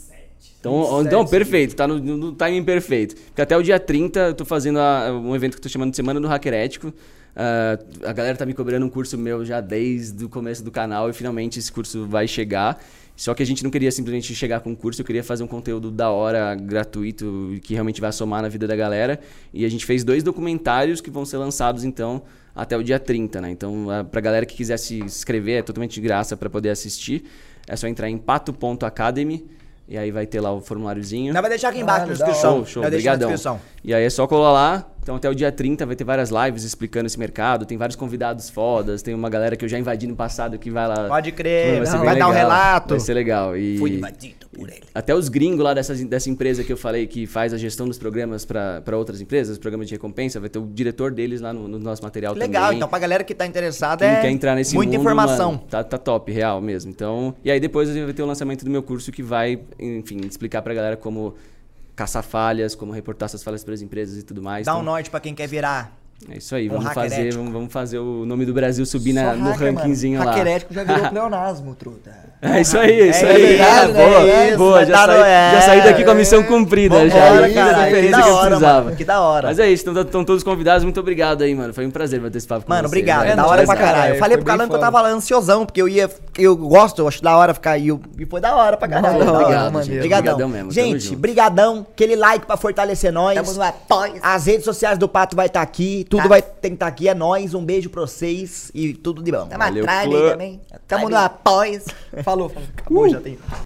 então sim. perfeito, tá no, no timing perfeito. Porque até o dia 30 eu tô fazendo a- um evento que eu tô chamando de Semana do Hacker Ético. Ah, a galera tá me cobrando um curso meu já desde o começo do canal e finalmente esse curso vai chegar. Só que a gente não queria simplesmente chegar com um curso, eu queria fazer um conteúdo da hora, gratuito, que realmente vai somar na vida da galera. E a gente fez dois documentários que vão ser lançados então até o dia 30, né? Então, pra galera que quiser se inscrever, é totalmente de graça para poder assistir. É só entrar em pato.academy e aí vai ter lá o formuláriozinho. Nós vai deixar aqui embaixo Ah, na descrição. Show, show, Nós deixa na brigadão. descrição. E aí é só colar lá. Então até o dia 30 vai ter várias lives explicando esse mercado. Tem vários convidados fodas. Tem uma galera que eu já invadi no passado que vai lá. Pode crer, Pô, ser vai dar um legal. relato. Vai ser legal. E Fui invadido por ele. até os gringos lá dessas, dessa empresa que eu falei que faz a gestão dos programas para outras empresas, programas de recompensa, vai ter o diretor deles lá no, no nosso material Legal, também. então pra galera que tá interessada Quem é quer entrar nesse muita mundo, informação. mano, tá, tá top, real mesmo. Então, e aí depois a gente vai ter o lançamento do meu curso que vai, enfim, explicar pra galera como caçar falhas, como reportar essas falhas para as empresas e tudo mais. Dá um Então, norte pra quem quer virar. É isso aí, um vamos fazer, vamos, vamos fazer o nome do Brasil subir na- no hacker, mano. rankingzinho lá. Hacker ético já virou pleonasmo, truta. É isso aí, é isso É aí. verdade, né? boa, É isso, boa, já, dar saí, é. já saí daqui com a missão cumprida já. cara, Fiz a que da que eu hora, precisava. mano, que da hora. Mas é isso, estão todos convidados, muito obrigado aí, mano. Foi um prazer bater esse papo com Mano, você. obrigado. velho. da hora pra cara, caralho. Eu é, falei pro Calan que eu tava lá ansiosão, porque eu ia. Eu gosto, eu acho da hora ficar. Eu- e foi da hora pra caralho. Da Obrigado, gente. Obrigadão. Mesmo. Gente, brigadão. Aquele like pra fortalecer nós. As redes sociais do Pato vai estar aqui. Tudo Tá. vai estar aqui. É nóis. Um beijo pra vocês. E tudo de bom. Tamo Valeu, atrás também. Tamo no apoio. Falou, falou. Acabou, já tem.